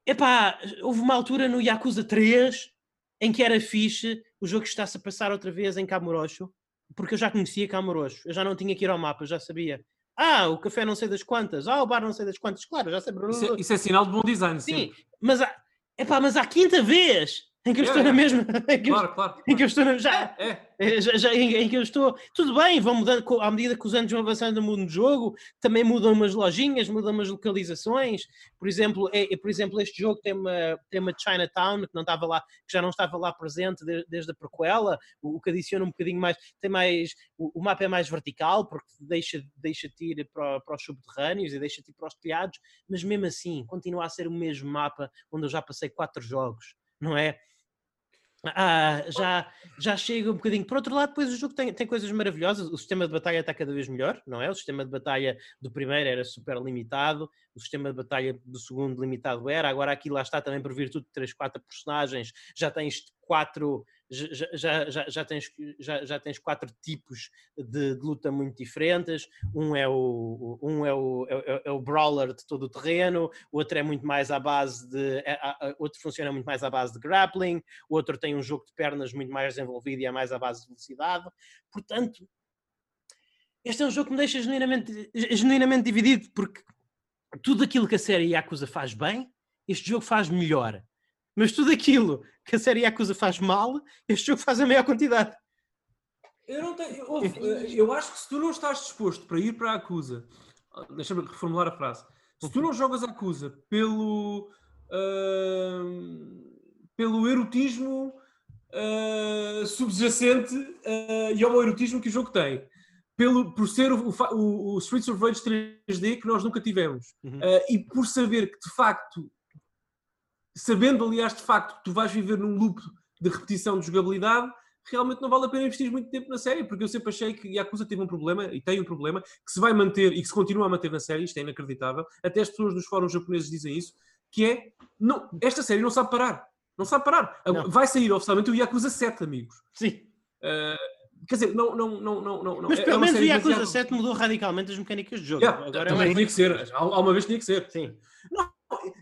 epá, houve uma altura no Yakuza 3 em que era fixe o jogo está-se a passar outra vez em Kamurocho, porque eu já conhecia Kamurocho, eu já não tinha que ir ao mapa, eu já sabia. Ah, o café não sei das quantas, ah, o bar não sei das quantas, claro, já sei. Isso é, isso é sinal de bom design, sim. Sempre. Mas, a, epá, mas à quinta vez em que eu estou na mesma. *laughs* Em que, claro, eu, claro, em que eu estou na, já, é, é. é. Já, já, em, em, que eu estou. Tudo bem, vão mudando à medida que os anos vão avançando no mundo do jogo, também mudam umas lojinhas, mudam umas localizações. Por exemplo, é, é, por exemplo este jogo tem uma, tem uma Chinatown que não estava lá, que já não estava lá presente de, desde a prequela, o, o, que adiciona um bocadinho mais, tem mais. O, o mapa é mais vertical, porque deixa, deixa-te ir para, para os subterrâneos e deixa-te ir para os telhados, mas mesmo assim continua a ser o mesmo mapa onde eu já passei quatro jogos, não é? Ah, já, já chega um bocadinho. Por outro lado, depois o jogo tem, tem coisas maravilhosas. O sistema de batalha está cada vez melhor, não é? O sistema de batalha do primeiro era super limitado, o sistema de batalha do segundo limitado era. Agora aqui lá está também por virtude de 3, 4 personagens, já tens quatro já, já, já, tens, já, já tens quatro tipos de, de, luta muito diferentes. Um é o, um é o, é, é, é o brawler de todo o terreno, outro é muito mais à base de. É, outro funciona muito mais à base de grappling, o outro tem um jogo de pernas muito mais desenvolvido e é mais à base de velocidade. Portanto, este é um jogo que me deixa genuinamente, genuinamente dividido, porque tudo aquilo que a série Yakuza faz bem, este jogo faz melhor. Mas tudo aquilo que a série Yakuza faz mal, este jogo faz a maior quantidade. Eu não tenho. Eu, eu acho que se tu não estás disposto para ir para a Acusa, deixa-me reformular a frase. Se tu não jogas a Acusa pelo. Uh, pelo erotismo uh, subjacente uh, e ao erotismo que o jogo tem. Pelo, por ser o, o, o Streets of Rage 3D que nós nunca tivemos. Uhum. Uh, e por saber que de facto sabendo, aliás, de facto, que tu vais viver num loop de repetição de jogabilidade, realmente não vale a pena investir muito tempo na série, porque eu sempre achei que Yakuza teve um problema, e tem um problema, que se vai manter e que se continua a manter na série, isto é inacreditável, até as pessoas nos fóruns japoneses dizem isso, que é, não, esta série não sabe parar. Não sabe parar. Não. Vai sair oficialmente o Yakuza 7, amigos. Sim. Uh, quer dizer, não, não, não, não, não. Mas é pelo é menos o Yakuza 7 mudou radicalmente as mecânicas de jogo. Yeah, Agora também é tinha que ser. Há uma vez tinha que ser. Sim. Não,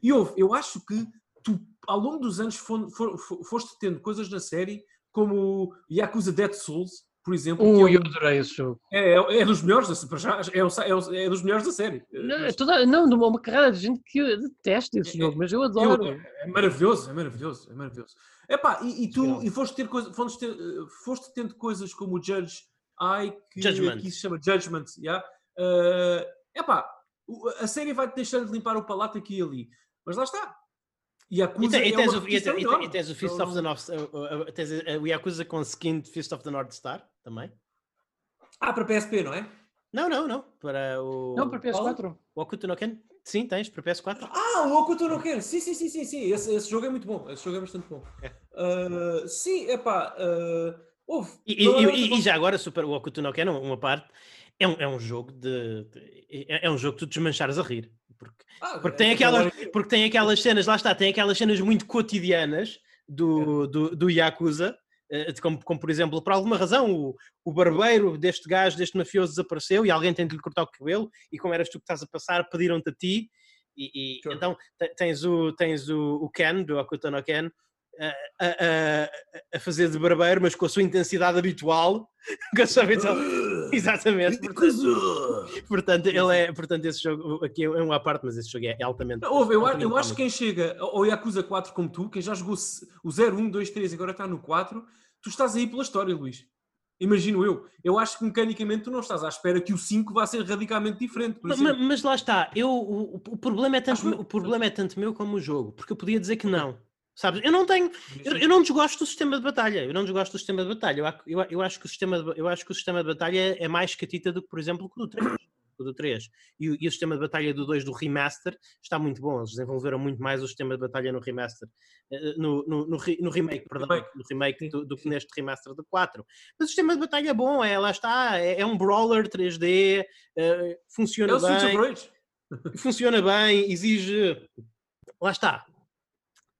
e houve, eu acho que tu, ao longo dos anos, for, for, foste tendo coisas na série como Yakuza Dead Souls, por exemplo. Uh, é eu adorei esse jogo. É, é, é dos melhores, é, é, é, dos melhores da série. Não, é toda, não, de uma carreira de gente que detesta esse jogo, mas eu adoro. Eu, é maravilhoso, é maravilhoso, é maravilhoso. Epá, e, e tu e foste, ter coisa, foste, ter, foste tendo coisas como o Judge Eye, que Judgment. aqui se chama Judgment, yeah? uh, epá, a série vai-te deixando de limpar o palato aqui e ali. Mas lá está, Yakuza e, te, e, tens, é o, e, tens, e, tens o Fist então... of the North uh, tens o Yakuza com skin de Fist of the North Star também. Ah, para PSP, não é? Não, não, não. Para o. Não, para PS4. O Okuto no Ken? Sim, tens para PS4. Ah, o Okuto no Ken! Sim, sim, sim, sim, sim. Esse, esse jogo é muito bom. Esse jogo é bastante bom. É. Uh, sim, é pá. Uh, e, e, e, já agora, super, o Okuto no Ken, uma parte, é um, é um jogo de. É, é um jogo que tu desmanchares a rir. Porque, ah, porque, tem é aquelas, porque tem aquelas cenas, lá está, tem aquelas cenas muito cotidianas do, do, do Yakuza, eh, como, como, por exemplo, por alguma razão, o, o barbeiro deste gajo, deste mafioso, desapareceu e alguém tem de lhe cortar o cabelo, e como eras tu que estás a passar, pediram-te a ti. E, e sure. então tens o, tens o, o Ken, do Akuto no Ken, a, a, a, fazer de barbeiro, mas com a sua intensidade habitual. *laughs* com a sua habitual. Exatamente. Portanto, portanto, ele é, portanto, esse jogo aqui é uma parte, mas esse jogo é altamente. Ouve, eu, altamente eu acho que quem chega ao Yakuza 4 como tu, quem já jogou o 0, 1, 2, 3 e agora está no 4, tu estás aí pela história, Luís. Imagino eu. Eu acho que mecanicamente tu não estás à espera que o 5 vá ser radicalmente diferente. Mas, mas, lá está, eu, o, o problema, é tanto, o problema é tanto meu como o jogo, porque eu podia dizer que não. Sabes? Eu não tenho. Eu, eu, não desgosto do sistema de batalha. Eu não desgosto do sistema de batalha. Eu, eu, eu, acho, que o sistema de, eu acho que o sistema de batalha é mais catita do que, por exemplo, o do 3 o do 3. E, e, o sistema de batalha do 2 do remaster está muito bom. Eles desenvolveram muito mais o sistema de batalha no remaster, eh, no, no, no, no remake, perdão, no remake do, do, que neste remaster do 4. Mas o sistema de batalha é bom, é, lá está, é, é um brawler 3D, uh, eh, funciona é bem. *laughs* Funciona bem, exige. Lá está,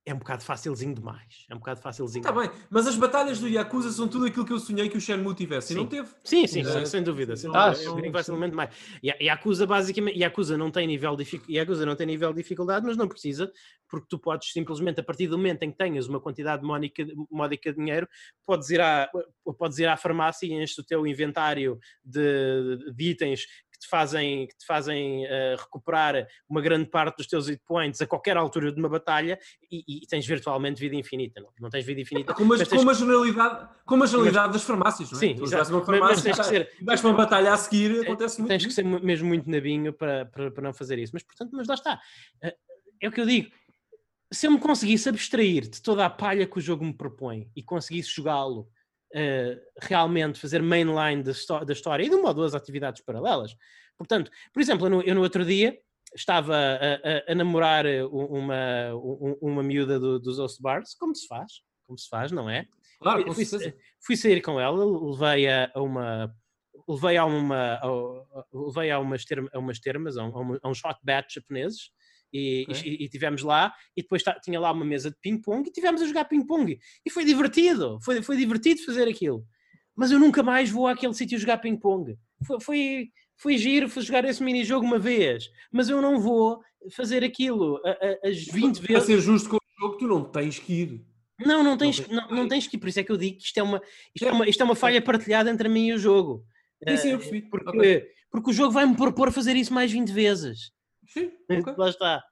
é um bocado facilzinho demais. É um bocado facilzinho. Está bem, mas as batalhas do Yakuza são tudo aquilo que eu sonhei que o Shenmue tivesse sim. e não teve. Sim, sim, é. sem dúvida. Sem ah, dúvida. facilmente mais. Yakuza basicamente, Yakuza não tem nível de Yakuza não tem nível de dificuldade, mas não precisa, porque tu podes simplesmente a partir do momento em que tenhas uma quantidade módica, módica de dinheiro, podes ir à podes ir à farmácia e enches o teu inventário de, de itens que te fazem, que te fazem uh, recuperar uma grande parte dos teus hit points a qualquer altura de uma batalha e, e tens virtualmente vida infinita. Não, não tens vida infinita. Com uma, com uma generalidade, com uma generalidade das farmácias, não é? Sim, exato. Uma farmácia, mas, tens que ser, vais para uma batalha a seguir, acontece muito. Tens que ser mesmo muito nabinho para, para, para não fazer isso. Mas, portanto, mas lá está. Eh, é o que eu digo se eu me conseguisse abstrair de toda a palha que o jogo me propõe e conseguisse jogá-lo uh, realmente fazer mainline da, história e de uma ou duas atividades paralelas. Portanto, por exemplo, eu no, eu no outro dia estava a, a, a namorar uma, uma, uma miúda do, dos Osso Bars, como se faz, como se faz, não é? Claro, fui, fui, sair com ela, levei a, uma levei a uma a, levei a umas, termas, a umas termas, a, um, a bats japoneses e, okay. e, e, tivemos lá, e depois tinha lá uma mesa de ping-pong e tivemos a jogar ping-pong. E foi divertido, foi, foi divertido fazer aquilo. Mas eu nunca mais vou àquele sítio jogar ping-pong. Foi, foi, foi giro, foi jogar esse mini-jogo uma vez, mas eu não vou fazer aquilo as 20 vezes. Para ser justo com o jogo, tu não tens que ir. Não, não tens, não, não, não tens que ir, por isso é que eu digo que isto é uma, isto é uma, isto é uma falha partilhada entre mim e o jogo. Sim, sim, eu percebi. Porque, okay. porque o jogo vai-me propor fazer isso mais 20 vezes. Sim, okay. Lá está.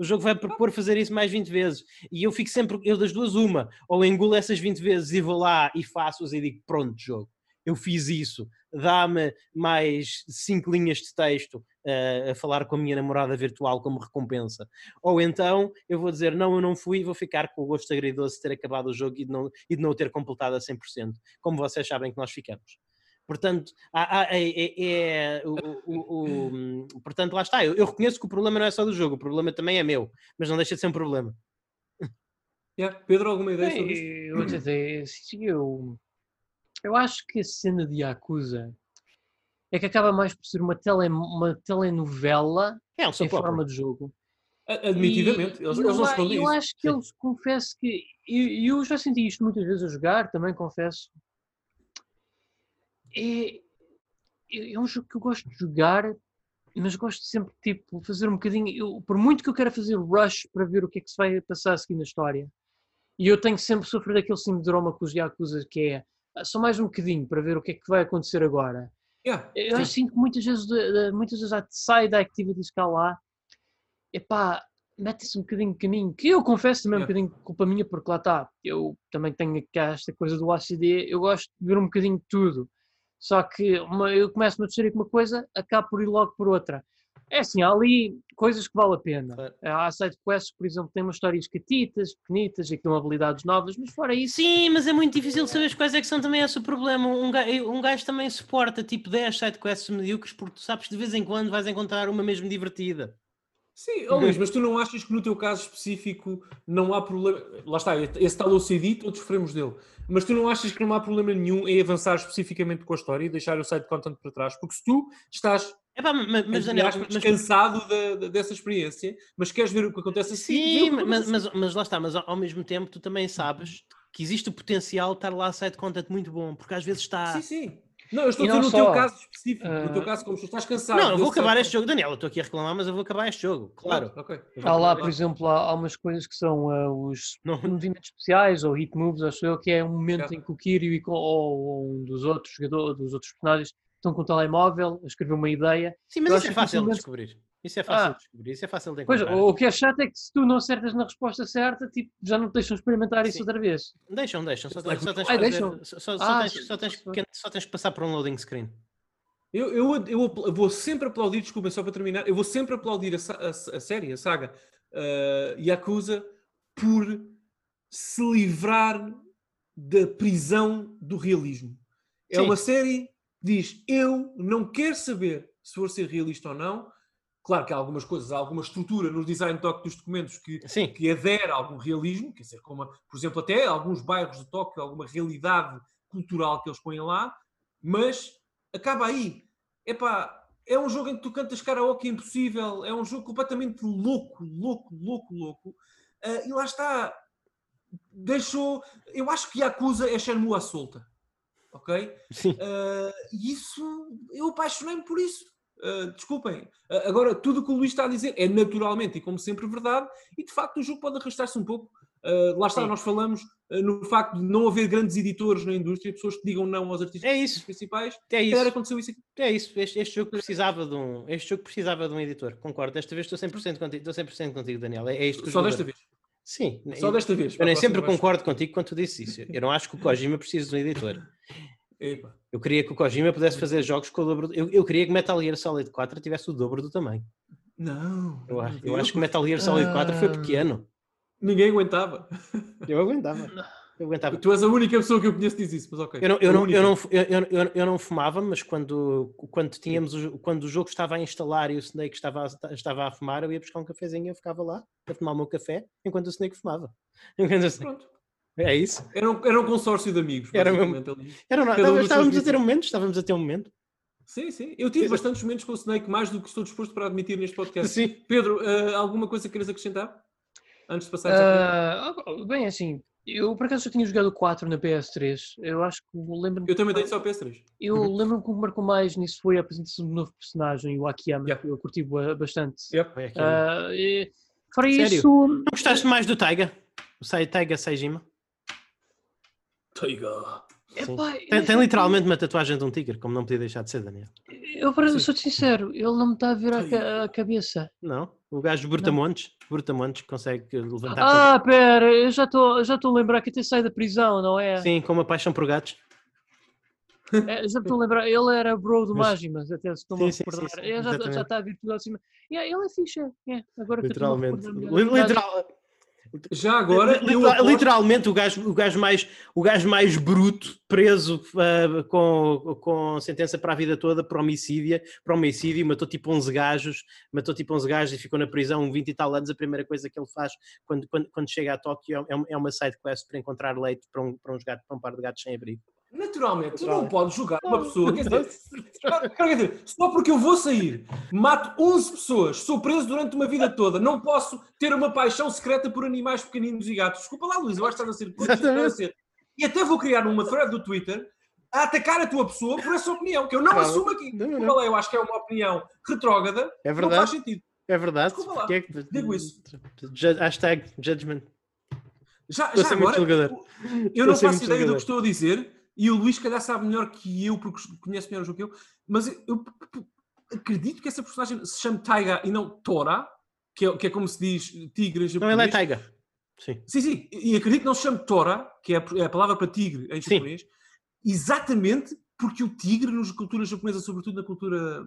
O jogo vai propor fazer isso mais 20 vezes. E eu fico sempre, eu das duas, uma. Ou engulo essas 20 vezes e vou lá e faço-as e digo: pronto, jogo, eu fiz isso. Dá-me mais 5 linhas de texto uh, a falar com a minha namorada virtual como recompensa. Ou então eu vou dizer: não, eu não fui e vou ficar com o gosto agridoce de ter acabado o jogo e de não, e de não o ter completado a 100%. Como vocês sabem que nós ficamos. Portanto, há, há, é, é, é o, o, o, portanto, lá está. Eu, eu, reconheço que o problema não é só do jogo, o problema também é meu, mas não deixa de ser um problema. *laughs* Yeah. Pedro, alguma ideia sobre isso? Eu, eu, eu acho que a cena de Yakuza é que acaba mais por ser uma, tele, uma telenovela é, em forma de jogo. Admitidamente, eles, eles não escondem Eu acho que eles, confesso que. Eu, eu já senti isto muitas vezes a jogar, também confesso é, é, um jogo que eu gosto de jogar, mas gosto sempre de tipo, fazer um bocadinho. Eu, por muito que eu quero fazer rush para ver o que é que se vai passar a seguir na história, e eu tenho sempre sofrido aquele síndrome com os Yakuza que é ah, só mais um bocadinho para ver o que é que vai acontecer agora. Yeah, eu sim. sinto que muitas vezes, muitas vezes há side activities que há lá, epá, mete-se um bocadinho de caminho, que eu confesso também yeah. um bocadinho de culpa minha, porque lá está, eu também tenho esta coisa do ACD, eu gosto de ver um bocadinho de tudo. Só que uma, eu começo-me a descer com uma coisa, acabo por ir logo por outra. É assim, há ali coisas que vale a pena. É. Há side quests, por exemplo, tem umas histórias catitas, pequenitas e que dão habilidades novas, mas fora isso. Sim, mas é muito difícil saber quais é que são também esse o problema. Um gajo, um gajo também suporta tipo 10 side quests medíocres porque tu sabes que de vez em quando vais encontrar uma mesmo divertida. Sim, *laughs* oh Luís, mas tu não achas que no teu caso específico não há problema. Lá está, esse tal OCD, todos sofremos dele. Mas tu não achas que não há problema nenhum em avançar especificamente com a história e deixar o site content para trás? Porque se tu estás Epá, mas, mas, Daniel, mas, cansado dessa experiência, mas queres ver o que acontece assim? Sim, mas, mas, mas lá está, mas ao, ao mesmo tempo tu também sabes que existe o potencial de estar lá site content muito bom, porque às vezes está. Sim, sim. Não, eu estou a dizer no só, teu caso específico, uh... no teu ah, caso, como tu estás cansado. Não, eu vou acabar este jogo, Daniel. Eu estou aqui a reclamar, mas eu vou acabar este jogo, claro. Ah, okay. Há lá, por exemplo, há, há umas coisas que são uh, os não. movimentos especiais ou hit moves, acho eu, que é um momento em que o Kiryu e com, ou, ou, um dos outros jogadores, dos outros personagens, estão com o telemóvel a escrever uma ideia. Sim, mas eu isso é fácil de descobrir. Isso é fácil ah, de descobrir, isso é fácil de encontrar. Pois, o que é chato é que se tu não acertas na resposta certa, tipo, já não te deixam experimentar Sim. isso outra vez. Deixam, deixam. Só, tens, só tens, deixam. Só, só, ah, tens, só, tens, só tens que passar por um loading screen. Eu, eu, eu vou sempre aplaudir, desculpa, só para terminar, eu vou sempre aplaudir a, a, a série, a saga uh, Yakuza, por se livrar da prisão do realismo. É Sim. uma série que diz: Eu não quero saber se for ser realista ou não. Claro que há algumas coisas, há alguma estrutura no design de Tóquio dos documentos que, que adere a algum realismo, quer dizer, como, por exemplo, até alguns bairros de Tóquio, alguma realidade cultural que eles põem lá, mas acaba aí. Epá, é um jogo em que tu cantas karaoke impossível, é um jogo completamente louco, louco, louco, louco. Uh, e lá está, deixou. Eu acho que Yakuza é Shenmue à solta. Ok? Sim. Uh, isso, eu apaixonei-me por isso. Uh, desculpem. Uh, agora, tudo o que o Luís está a dizer é naturalmente e como sempre verdade, e de facto o jogo pode arrastar-se um pouco. Uh, lá está, Sim. nós falamos no facto de não haver grandes editores na indústria, pessoas que digam não aos artistas é isso. principais. É isso. aconteceu isso aqui. É isso. Este, este, jogo precisava de um, este jogo precisava de um editor. Concordo. Desta vez estou 100% contigo, estou 100% contigo Daniel. É, é isto Só desta vez. Sim. Só desta vez. Eu nem sempre concordo contigo quando tu disse isso. Eu não acho que o Kojima precise de um editor. Epa. Eu queria que o Kojima pudesse fazer jogos com o dobro. Eu, eu queria que Metal Gear Solid 4 tivesse o dobro do tamanho. Não. Eu, acho, eu acho que Metal Gear Solid 4 foi pequeno. Ninguém aguentava. Eu aguentava. Eu aguentava. Tu és a única pessoa que eu conheço que diz isso, mas ok. Eu não, eu não, eu não, eu, eu não fumava, mas quando, quando, tínhamos, quando o jogo estava a instalar e o Snake estava a, estava a fumar, eu ia buscar um cafezinho e eu ficava lá a tomar o meu café enquanto o Snake fumava. *laughs* Enquanto o Snake... Pronto. É isso? Era um, era um consórcio de amigos. Era, meu... era um, estávamos a ter um momento, estávamos a ter um momento. Sim, sim. Eu tive bastantes momentos com o Snake, mais do que estou disposto para admitir neste podcast. Sim. Pedro, uh, alguma coisa que queres acrescentar? Antes de passar uh, Bem, assim, eu por acaso já tinha jogado 4 na PS3. Eu acho que lembro Eu também tenho só PS3. Eu uhum. lembro-me que o que marcou mais nisso foi a apresentação do novo personagem, o Akiyama, yep. que eu curti bastante. Yep. Uh, e, fora Sério? isso. Não gostaste mais do Taiga? O Taiga Seijima? Epá, tem, tem, literalmente uma tatuagem de um tigre, como não podia deixar de ser, Daniel. Eu, eu sou sincero, ele não me está a ver a, a, cabeça. Não? O gajo Brutamontes, Brutamontes consegue levantar. Ah, pera, eu já estou já a lembrar que até sai da prisão, não é? Sim, com uma paixão por gatos. É, já estou a lembrar, ele era bro do Mágimas, até se estou a recordar. Sim, sim, sim, já, está a vir tudo acima. Yeah, ele é fixe, é. Agora Literalmente. Literal, já agora, Literal, literalmente o gajo, o, gajo mais, o gajo mais bruto, preso uh, com, com sentença para a vida toda por homicídio, por homicídio, matou tipo 11 gajos, matou tipo 11 gajos e ficou na prisão 20 e tal anos. A primeira coisa que ele faz quando, quando, quando chega a Tóquio é, é uma side quest para encontrar leite para um, para, uns gatos, para um par de gatos sem abrigo. Naturalmente, tu não podes julgar uma pessoa, quer dizer, quer dizer, só porque eu vou sair, mato 11 pessoas, sou preso durante uma vida toda, não posso ter uma paixão secreta por animais pequeninos e gatos. Desculpa lá, Luís, eu acho que estás a ser. E até vou criar uma thread do Twitter a atacar a tua pessoa por essa opinião, que eu não claro. assumo aqui. Não, não. Lá, eu acho que é uma opinião retrógrada, é verdade. não faz sentido. É verdade. Desculpa lá, é que... digo isso. Hashtag judgment. Já, já agora, eu não faço ideia do que estou a dizer, e o Luís, calhar, sabe melhor que eu, porque conhece melhor o jogo que eu, mas eu, acredito que essa personagem se chame Taiga e não Tora, que é, que é como se diz tigre em japonês. Não, ela é Taiga. Sim. sim, sim. E acredito que não se chame Tora, que é a, é a palavra para tigre em japonês, sim. exatamente porque o tigre, nas culturas japonesas, sobretudo na cultura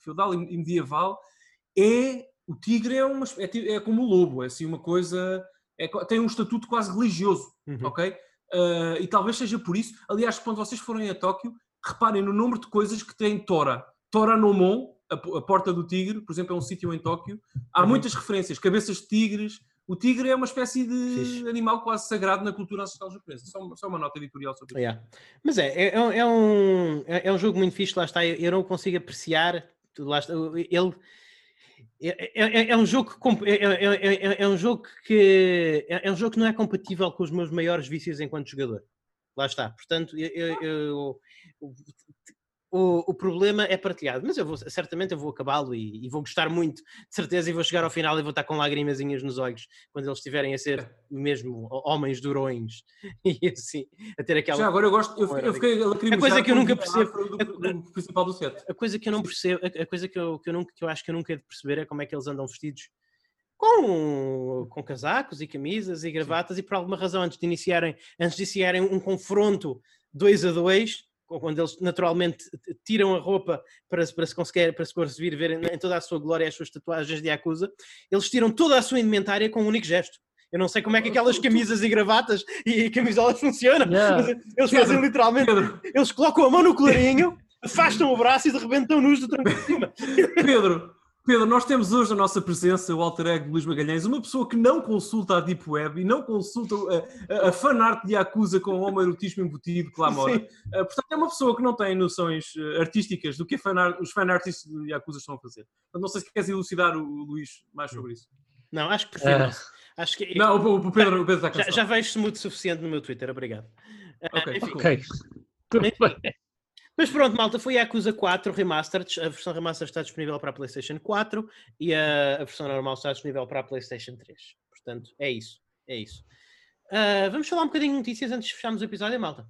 feudal e medieval, é. O tigre é, uma, é, é como o lobo, é assim uma coisa. É, tem um estatuto quase religioso, uhum. ok? Uh, e talvez seja por isso. Aliás, quando vocês forem a Tóquio, reparem no número de coisas que tem Tora. Tora no Mon, a, a Porta do Tigre, por exemplo, é um sítio em Tóquio. Há uhum. muitas referências, cabeças de tigres. O tigre é uma espécie de Fixe. animal quase sagrado na cultura ancestral japonesa. Só, só uma nota editorial sobre isso. Yeah. Mas é, é, é, um, é, é um jogo muito fixe, lá está. Eu, eu não consigo apreciar. Lá está, ele é, é, é, um jogo que, é, é, um jogo que é, um jogo que não é compatível com os meus maiores vícios enquanto jogador. Lá está. Portanto, eu, eu, o, o problema é partilhado, mas eu vou, certamente eu vou acabá-lo e, e, vou gostar muito, de certeza, e vou chegar ao final e vou estar com lágrimazinhas nos olhos quando eles estiverem a ser mesmo homens durões *laughs* e assim, a ter aquela. Já agora eu gosto, eu, eu fiquei a coisa que eu nunca percebo. Do, principal do set. A coisa que eu não percebo, a, coisa que eu, que, eu nunca, que eu acho que eu nunca he de perceber é como é que eles andam vestidos com, com casacos e camisas e gravatas, Sim. e por alguma razão, antes de iniciarem, antes de iniciarem um confronto dois a dois quando eles naturalmente tiram a roupa para, para se conseguir, para se conseguir ver em, toda a sua glória as suas tatuagens de Yakuza, eles tiram toda a sua indumentária com um único gesto. Eu não sei como é que aquelas camisas e gravatas e camisolas funcionam. Yeah. Eles fazem literalmente. Eles colocam a mão no colarinho, afastam o braço e de repente estão nus do tronco de cima. Pedro, Pedro, nós temos hoje na nossa presença o alter ego de Luís Magalhães, uma pessoa que não consulta a Deep Web e não consulta a, a, a fanart de Yakuza com o homoerotismo embutido que lá *laughs* mora. Uh, portanto, é uma pessoa que não tem noções uh, artísticas do que fanart, os fanartists de Yakuza estão a fazer. Portanto, não sei se queres elucidar o, o Luís mais sobre isso. Não, acho que prefiro. Uh, acho que, não, o, o, Pedro, o Pedro está cansado. Já, já vejo muito suficiente no meu Twitter, obrigado. Ok, enfim, ok. Tudo bem. Mas pronto, malta, foi a Acusa 4 Remastered. A versão Remastered está disponível para a PlayStation 4 e a, a, versão normal está disponível para a PlayStation 3. Portanto, é isso. É isso. Uh, vamos falar um bocadinho de notícias antes de fecharmos o episódio, malta.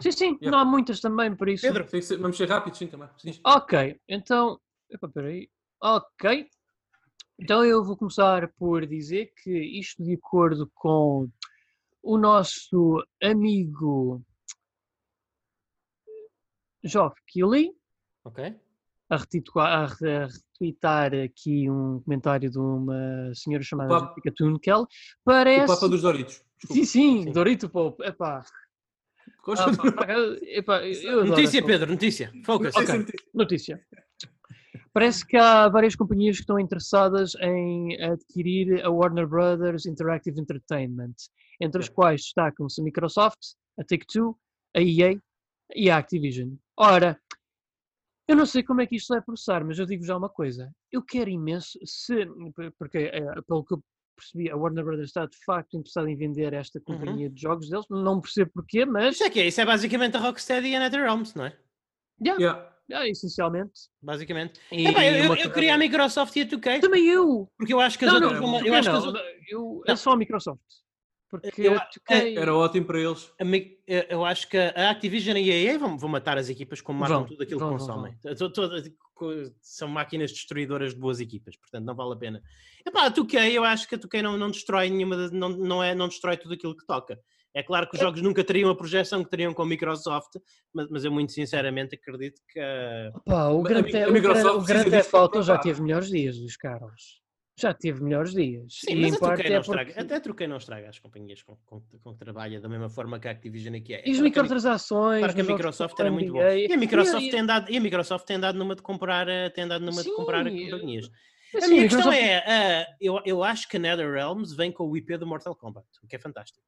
Sim, sim, yeah. não há muitas também, por isso. Pedro, ser, vamos ser rápidos, sim, também. Sim. Ok, então. Epa, peraí. Ok. Então eu vou começar por dizer que isto de acordo com o nosso amigo Keighley. Ok. A, a, retweetar aqui um comentário de uma senhora chamada Jessica Tunkel. Parece... O Papa dos Doritos. Desculpa. Sim, sim, sim. Dorito Pope. Epá. Ah, notícia, Pedro, notícia. Focus. Okay. Notícia. Parece que há várias companhias que estão interessadas em adquirir a Warner Brothers Interactive Entertainment, entre as quais destacam-se a Microsoft, a Take-Two, a EA e a Activision. Ora, eu não sei como é que isto vai processar, mas eu digo já uma coisa. Eu quero imenso, se, porque é, pelo que eu percebi, a Warner Brothers está de facto interessada em vender esta uhum. companhia uhum. de jogos deles, não percebo porquê, mas... Isso é que é, isso é basicamente a Rocksteady e a NetherRealms, não é? Yeah. yeah. yeah essencialmente. Basicamente. E, Epá, eu, eu, eu queria a Microsoft e a 2K. Também eu! Porque eu acho que as não, outras... Não, eu, acho não, que as... eu, é só a Microsoft. Porque eu, era ótimo para eles. Eu acho que a Activision e a EA vão, vão matar as equipas como matam vão, tudo aquilo vão, que consomem. Vão, são máquinas destruidoras de boas equipas, portanto não vale a pena. Epá, a 2K, eu acho que a 2K não, não destrói nenhuma, não, não, é, não destrói tudo aquilo que toca. É claro que os é. jogos nunca teriam a projeção que teriam com a Microsoft, mas, mas eu muito sinceramente acredito que. Opa, o Grande Theft Auto já teve melhores dias, Luís Carlos já teve melhores dias. Sim, e mas a Truquei, é porque... estraga, até a Truquei não estraga as companhias com, com, com, que trabalha da mesma forma que a Activision aqui é. E as microtransações. Para que a Microsoft era muito boa. E a Microsoft, e, tem dado, e a Microsoft tem dado numa de comprar, eh, tem dado numa Sim, de comprar companhias. A minha questão é, uh, eu, eu acho que a NetherRealms vem com o IP do Mortal Kombat, o que é fantástico.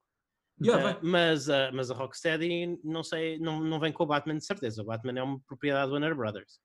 Yeah, uh, mas, uh, mas a Rocksteady não sei, não, não vem com o Batman de certeza. O Batman é uma propriedade do Warner Brothers.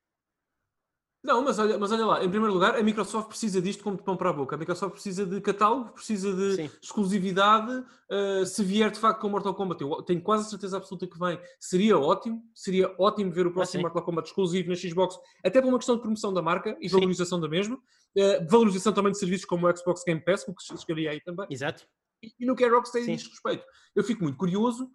Não, mas olha, mas olha lá, em primeiro lugar, a Microsoft precisa disto como de pão para a boca. A Microsoft precisa de catálogo, precisa de Sim. exclusividade. Uh, se vier de facto com Mortal Kombat, eu tenho quase a certeza absoluta que vem. Seria ótimo, seria ótimo ver o próximo ah, Mortal Kombat exclusivo na Xbox, até por uma questão de promoção da marca e valorização da mesma. Uh, valorização também de serviços como o Xbox Game Pass, o que se chegaria aí também. Exato. E, e no que é Rocksteady diz respeito. Eu fico muito curioso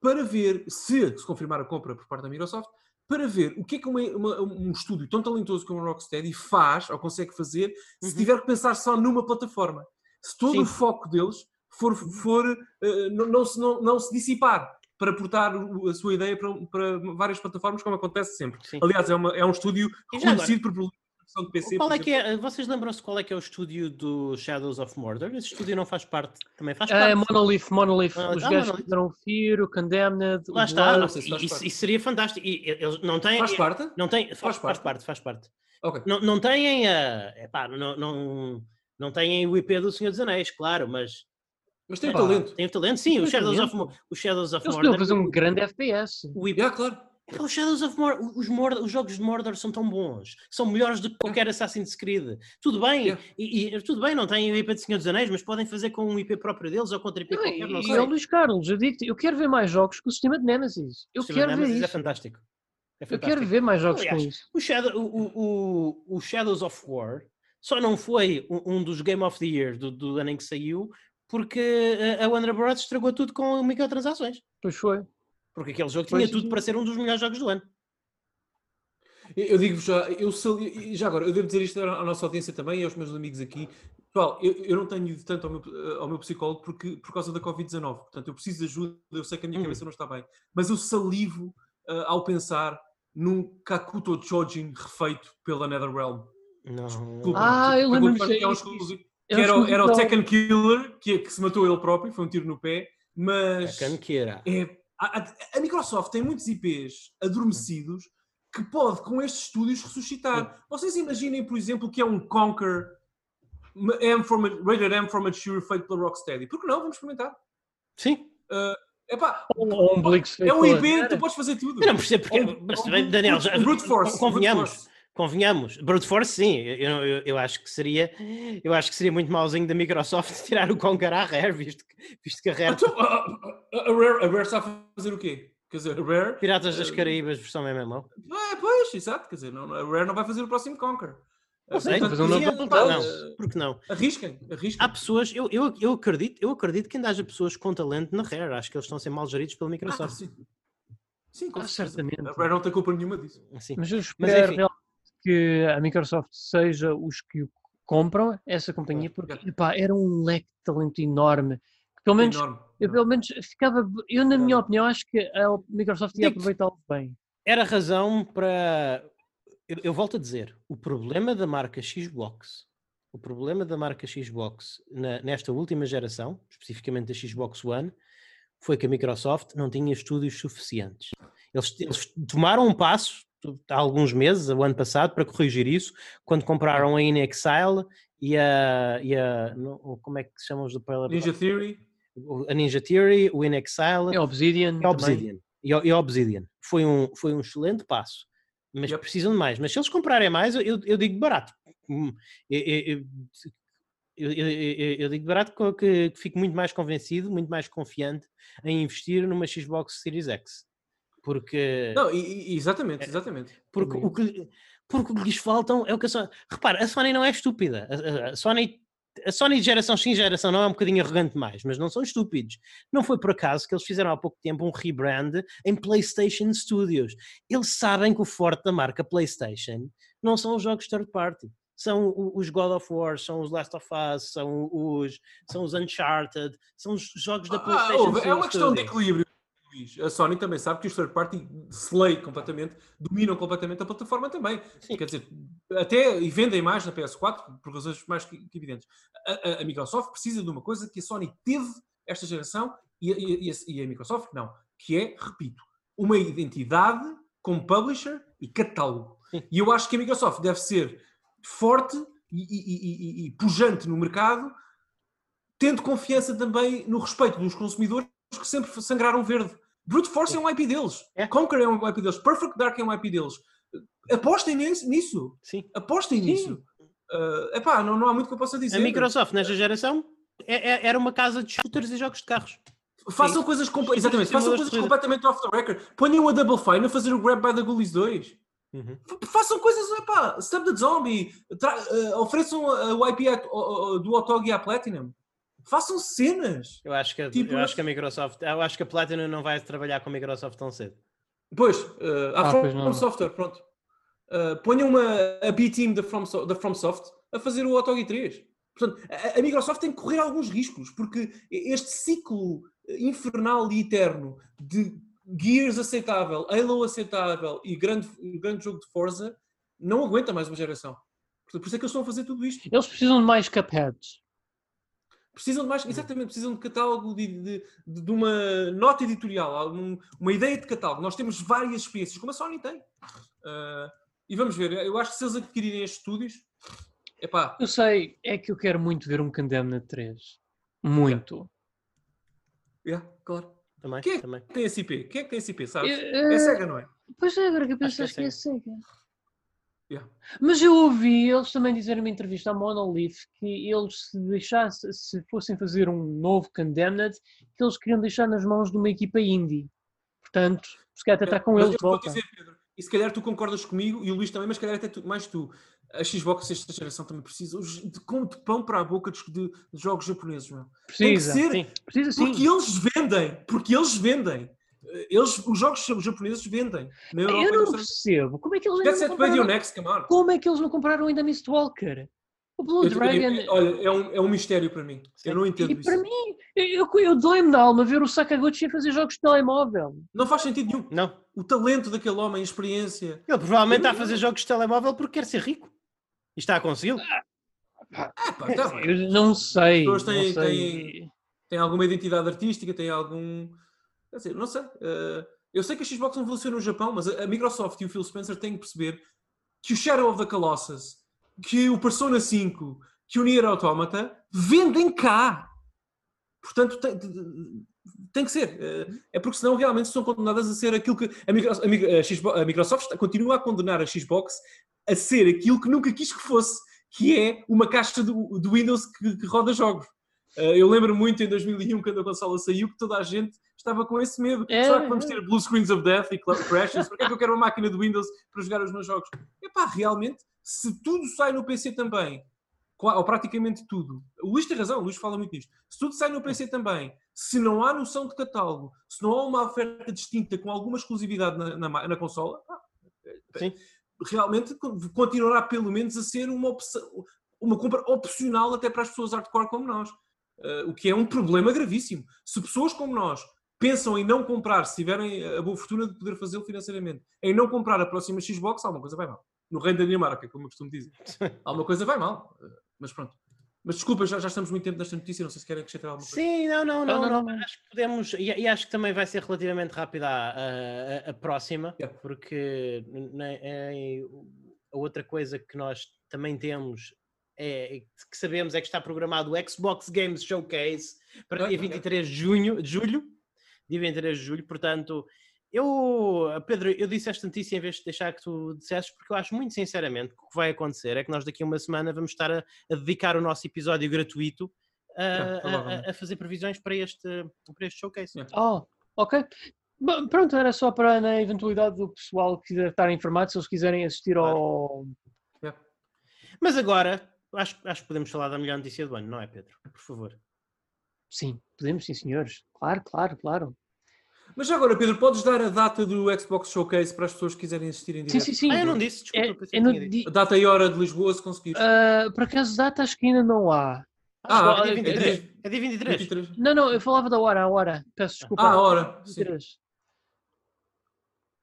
para ver se, se confirmar a compra por parte da Microsoft, para ver o que é que uma, uma, um estúdio tão talentoso como o Rocksteady faz ou consegue fazer se uhum. tiver que pensar só numa plataforma. Se todo Sim. o foco deles for, for uh, não, não, se, não, não se dissipar para portar a sua ideia para, para várias plataformas, como acontece sempre. Sim. Aliás, é, uma, é um estúdio reconhecido por de PC. Qual é que é, vocês lembram-se qual é que é o estúdio do Shadows of Mordor? Esse estúdio não faz parte, também faz é, parte. É Monolith, Monolith. Monolith. Os ah, gajos que fizeram Fear, o Condemned. Lá está, não, isso, isso, seria fantástico. E eles não têm. Faz parte? Não tem, faz, faz, faz parte, faz parte. Okay. Não, não têm a. Uh, epá, não, não, não têm o IP do Senhor dos Anéis, claro, mas. Mas tem talento. Tem talento, sim. O Shadows, of, o Shadows of Mordor. Eles fazer um grande FPS. O IP, yeah, claro. Os Shadows of Mordor, os, Mordor, os jogos de Mordor são tão bons, são melhores do que qualquer Assassin's Creed. Tudo bem, yeah. e, e, tudo bem, não têm o IP de Senhor dos Anéis, mas podem fazer com um IP próprio deles ou contra IP não, qualquer, não e, sei. E Luís Carlos, eu digo eu quero ver mais jogos com o sistema de Nemesis. Eu quero ver Nemesis é isso. é fantástico. É eu quero ver mais jogos Aliás, com isso. O, Shadow, o, o, o, Shadows of War só não foi um, um dos Game of the Year do, do ano em que saiu porque a Warner Bros. estragou tudo com microtransações. Pois foi. Porque aquele jogo tinha tudo para ser um dos melhores jogos do ano. Eu digo já, eu já agora, eu devo dizer isto à nossa audiência também e aos meus amigos aqui. Pessoal, eu, eu não tenho ido tanto ao meu, ao meu psicólogo porque, por causa da Covid-19. Portanto, eu preciso de ajuda, eu sei que a minha hum. cabeça não está bem. Mas eu salivo uh, ao pensar num Kakuto Chojin refeito pela NetherRealm. Não. Desculpa, ah, eu lembro-me que, é um que era, era o Tekken Killer, que, que se matou ele próprio, foi um tiro no pé, mas... Tekken Killer. É, a, Microsoft tem muitos IPs adormecidos que pode, com estes estúdios, ressuscitar. Vocês imaginem, por exemplo, que é um Conquer M for, Rated M for Mature feito pela Rocksteady. Por que não? Vamos experimentar. Sim. Uh, epá, um, um é um IP, tu podes fazer tudo. Eu não percebo porque. Um, Daniel, já, brute force, convenhamos. Convenhamos, brute force sim, eu, eu, eu, acho que seria eu acho que seria muito mauzinho da Microsoft *laughs* tirar o Conquer à Rare, visto que, visto que a Rare... Então, a, a, a, Rare a Rare está a fazer o quê? Quer dizer, a Rare... Piratas das Caraíbas versão MMO. É, pois, exato, quer dizer, não, a Rare não vai fazer o próximo Conquer. Não sei, um novo não, não, porque não? Arrisquem, arrisquem. Há pessoas, eu, eu, eu, acredito, eu acredito que ainda haja pessoas com talento na Rare, acho que eles estão a ser mal geridos pela Microsoft. Ah, sim, sim ah, certamente. A Rare não tem culpa nenhuma disso. Sim. Mas eu espero mas, que a Microsoft seja os que compram essa companhia, porque epá, era um leque de talento enorme. Pelo menos, enorme. eu pelo menos ficava, eu na minha opinião acho que a Microsoft ia aproveitá-lo bem. Era razão para, eu, eu, volto a dizer, o problema da marca Xbox, o problema da marca Xbox na, nesta última geração, especificamente da Xbox One, foi que a Microsoft não tinha estúdios suficientes. Eles, eles tomaram um passo há alguns meses, o ano passado, para corrigir isso, quando compraram a InXile e a, e a como é que se chamam os do Parallel? Ninja Theory. A Ninja Theory, o InXile. E Obsidian. E Obsidian. E, e Obsidian. Foi um, foi um excelente passo. Mas yep. precisam de mais. Mas se eles comprarem mais, eu, eu digo barato. Hum, eu, eu, eu, digo barato que, que fico muito mais convencido, muito mais confiante em investir numa Xbox Series X. Porque. Não, exatamente, é, exatamente. Porque o que, porque o que lhes faltam é o que a Sony. Repara, a Sony não é estúpida. A, a Sony. A Sony de geração X geração não é um bocadinho arrogante mais, mas não são estúpidos. Não foi por acaso que eles fizeram há pouco tempo um rebrand em PlayStation Studios. Eles sabem que o forte da marca PlayStation não são os jogos third party são os God of War, são os Last of Us, são os, são os Uncharted, são os jogos da ah, PlayStation. Ah, é uma questão de equilíbrio. A Sony também sabe que os third party slay completamente, dominam completamente a plataforma também. Sim. Quer dizer, até e vendem mais na PS4 por razões mais que, que evidentes. A, a, a, Microsoft precisa de uma coisa que a Sony teve esta geração e a, e, e a Microsoft não, que é, repito, uma identidade como publisher e catálogo. Sim. E eu acho que a Microsoft deve ser forte e, e, e, pujante no mercado, tendo confiança também no respeito dos consumidores que sempre sangraram verde. Brute Force é um IP deles. É. Conquer é um IP deles. Perfect Dark é um IP deles. Apostem nisso. Sim. Apostem Sim. nisso. Uh, epá, não, não há muito que eu possa dizer. A Microsoft, nesta geração, é, é, era uma casa de shooters e jogos de carros. Façam Sim. coisas, Exatamente, façam coisas completamente off the record. Ponham a Double Fine a fazer o Grab by the Ghoulies 2. Uhum. Façam coisas, epá, Step the Zombie, uh, ofereçam o IP do Otog e à Platinum. Façam cenas. Eu acho que, tipo, eu acho que a Microsoft, eu acho que a Platinum não vai trabalhar com a Microsoft tão cedo. Pois, uh, a ah, From, Software, pronto. Uh, ponham uma, a B-Team da From, da FromSoft a fazer o Autogi 3. Portanto, a, a, Microsoft tem que correr alguns riscos, porque este ciclo infernal e eterno de Gears aceitável, Halo aceitável e grande, grande jogo de Forza não aguenta mais uma geração. Por isso é que eles estão a fazer tudo isto. Eles precisam de mais cupheads. Precisam de mais, exatamente, precisam de catálogo, de, de, de uma nota editorial, uma ideia de catálogo. Nós temos várias experiências, como a Sony tem. Uh, e vamos ver, eu acho que se eles adquirirem estes estúdios, epá. Eu sei, é que eu quero muito ver um Condemned 3. Muito. Yeah, claro. Também, Quem é também. que tem esse IP? Quem é que tem esse IP, sabes? Eu, uh... É Sega, não é? Pois é, agora que eu penso, acho que é Sega. Yeah. Mas eu ouvi eles também dizer numa entrevista à Monolith que eles se deixassem, se fossem fazer um novo Condemned, que eles queriam deixar nas mãos de uma equipa indie. Portanto, se calhar até está com eles de volta. Dizer, Pedro, e se calhar tu concordas comigo e o Luís também, mas se calhar até tu, mais tu. A Xbox esta geração também precisa de, como de pão para a boca de, de, de jogos japoneses, meu. Precisa, Tem que ser, sim. Precisa, sim. porque eles vendem, porque eles vendem. Eles, os jogos japoneses vendem. Na Europa, eu não percebo. Como é que eles ainda não compraram... Next, Como é que eles não compraram ainda Mistwalker? O Blue eu, Dragon. Eu, olha, é um, é um mistério para mim. Sim. Eu não entendo e isso. para mim, eu, eu dou-me na alma ver o Sakaguchi a fazer jogos de telemóvel. Não faz sentido nenhum. Não. O talento daquele homem, a experiência. Ele provavelmente está a fazer jogos de telemóvel porque quer ser rico. E está a consegui-lo. Ah, pá, tá eu não sei. As pessoas têm, não sei. Têm, têm alguma identidade artística, têm algum. Quer dizer, não sei. Uh, eu sei que a Xbox não evoluciona no Japão, mas a Microsoft e o Phil Spencer têm que perceber que o Shadow of the Colossus, que o Persona 5, que o Nier Automata vendem cá. Portanto, tem, tem que ser. É porque senão realmente são condenadas a ser aquilo que a, Microsoft, a Microsoft continua a condenar a Xbox a ser aquilo que nunca quis que fosse, que é uma caixa do, do Windows que, que roda jogos. Eu lembro muito em 2001, quando a consola saiu, que toda a gente estava com esse medo. É, Será que vamos ter Blue Screens of Death e Crashes? Porquê é que eu quero uma máquina de Windows para jogar os meus jogos? Epá, realmente, se tudo sai no PC também, ou praticamente tudo, o Luís tem razão, o Luís fala muito nisto. Se tudo sai no PC também, se não há noção de catálogo, se não há uma oferta distinta com alguma exclusividade na, na, na consola, realmente continuará pelo menos a ser uma, opção, uma compra opcional até para as pessoas hardcore como nós. Uh, o que é um problema gravíssimo. Se pessoas como nós pensam em não comprar, se tiverem a boa fortuna de poder fazê-lo financeiramente, em não comprar a próxima Xbox, alguma coisa vai mal. No reino da Dinamarca, como eu costumo dizer. *laughs* alguma coisa vai mal. Mas pronto. Mas desculpa, já, já estamos muito tempo nesta notícia, não sei se querem acrescentar alguma coisa. Sim, não, não, não, não, não. acho que podemos, e, e, acho que também vai ser relativamente rápida a, a, a próxima, yeah. porque é, a outra coisa que nós também temos é, que sabemos é que está programado o Xbox Games Showcase para dia 23 de junho, de julho, dia 23 de julho, portanto, eu, Pedro, eu disse esta notícia em vez de deixar que tu dissesses, porque eu acho muito sinceramente que o que vai acontecer é que nós daqui a uma semana vamos estar a, a dedicar o nosso episódio gratuito a, a, a, fazer previsões para este, para este showcase. Oh, ok. Bom, pronto, era só para na eventualidade do pessoal que quiser estar informado, se eles quiserem assistir claro. ao. Mas agora, acho, acho que podemos falar da melhor notícia do ano, não é, Pedro? Por favor. Sim, podemos, sim, senhores. Claro, claro, claro. Mas agora, Pedro, podes dar a data do Xbox Showcase para as pessoas que quiserem assistir em direto? Sim, sim, sim. Ah, eu não disse, desculpa. É, é no di... A data e hora de Lisboa, se conseguires. Uh, por acaso, data acho que ainda não há. Ah, ah é, dia 23. É dia 23. 23. Não, não, eu falava da hora, a hora. Peço desculpa. Ah, a hora. 23. Sim.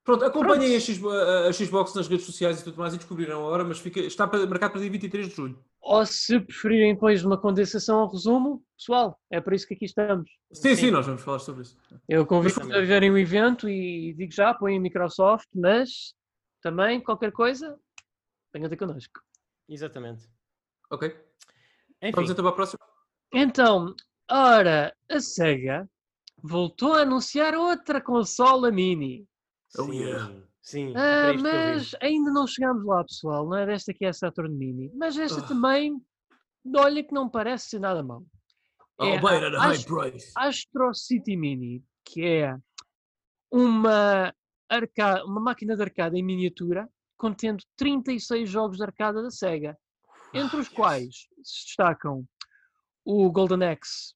Pronto, acompanhem Pronto. A, a, Xbox nas redes sociais e tudo mais e descobrirão a hora, mas fica, está marcado para dia 23 de julho. Ou se preferirem depois uma condensação ao resumo, pessoal, é por isso que aqui estamos. Sim, sim, sim nós vamos falar sobre isso. Eu convido a verem o evento e digo já, põem Microsoft, mas também qualquer coisa, venham ter connosco. Exatamente. Ok. Enfim. Vamos então para a próxima. Então, ora, a SEGA voltou a anunciar outra consola mini. Oh, sim, yeah. Sim. Ah, mas ainda não chegámos lá, pessoal. Não é desta que é a Saturn Mini. Mas esta oh. também, olha que não parece ser nada mal. Oh, é bem, high price. Astro City Mini, que é uma, arca uma máquina de arcada em miniatura contendo 36 jogos de arcada da SEGA, entre os oh, quais se destacam o Golden Axe,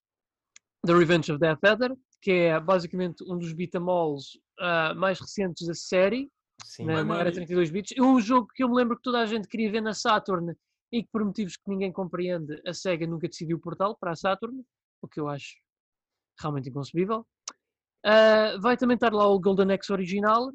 The Revenge of Death Adder, que é basicamente um dos beatamols uh, mais recentes da série, Sim, na, na era 32 bits. É um jogo que eu me lembro que toda a gente queria ver na Saturn e que por motivos que ninguém compreende, a SEGA nunca decidiu portá-lo para a Saturn, o que eu acho realmente inconcebível. Uh, vai também estar lá o Golden Axe original,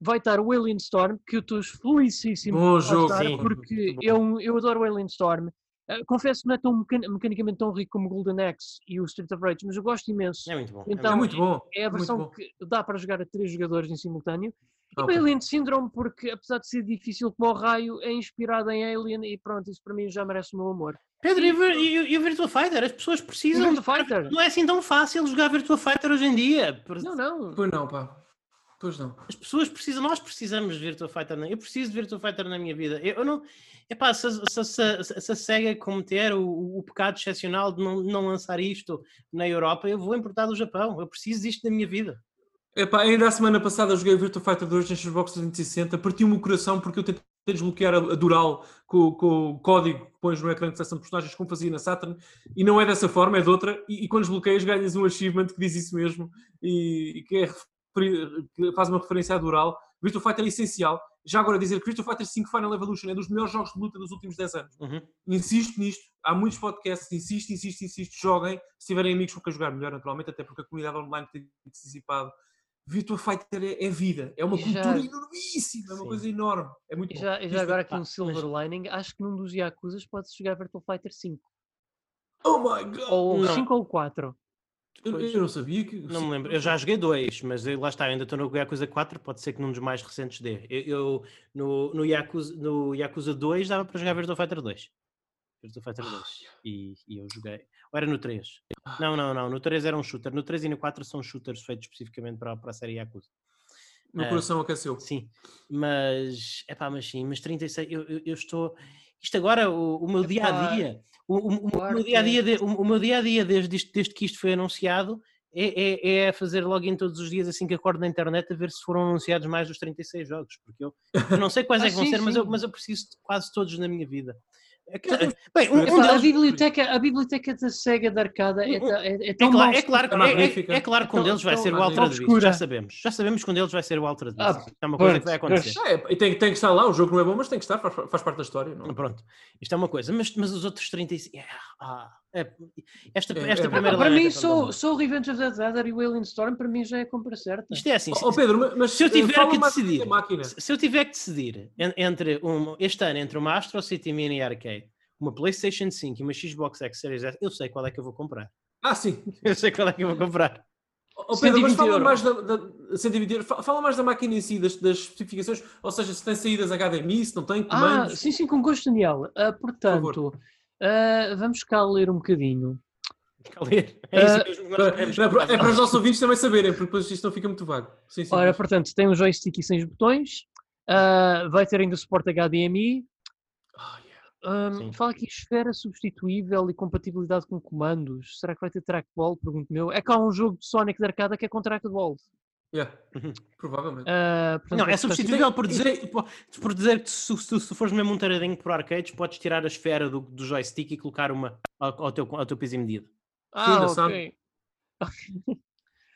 vai estar o Alien Storm, que eu estou felicíssimo Bom jogo, estar, porque eu, eu adoro o Alien Storm. Uh, confesso que não é tão mecan mecanicamente tão rico como o Golden Axe e o Street of Rage, mas eu gosto imenso. É muito bom. Então, é muito bom. É, a versão que dá para jogar a três jogadores em simultâneo. E okay. o Alien Syndrome, porque apesar de ser difícil como o raio, é inspirado em Alien e pronto, isso para mim já merece o meu amor. Pedro, e, o Virtua Fighter? As pessoas precisam. Virtua Fighter? Não é assim tão fácil jogar Virtua Fighter hoje em dia. Não, não. Pois não, pá. Pois não. As pessoas precisam, nós precisamos de Virtua Fighter. Eu preciso de Virtua Fighter na minha vida. Eu, eu não. Epá, se, se, se, se a SEGA cometer o, o, pecado excepcional de não, não lançar isto na Europa, eu vou importar do Japão. Eu preciso disto na minha vida. Epá, ainda a semana passada joguei Virtua Fighter 2 na Xbox 360, partiu-me o coração porque eu tentei desbloquear a, Dural com, com, o código que pões no ecrã de seleção de personagens como fazia na Saturn e não é dessa forma, é de outra e, e quando desbloqueias ganhas um achievement que diz isso mesmo e, e que, é, que faz uma referência à Dural. Virtua Fighter é essencial. Já agora dizer que Virtua Fighter 5 Final Evolution é dos melhores jogos de luta dos últimos 10 anos. Uhum. Insisto nisto, há muitos podcasts, insisto, insisto, insisto, joguem. Se tiverem amigos com quem jogar melhor, naturalmente, até porque a comunidade online tem dissipado Virtua Fighter é, é, vida, é uma e cultura já... enormíssima, é uma coisa enorme. É muito e já, já agora aqui um Silver mas... Lining, acho que num dos Yakuzas pode-se jogar Virtua Fighter 5. Oh my god! Ou não. 5 ou 4. Eu, eu, não sabia que. Não me lembro. Eu já joguei dois, mas lá está, ainda estou no Yakuza 4, pode ser que num dos mais recentes dê. Eu, eu no, no, Yakuza, no Yakuza 2 dava para jogar Virtua Fighter 2. Virtua Fighter 2. E, e eu joguei. Ou era no 3? Ah. Não, não, não. No 3 era um shooter. No 3 e no 4 são shooters feitos especificamente para, para a série Yakuza. No uh, coração aqueceu. Sim, mas é pá, mas sim, mas 36, eu, eu, eu estou. Isto agora, o, o meu dia a dia, o, o, o, meu dia a dia, de, o, meu dia a dia desde, desde que isto foi anunciado é, é, é, fazer login todos os dias assim que acordo na internet a ver se foram anunciados mais dos 36 jogos, porque eu, eu não sei quais *laughs* ah, é que vão ser, mas eu, mas eu preciso de quase todos na minha vida. É bem, um, um deles... a, biblioteca, a biblioteca da SEGA da arcada é, é, é tão é claro, é, claro, é, é, é, claro que um deles vai ser o Ultra Beast, já sabemos. Já sabemos que um deles vai ser o Ultra Beast. Ah, é uma coisa que vai acontecer. É, tem, tem que estar lá, o jogo não é bom, mas tem que estar, faz, faz parte da história. Não? Pronto, isto é uma coisa. Mas, mas os outros 35... Ah, é, esta, é, esta é, primeira para mim, sou, sou o Revenge of the Dead e o Alien Storm, para mim já é compra certa. Isto é assim. Oh, oh Pedro, mas se eu tiver que decidir, se eu tiver que decidir entre um, este ano entre uma Astro City Mini Arcade uma PlayStation 5 e uma Xbox X Series S, eu sei qual é que eu vou comprar. Ah, sim. *laughs* Eu sei qual é que eu vou comprar. Oh, Pedro, mas fala mais da, da 120 fala mais da máquina em si, das, das, especificações, ou seja, se tem saídas HDMI, se não tem ah, comandos. Ah, sim, sim, com gosto, Daniel. Uh, portanto, uh, vamos cá ler um bocadinho. Ler. É, isso mesmo é, é, para os nossos ouvintes também saberem, porque depois isto não fica muito vago. Sim, sim, Ora, mas... portanto, tem um joystick e seis botões, uh, vai ter ainda o suporte HDMI, um, fala aqui esfera substituível e compatibilidade com comandos. Será que vai ter trackball? Pergunto meu. É que há um jogo de Sonic de arcada que é com trackball. Yeah. Uhum. Provavelmente. Uh, portanto, não, é substituível por dizer, por dizer que se, se, se fores mesmo um taradinho por arcades, podes tirar a esfera do, do joystick e colocar uma ao, ao, teu, ao teu peso e medida. Ah, sim, ok. *laughs*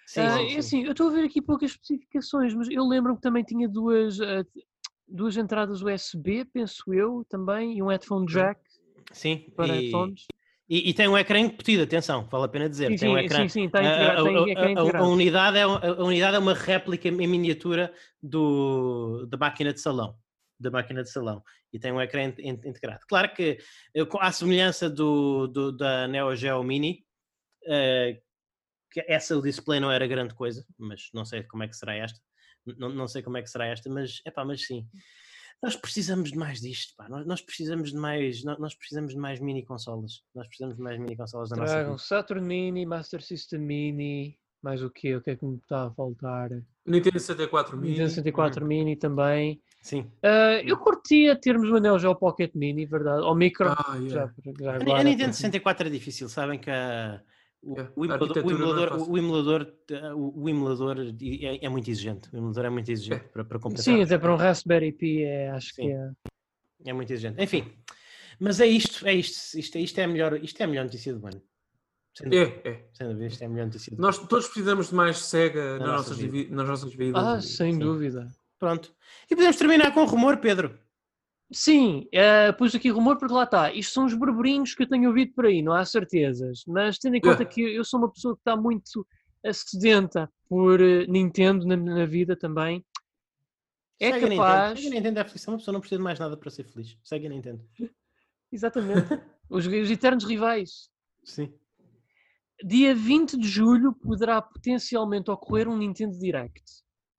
sim, uh, sim, sim. Assim, eu estou a ver aqui poucas especificações, mas eu lembro que também tinha duas, uh, duas entradas USB, penso eu, também, e um headphone jack sim, para e, headphones. E, e, tem um ecrã embutido, atenção, vale a pena dizer. Sim, tem um ecrã, sim, sim, tem, a, a, a, a, unidade é, a unidade é uma réplica em miniatura do, da máquina de salão. Da máquina de salão e tem um ecrã integrado. Claro que, à semelhança do, do da Neo Geo Mini, uh, que essa o display não era grande coisa, mas não sei como é que será esta. Não, não sei como é que será esta, mas é pá, mas sim. Nós precisamos de mais disto, pá. Nós, nós precisamos de mais, nós, nós, precisamos de mais mini consolas. Nós precisamos de mais mini consolas da Tragam nossa vida. Saturn Mini, Master System Mini, mais o quê? O que é que me está a faltar? Nintendo 64 Mini. Nintendo 64 uhum. Mini também. Sim. Uh, eu curtia termos o Neo Geo Pocket Mini, verdade? Ou Micro. Ah, yeah. já, já agora, a Nintendo 64 é difícil, sabem que a o, emulador, o, emulador, é o, emulador, o, emulador, é, é, muito exigente. O emulador é muito exigente para, para compensar. Sim, até para um Raspberry Pi é, acho Sim. que é. É muito exigente. Enfim, mas é isto, é isto. Isto, isto, é, a melhor, isto é a melhor notícia do ano. é, é. Sem dúvida, isto é a melhor notícia do Nós todos precisamos de mais SEGA nas, nossas, nas nossas vidas. Ah, sem Sim. dúvida. Pronto. E podemos terminar com um rumor, Pedro. Sim, uh, pus aqui rumor porque lá está. Isto são os burburinhos que eu tenho ouvido por aí, não há certezas. Mas tendo em conta que eu sou uma pessoa que está muito sedenta por uh, Nintendo na, na, vida também, é Segue capaz. Segue a Nintendo é aflição, uma pessoa não precisa de mais nada para ser feliz. Segue a Nintendo. *laughs* Exatamente. os, os eternos rivais. Sim. Dia 20 de julho poderá potencialmente ocorrer um Nintendo Direct.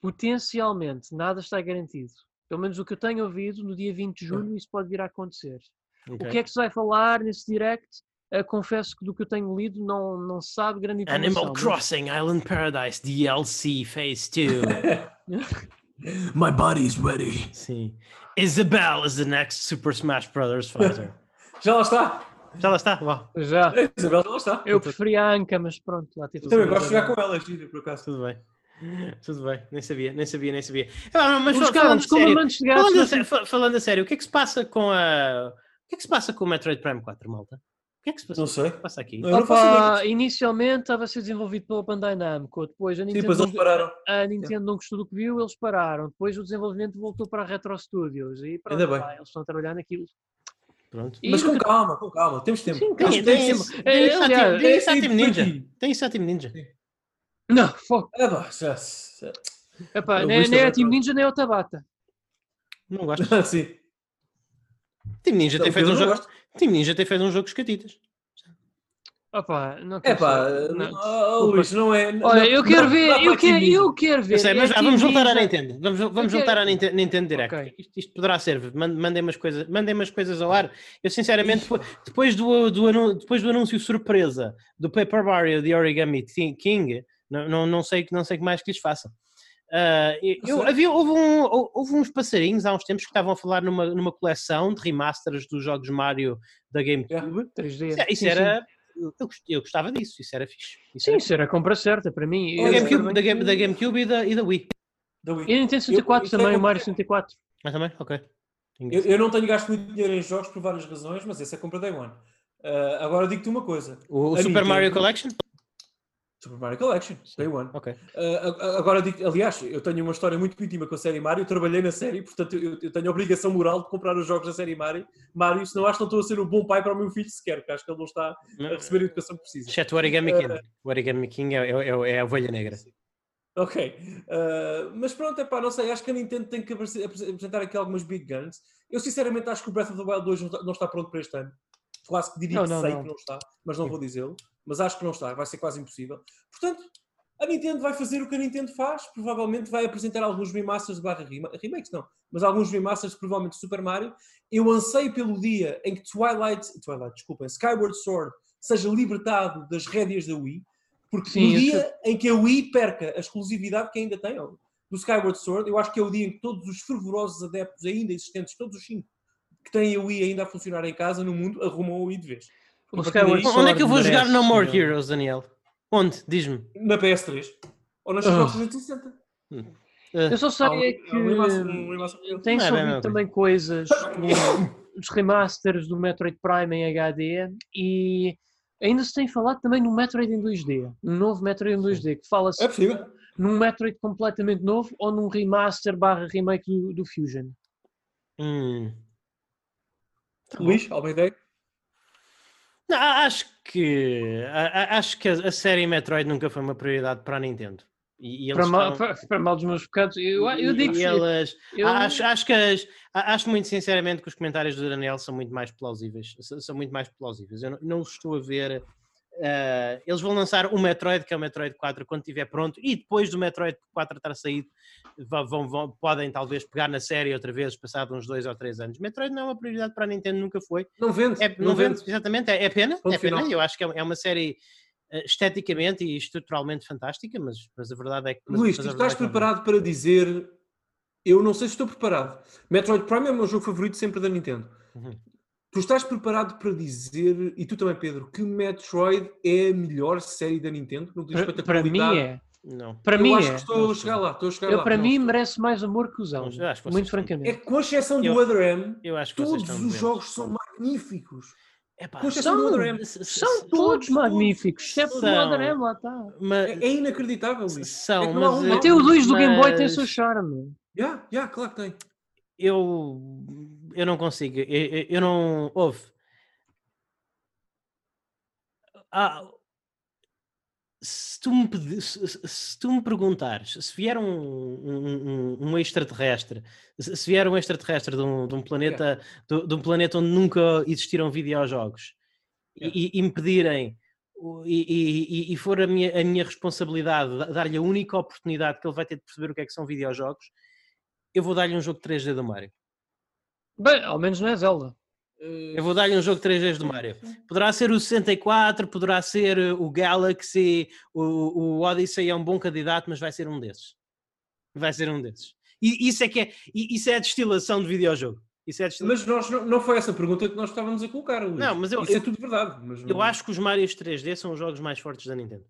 Potencialmente, nada está garantido. Pelo menos o que eu tenho ouvido, no dia 20 de julho isso pode vir a acontecer. Okay. O que é que se vai falar nesse direct? Uh, confesso que do que eu tenho lido não, não se sabe grande informação. Animal mas... Crossing Island Paradise DLC Phase 2. *laughs* My body's ready. Sim. Isabel is the next Super Smash Brothers fighter. *laughs* Já lá está. Já lá está, Uau. Já. Isabel já lá está. Eu preferia a Anka, mas pronto, lá tive Também gosto de jogar com ela, giro, por acaso. Tudo bem. Tudo bem, nem sabia, nem sabia, nem sabia. Ah, mas Os falando, sério, falando, a sério, falando a sério, o que é que se passa com a. O que é que se passa com o Metroid Prime 4, malta? O que é que se passa, não sei. passa aqui? Não, Opa, inicialmente estava a ser desenvolvido pela Bandai Namco, depois a Nintendo, Sim, depois pararam. a Nintendo não gostou do que viu, eles pararam. Depois o desenvolvimento voltou para a Retro Studios e pronto, Ainda bem. Lá, eles estão a trabalhar naquilo. Pronto. Mas com calma, com calma, temos tempo. Sim, tem, tem, tem, tem, tem, tem, Ninja. Tem isso a Team Ninja. Não, foco. É, pá, já, já. Epá, nem, nem é a Team Ninja nem é o Tabata. Não gosto. *laughs* Sim. Team Ninja tem feito um jogo. Team Ninja tem feito um jogo com escatitas. Opa, não é pá, oh, Luís, não é. Olha, eu quero ver, eu quero, eu quero ver. Eu sei, mas já, vamos voltar à Nintendo. Vamos, vamos voltar à Nintendo, Nintendo Direct. Okay. Isto, isto, poderá ser. Mandem umas coisas, mandem umas coisas ao ar. Eu sinceramente, depois do, do, depois do anúncio surpresa do Paper Mario de Origami King, não, não, não sei não sei que mais que lhes façam. Uh, eu, havia, houve, um, houve uns passarinhos há uns tempos que estavam a falar numa, numa coleção de remasters dos jogos Mario da GameCube. Yeah, 3D. Isso, sim, era. Sim eu, eu, gostava disso, isso era fixe. Isso Sim, era... isso era a compra certa para mim. Da GameCube, da, Game, da GameCube e, da, e da Wii. Da Wii. E Nintendo 64 eu, também, é o Mario 64. Mas também? Ok. Eu, eu, não tenho gasto muito dinheiro em jogos por várias razões, mas essa é a compra Day One. Uh, agora digo-te uma coisa. O, o Super Nintendo, Mario Collection? Super Mario Collection, Day One. Ok. Uh, agora, digo, aliás, eu tenho uma história muito íntima com a série Mario, eu trabalhei na série, portanto eu, eu, tenho a obrigação moral de comprar os jogos da série Mario, Mario senão acho que não estou a ser um bom pai para o meu filho sequer, porque acho que ele não está a receber a educação que precisa. Exceto o Origami uh, King. O Origami King é, é, é a ovelha negra. Ok. Uh, mas pronto, é pá, não sei, acho que a Nintendo tem que apresentar aqui algumas big guns. Eu sinceramente acho que o Breath of the Wild 2 não está pronto para este ano. Quase que diria não, que não, sei não. que não está, mas não vou dizê-lo. Mas acho que não está, vai ser quase impossível. Portanto, a Nintendo vai fazer o que a Nintendo faz, provavelmente vai apresentar alguns remasters barra remakes, não, mas alguns remasters provavelmente de Super Mario. Eu anseio pelo dia em que Twilight, Twilight, desculpem, Skyward Sword seja libertado das rédeas da Wii, porque Sim, no dia em que a Wii perca a exclusividade que ainda tem do Skyward Sword, eu acho que é o dia em que todos os fervorosos adeptos ainda existentes, todos os cinco que têm a Wii ainda a funcionar em casa no mundo, arrumam a Wii de vez. Onde é que eu vou jogar No More Heroes, Daniel? Onde? Diz-me. Na PS3. Ou na Xbox 360. Hum. Uh, eu só sei é que um tem é também coisas dos *coughs* remasters do Metroid Prime em HD e ainda se tem falado também no Metroid em 2D, um novo Metroid em 2D, que fala-se é possível. num Metroid completamente novo ou num remaster barra remake do, do Fusion. Hum. Luís, alguma ideia? Não, acho que acho que a, série Metroid nunca foi uma prioridade para a Nintendo. E, e para, mal, para, para, mal, dos meus pecados, eu, eu digo elas, eu... acho, acho que as, acho muito sinceramente que os comentários do Daniel são muito mais plausíveis. São muito mais plausíveis. Eu não, não estou a ver Uh, eles vão lançar o Metroid, que é o Metroid 4, quando estiver pronto, e depois do Metroid 4 estar saído, vão, vão, podem talvez pegar na série outra vez, passado uns dois ou três anos. Metroid não é uma prioridade para a Nintendo, nunca foi. Não vende. É, não, não vende. vende. exatamente. É, é pena. é pena. Eu acho que é, é uma série uh, esteticamente e estruturalmente fantástica, mas, mas a verdade é que. Mas, Luís, tu estás é preparado para dizer. Eu não sei se estou preparado. Metroid Prime é o meu jogo favorito sempre da Nintendo. Uhum. Tu estás preparado para dizer, e tu também, Pedro, que Metroid é a melhor série da Nintendo no que diz respeito Para mim é. Não. Para eu mim acho é. que estou a chegar lá. Estou a chegar eu, lá. Para não, mim estou. merece mais amor que os anos. Muito francamente. É que com exceção do Other M, eu acho que todos os jogos são magníficos. Epá, com exceção são, do Other M, são todos magníficos, exceto o Other M, lá está. Mas, é, é inacreditável isso. São, é mas, um, Até o 2 do Game Boy tem o seu charme. Já, yeah, yeah, claro que tem. Eu, eu não consigo. Eu, eu, não. Houve ah, se tu me, se, se, tu me perguntares se vier um, um, um extraterrestre, se vier um extraterrestre de um, de um planeta, de, de, um planeta onde nunca existiram videojogos e, e, me pedirem e, e, e, for a minha, a minha responsabilidade dar-lhe a única oportunidade que ele vai ter de perceber o que é que são videojogos, eu vou dar-lhe um jogo 3D do Mario. Bem, ao menos não é Zelda. Eu vou dar-lhe um jogo 3 vezes do Mario. Poderá ser o 64, poderá ser uh, o Galaxy, o, o Odyssey é um bom candidato, mas vai ser um desses. Vai ser um desses. E isso é que é, isso é a destilação de videojogo. Isso é Mas nós, não foi essa pergunta que nós estávamos a colocar, Luís. Não, mas eu, isso é eu, é tudo verdade. Mas eu acho que os Marios 3D são os jogos mais fortes da Nintendo.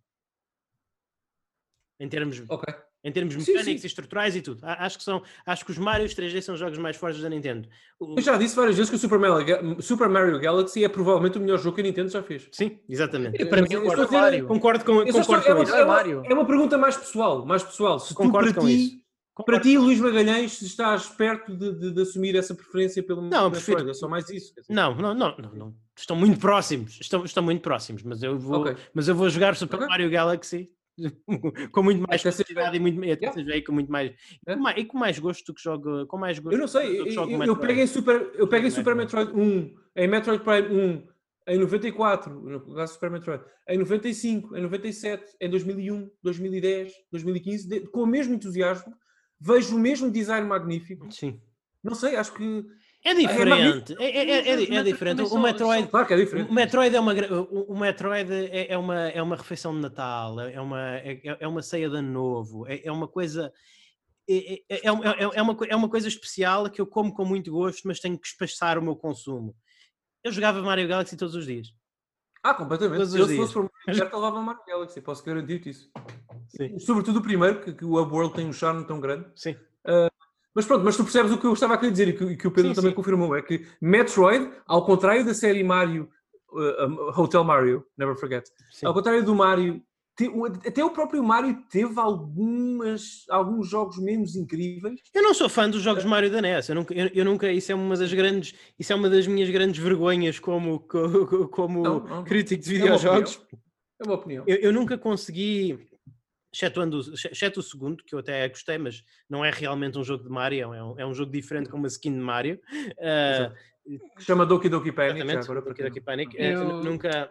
Em termos, okay. Em termos mecânicos sim, sim. e estruturais e tudo. Acho que, são, acho que os Mario 3D são os jogos mais fortes da Nintendo. Eu já disse várias vezes que o Super Mario, Super Mario Galaxy é provavelmente o melhor jogo que a Nintendo já fez. Sim, exatamente. Eu, para mim, concordo, Mario. concordo com, concordo estou, com é, uma, é, uma, é uma pergunta mais pessoal. Mais pessoal. Se concordo tu, para com ti, isso. Para ti, Luís Magalhães, estás perto de, de, de, assumir essa preferência pelo não, prefiro... é só mais isso. Não, não, não, não, não, Estão muito próximos. Estão, estão muito próximos, mas eu vou, okay. mas eu vou jogar Super okay. Mario Galaxy *laughs* com muito mais capacidade e muito, yeah. com muito mais, é. com mais, e com mais gosto que jogo com mais gosto eu não sei eu, eu, eu peguei Super eu peguei Super Metroid 1 em Metroid Prime 1 em 94 no Super Metroid em 95 em 97 em 2001 2010 2015 de, com o mesmo entusiasmo vejo o mesmo design magnífico. Sim. Não sei acho que é, é diferente, é, é, é, é diferente. O Metroid, claro que é diferente. O Metroid é uma, o Metroid é, uma, é uma refeição de Natal, é uma, é, é uma ceia de ano novo, é, é uma coisa. É, é, é, é, uma, é uma coisa especial que eu como com muito gosto, mas tenho que espaçar o meu consumo. Eu jogava Mario Galaxy todos os dias. Ah, completamente. Todos eu, se fosse por mim, já levava Mario Galaxy, posso garantir-te isso. Sim. Sobretudo o primeiro, que, que o World tem um charme tão grande. Sim. Uh, mas pronto, mas tu percebes o que eu estava a querer dizer e que, que o Pedro sim, também sim. confirmou, é que Metroid, ao contrário da série Mario, uh, Hotel Mario, never forget, sim. ao contrário do Mario, te, até o próprio Mario teve algumas, alguns jogos menos incríveis. Eu não sou fã dos jogos Mario da NES, eu nunca, eu, eu, nunca, isso é uma das grandes, isso é uma das minhas grandes vergonhas como, como, como não, não, crítico de videojogos. É uma opinião. Eu, eu nunca consegui excetuando, exceto o segundo, que eu até gostei, mas não é realmente um jogo de Mario, é um, é um jogo diferente com uma skin de Mario. Uh, Chama Doki Doki Panic. Agora, Doki Doki Panic. Eu... eu... nunca,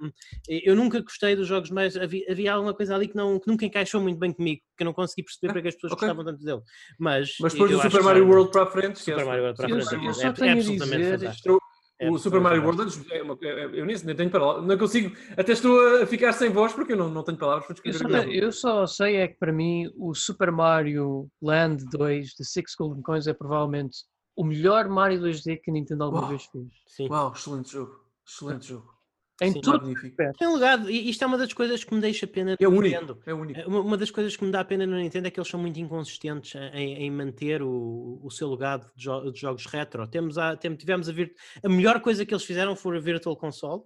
eu nunca gostei dos jogos, mas havia, havia alguma coisa ali que, não, que nunca encaixou muito bem comigo, que eu não consegui perceber para que as pessoas okay. gostavam tanto dele. Mas, mas depois do Super Mario World para a frente, Super Mario World para a frente, eu, eu é, é, absolutamente dizer, fantástico. É, o Super Mario World, é uma, é, é, eu nem, nem tenho palavras, não consigo, até estou a ficar sem voz porque eu não, não tenho palavras para descrever. Eu só, eu só sei é que para mim o Super Mario Land 2 de Six Golden Coins é provavelmente o melhor Mario 2D que a Nintendo alguma Uau. vez fez. Sim. Uau, excelente jogo, excelente jogo. Em Sim, tudo. Tem um legado, e isto é uma das coisas que me deixa pena é único, é único. Uma, uma, das coisas que me dá pena no Nintendo é que eles são muito inconsistentes em, em manter o, o seu legado de, jo de, jogos retro. Temos a, tem, tivemos a vir a melhor coisa que eles fizeram foi a Virtual Console.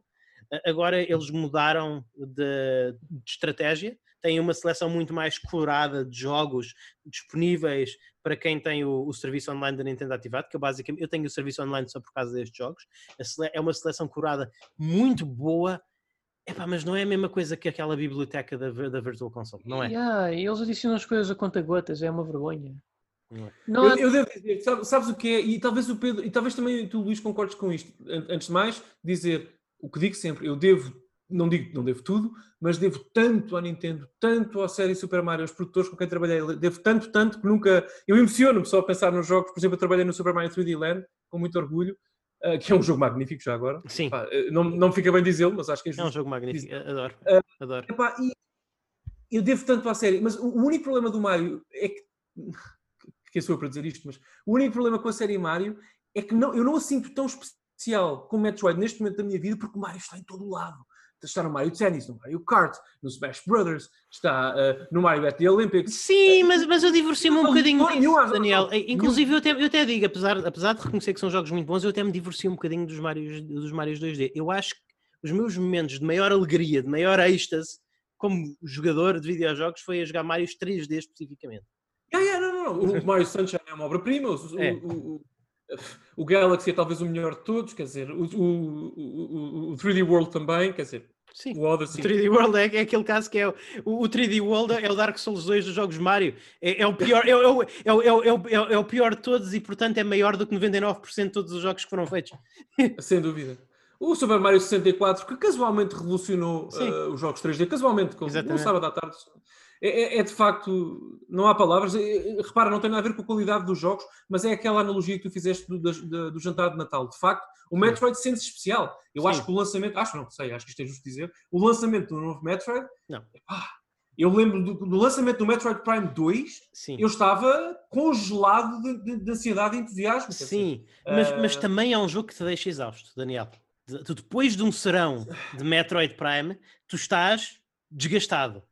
Agora eles mudaram de, de estratégia têm uma seleção muito mais curada de jogos disponíveis para quem tem o, o, serviço online da Nintendo ativado, que eu basicamente eu tenho o serviço online só por causa destes jogos. É uma seleção curada muito boa. Epá, mas não é a mesma coisa que aquela biblioteca da, da Virtual Console, não é? Yeah, eles adicionam as coisas a conta gotas, é uma vergonha. Não é. Não eu, eu, devo dizer, sabes, sabes, o que é? E talvez o Pedro, e talvez também tu, Luís, concordes com isto. Antes de mais, dizer o que digo sempre, eu devo não digo não devo tudo, mas devo tanto à Nintendo, tanto à série Super Mario, aos produtores com quem trabalhei, devo tanto, tanto que nunca. Eu emociono-me só a pensar nos jogos, por exemplo, eu trabalhei no Super Mario 3D Land com muito orgulho, uh, que é um jogo magnífico já agora. Sim. Epá, eh, não, não fica bem dizê-lo, mas acho que é justo. É um jogo magnífico, adoro. Uh, adoro. Epá, e eu devo tanto à série, mas o único problema do Mario é que. Quem sou eu para dizer isto? Mas o único problema com a série Mario é que não, eu não a sinto tão especial como Metroid neste momento da minha vida, porque o Mario está em todo o lado está no Mario Tennis, no Mario Kart, no Smash Brothers, está uh, no Mario at the Olympics. Sim, mas, mas eu divorcio-me um bocadinho disso, Daniel. Inclusive, eu até, eu até digo, apesar, apesar de reconhecer que são jogos muito bons, eu até me divorcio um bocadinho dos Marios, dos Marios 2D. Eu acho que os meus momentos de maior alegria, de maior êxtase como jogador de videojogos foi a jogar Marios 3D especificamente. Yeah, yeah, não, não, não. O Mario Sunshine é uma obra-prima, o, é. o, o, o Galaxy é talvez o melhor de todos, quer dizer, o, o, o, o 3D World também, quer dizer, Sim, o, Odyssey. o 3D World é, é, aquele caso que é o, o 3D World é o Dark Souls 2 dos jogos Mario. É, é o pior, é, é, o, é, o, é, o, é o pior de todos e, portanto, é maior do que 99% de todos os jogos que foram feitos. *laughs* Sem dúvida. O Super Mario 64, que casualmente revolucionou uh, os jogos 3D, casualmente, como no sábado à tarde, é, é, é, de facto, não há palavras. É, é, repara, não tem nada a ver com a qualidade dos jogos, mas é aquela analogia que tu fizeste do, do, do jantar de Natal. De facto, o Metroid sente-se especial. Eu Sim. acho que o lançamento, acho não sei, acho que isto é justo dizer, o lançamento do novo Metroid, não. eu lembro do, do, lançamento do Metroid Prime 2, Sim. eu estava congelado de, de, de ansiedade e entusiasmo. Sim, mas, uh... mas também é um jogo que te deixa exausto, Daniel. Tu, depois de um serão de Metroid Prime, tu estás desgastado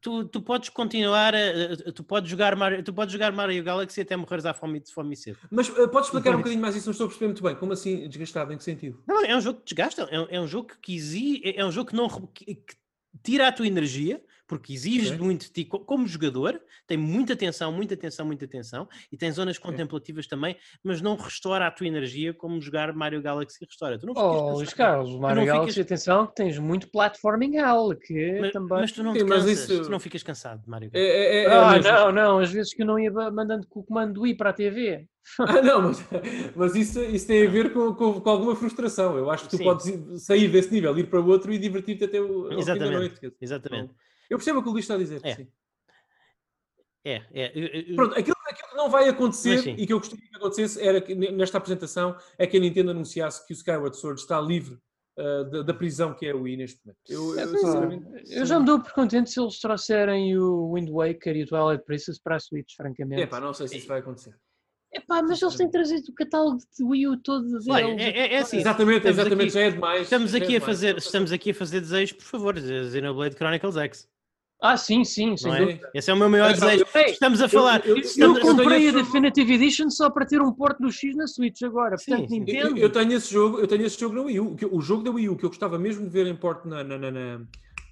tu, tu podes continuar, a, tu, podes jogar Mario, tu podes jogar Mario Galaxy até morreres à fome de fome cedo. Mas uh, podes explicar um bocadinho mais isso? Não estou a perceber muito bem. Como assim desgastado? Em que sentido? Não, é um jogo que desgasta, é, é um jogo que exige, é, é um jogo que não que, que tira a tua energia porque exige okay. muito de ti como jogador, tem muita atenção, muita atenção, muita atenção, e tem zonas okay. contemplativas também, mas não restaura a tua energia como jogar Mario Galaxy restaura. Tu não oh, Luís Carlos, o Mario Galaxy, ficas... atenção, que tens muito platforming hell, que mas, também... Mas tu não, Sim, cansas, isso... tu não ficas cansado de Mario Galaxy. É, é, é, ah, não, não, às vezes que eu não ia mandando com o comando do I para a TV. *laughs* Ah, não, mas, mas isso, isso tem a ver com, com, com, alguma frustração. Eu acho que tu Sim. podes sair desse nível, ir para o outro e divertir-te até o, Exatamente. fim da noite. Exatamente. Eu percebo o que o Luís está a dizer. É. Sim. É, é. Pronto, aquilo, aquilo, que não vai acontecer e que eu gostaria que acontecesse era que nesta apresentação é que a Nintendo anunciasse que o Skyward Sword está livre uh, da, da, prisão que é o Wii neste momento. Eu, eu, sinceramente, eu já me dou por contente se eles trouxerem o Wind Waker e o Twilight Princess para a Switch, francamente. É pá, não sei se isso vai acontecer. Epá, mas eles têm trazido o catálogo de Wii U todo deles. É, é, é assim, exatamente, exatamente, aqui, já é demais. Estamos é aqui, a fazer, estamos aqui a fazer desejos, por favor, Xenoblade Chronicles X. Ah, sim, sim, sim. É? Esse é o meu maior desejo. Estamos a falar. Eu, eu, eu, eu comprei a Definitive Edition só para ter um porto do X na Switch agora. Portanto, sim, Nintendo. Eu, tenho esse jogo, eu tenho esse jogo na Wii U. O jogo da Wii U que eu gostava mesmo de ver em porto na. na, na, na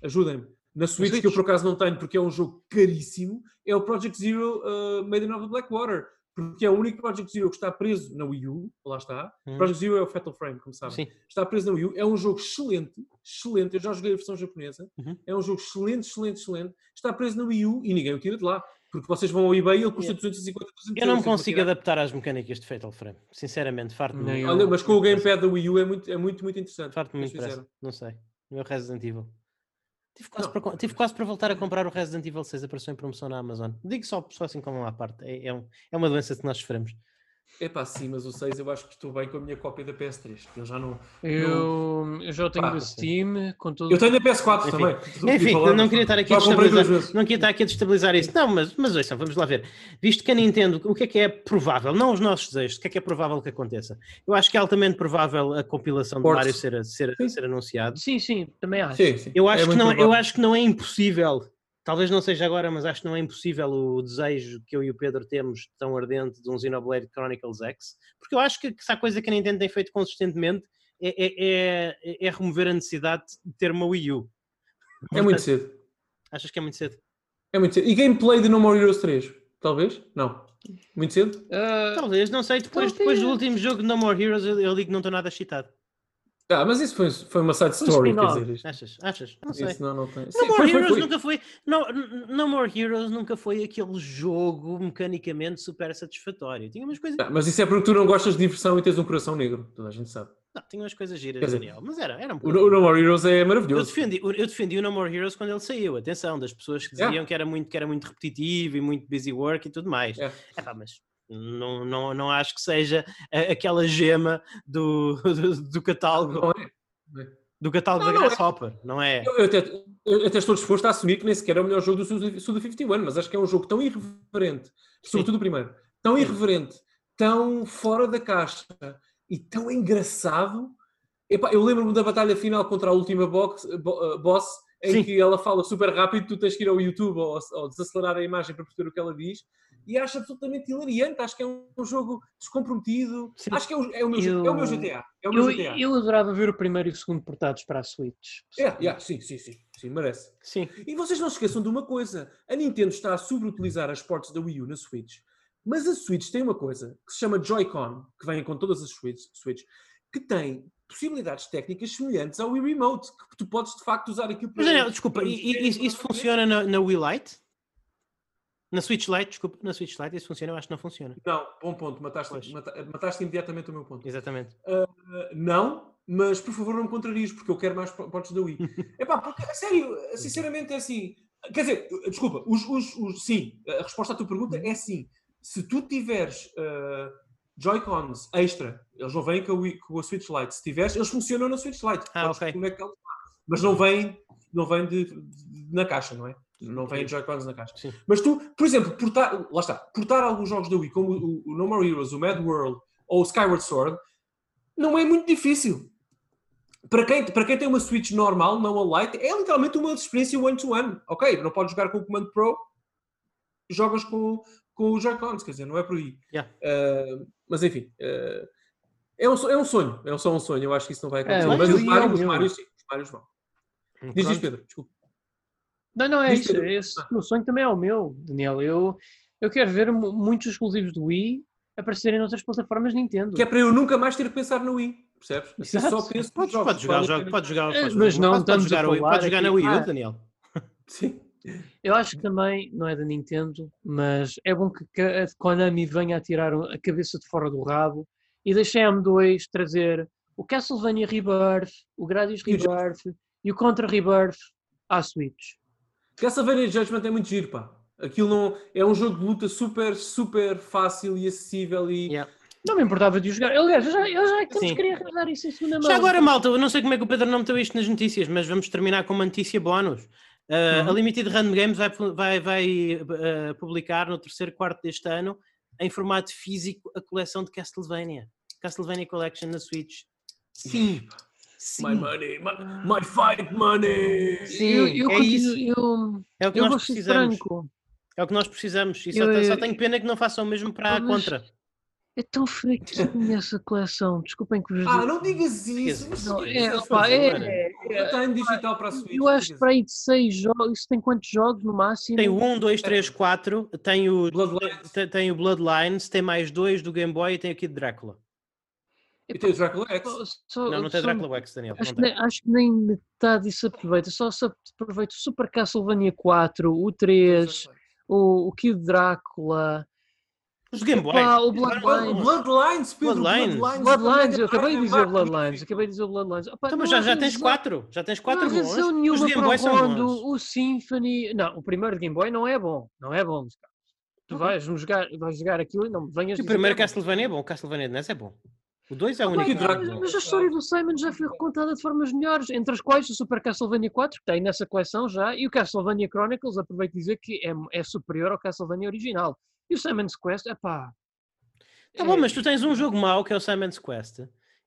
Ajudem-me. Na Switch, Switch, que eu por acaso não tenho porque é um jogo caríssimo, é o Project Zero uh, Made in of Blackwater porque é o único Project Zero que está preso na Wii U, lá está. Hum. Project Zero é o Fatal Frame, como sabem. Sim. Está preso na Wii U, é um jogo excelente, excelente. Eu já joguei a versão japonesa. Uhum. É um jogo excelente, excelente, excelente. Está preso na Wii U e ninguém o tira de lá. Porque vocês vão ao eBay e ele custa yeah. 250, 300 Eu não me consigo adaptar às mecânicas de Fatal Frame, sinceramente, farto-me. Olha, mas com o gamepad da Wii U é muito, é muito, muito interessante. Farto-me muito, não sei. O meu Resident Evil. Tive quase, para, tive quase para voltar a comprar o Resident Evil 6, apareceu em promoção na Amazon. Digo só, só assim como uma parte, é, é, um, é uma doença que nós sofremos. É pá, sim, mas o 6 eu acho que estou bem com a minha cópia da PS3. Eu já não. Eu, não... eu já tenho o Steam com todo... Eu tenho a PS4 Enfim. também. Enfim, falar, não queria estar aqui a destabilizar. Não queria estar aqui a destabilizar isso. Não, mas, mas ouçam, vamos lá ver. Visto que a Nintendo, o que é que é provável? Não os nossos desejos, o que é que é provável que aconteça? Eu acho que é altamente provável a compilação do Mario ser, ser, ser anunciado. Sim, sim, também acho. Sim, sim. Eu, acho é que não, é, eu acho que não é impossível Talvez não seja agora, mas acho que não é impossível o desejo que eu e o Pedro temos tão ardente de um Xenoblade Chronicles X, porque eu acho que, que se há coisa que a Nintendo tem feito consistentemente é, é, é, é remover a necessidade de ter uma Wii U. É muito cedo. Achas que é muito cedo? É muito cedo. E gameplay de No More Heroes 3? Talvez? Não. Muito cedo? Uh, Talvez, não sei. Depois, depois do último jogo de No More Heroes, eu, eu digo que não estou nada excitado. Ah, mas isso foi, foi uma side story, quer dizer. Achas? Achas? Não sei. Isso não, não tem. No Sim, More foi, Heroes foi, nunca foi. No, no More Heroes nunca foi aquele jogo mecanicamente super satisfatório. Tinha umas coisas. Ah, mas isso é porque tu não gostas de diversão e tens um coração negro. Toda a gente sabe. Não, tinha umas coisas giras, dizer, Daniel. Mas era, era um o, o No More Heroes é maravilhoso. Eu defendi, eu defendi o No More Heroes quando ele saiu. Atenção, das pessoas que diziam yeah. que, era muito, que era muito repetitivo e muito busy work e tudo mais. É yeah. pá, mas não, não, não acho que seja aquela gema do, *laughs* do, do catálogo. Não é. Do catálogo não, da Grasshopper, não é? Não é? Eu, até, eu até estou disposto a assumir que nem sequer é o melhor jogo do Suda 51, mas acho que é um jogo tão irreverente, sobretudo o primeiro, tão irreverente, tão fora da caixa e tão engraçado. Epá, eu lembro-me da batalha final contra a última box, boss, em Sim. que ela fala super rápido, tu tens que ir ao YouTube ou, ou desacelerar a imagem para perceber o que ela diz e acho absolutamente hilariante. Acho que é um jogo descomprometido. Sim. Acho que é o, é o, meu, eu, é o meu GTA. É o meu eu, GTA. eu adorava ver o primeiro e o segundo portados para a Switch. É, yeah, sim, sim, sim, sim, merece. Sim. E vocês não se esqueçam de uma coisa: a Nintendo está a sobreutilizar as ports da Wii U na Switch. Mas a Switch tem uma coisa que se chama Joy-Con, que vem com todas as Switch, Switch que tem possibilidades técnicas semelhantes ao Wii Remote, que tu podes de facto usar aquilo para. Mas Daniel, desculpa, e, e, isso funciona na, na Wii Lite? Na Switch Lite, desculpa, na Switch Lite isso funciona? Eu acho que não funciona. Não, bom ponto, mataste, mataste imediatamente o meu ponto. Exatamente. Uh, não, mas por favor não me contrarias, porque eu quero mais portos da Wii. *laughs* Epá, porque, a sério, sinceramente é assim. Quer dizer, desculpa, os, os, os, sim, a resposta à tua pergunta é sim. Se tu tiveres uh, Joy-Cons extra, eles não vêm com a, Wii, com a Switch Lite. Se tiveres, eles funcionam na Switch Lite. Ah, ok. Mas não vêm, não vêm de, de, na caixa, não é? Não vem Joy-Cons na caixa. Sim. Mas tu, por exemplo, portar, lá está, portar alguns jogos da Wii, como o, o No More Heroes, o Mad World ou o Skyward Sword, não é muito difícil. para quem, para quem tem uma Switch normal, não a Lite, é literalmente uma experiência one-to-one. -one. Ok, não podes jogar com o Command Pro, jogas com, com os Joy-Cons, quer dizer, não é por aí. Yeah. Uh, mas enfim, uh, é, um, é um sonho, é só um sonho, eu acho que isso não vai acontecer. É, mas os Mario, os Mario, sim, os Mario vão. Diz isto, Pedro, desculpa. Não, não, é isso. Esse, ah. O sonho também é o meu, Daniel. Eu, eu quero ver muitos exclusivos do Wii aparecerem noutras plataformas Nintendo. Que é para eu nunca mais ter que pensar no Wii, percebes? Assim só penso pode, jogos. Pode jogar, jogo, pode jogar, pode, mas não pode, pode jogar, pode jogar na Wii U, ah, Daniel. Sim. *laughs* Eu acho que também não é da Nintendo, mas é bom que a Konami venha a tirar a cabeça de fora do rabo e deixe a M2 trazer o Castlevania Rebirth, o Gradius Rebirth e o Contra Rebirth à Switch. Castlevania Judgment é muito giro, pá. Aquilo não é um jogo de luta super, super fácil e acessível e yeah. Não me importava de jogar. Aliás, eu já, eu já que queria arranjar isso em segunda mão. Já agora, malta, eu não sei como é que o Pedro não meteu isto nas notícias, mas vamos terminar com uma notícia bónus. Uh, uhum. A Limited Random Games vai, vai, vai uh, publicar no terceiro quarto deste ano, em formato físico, a coleção de Castlevania. Castlevania Collection na Switch. Sim. *laughs* Sim. My money, my, my, fight money. Sim, eu, eu é isso. Eu, é o que nós precisamos. Franco. É o que nós precisamos. E só, só tenho pena que não façam o mesmo para a contra. É tão fraquinha *laughs* essa coleção, desculpem que vos Ah, não digas isso! Não, é, é, é, é, está em digital para a Switch. Eu acho que para aí de 6 jogos, isso tem quantos jogos no máximo? Tem o 1, 2, 3, 4, tem o, Bloodlines. Tem, tem o Bloodlines, tem mais dois do Game Boy e tem aqui de Drácula. E tem o Drácula X? Só, não, não tem Drácula X, Daniel. Acho, que nem, acho que nem metade disso aproveita. Só se aproveita o Super Castlevania 4, o 3, o, o Kid Drácula. Os Game Boy. o Bloodlines. Bloodlines, Pedro. Bloodlines. Bloodlines. Bloodlines. Eu acabei de dizer Bloodlines. Acabei de dizer Bloodlines. Opa, então, mas já, já tens quatro. Já tens quatro não bons. Os Game Boy são bons. O Symphony... Não, o primeiro Game Boy não é bom. Não é bom, Tu vais jogar, vais jogar aquilo e não venhas... O primeiro Castlevania é bom. O Castlevania de NES é bom. O 2 é o único. Mas, mas a história do Simon já foi recontada de formas melhores, entre as quais o Super Castlevania 4, que tem nessa coleção já, e o Castlevania Chronicles, aproveito de dizer que é, é superior ao Castlevania original. E o Simon's Quest, é pá. Tá é... bom, mas tu tens um jogo mau que é o Simon's Quest.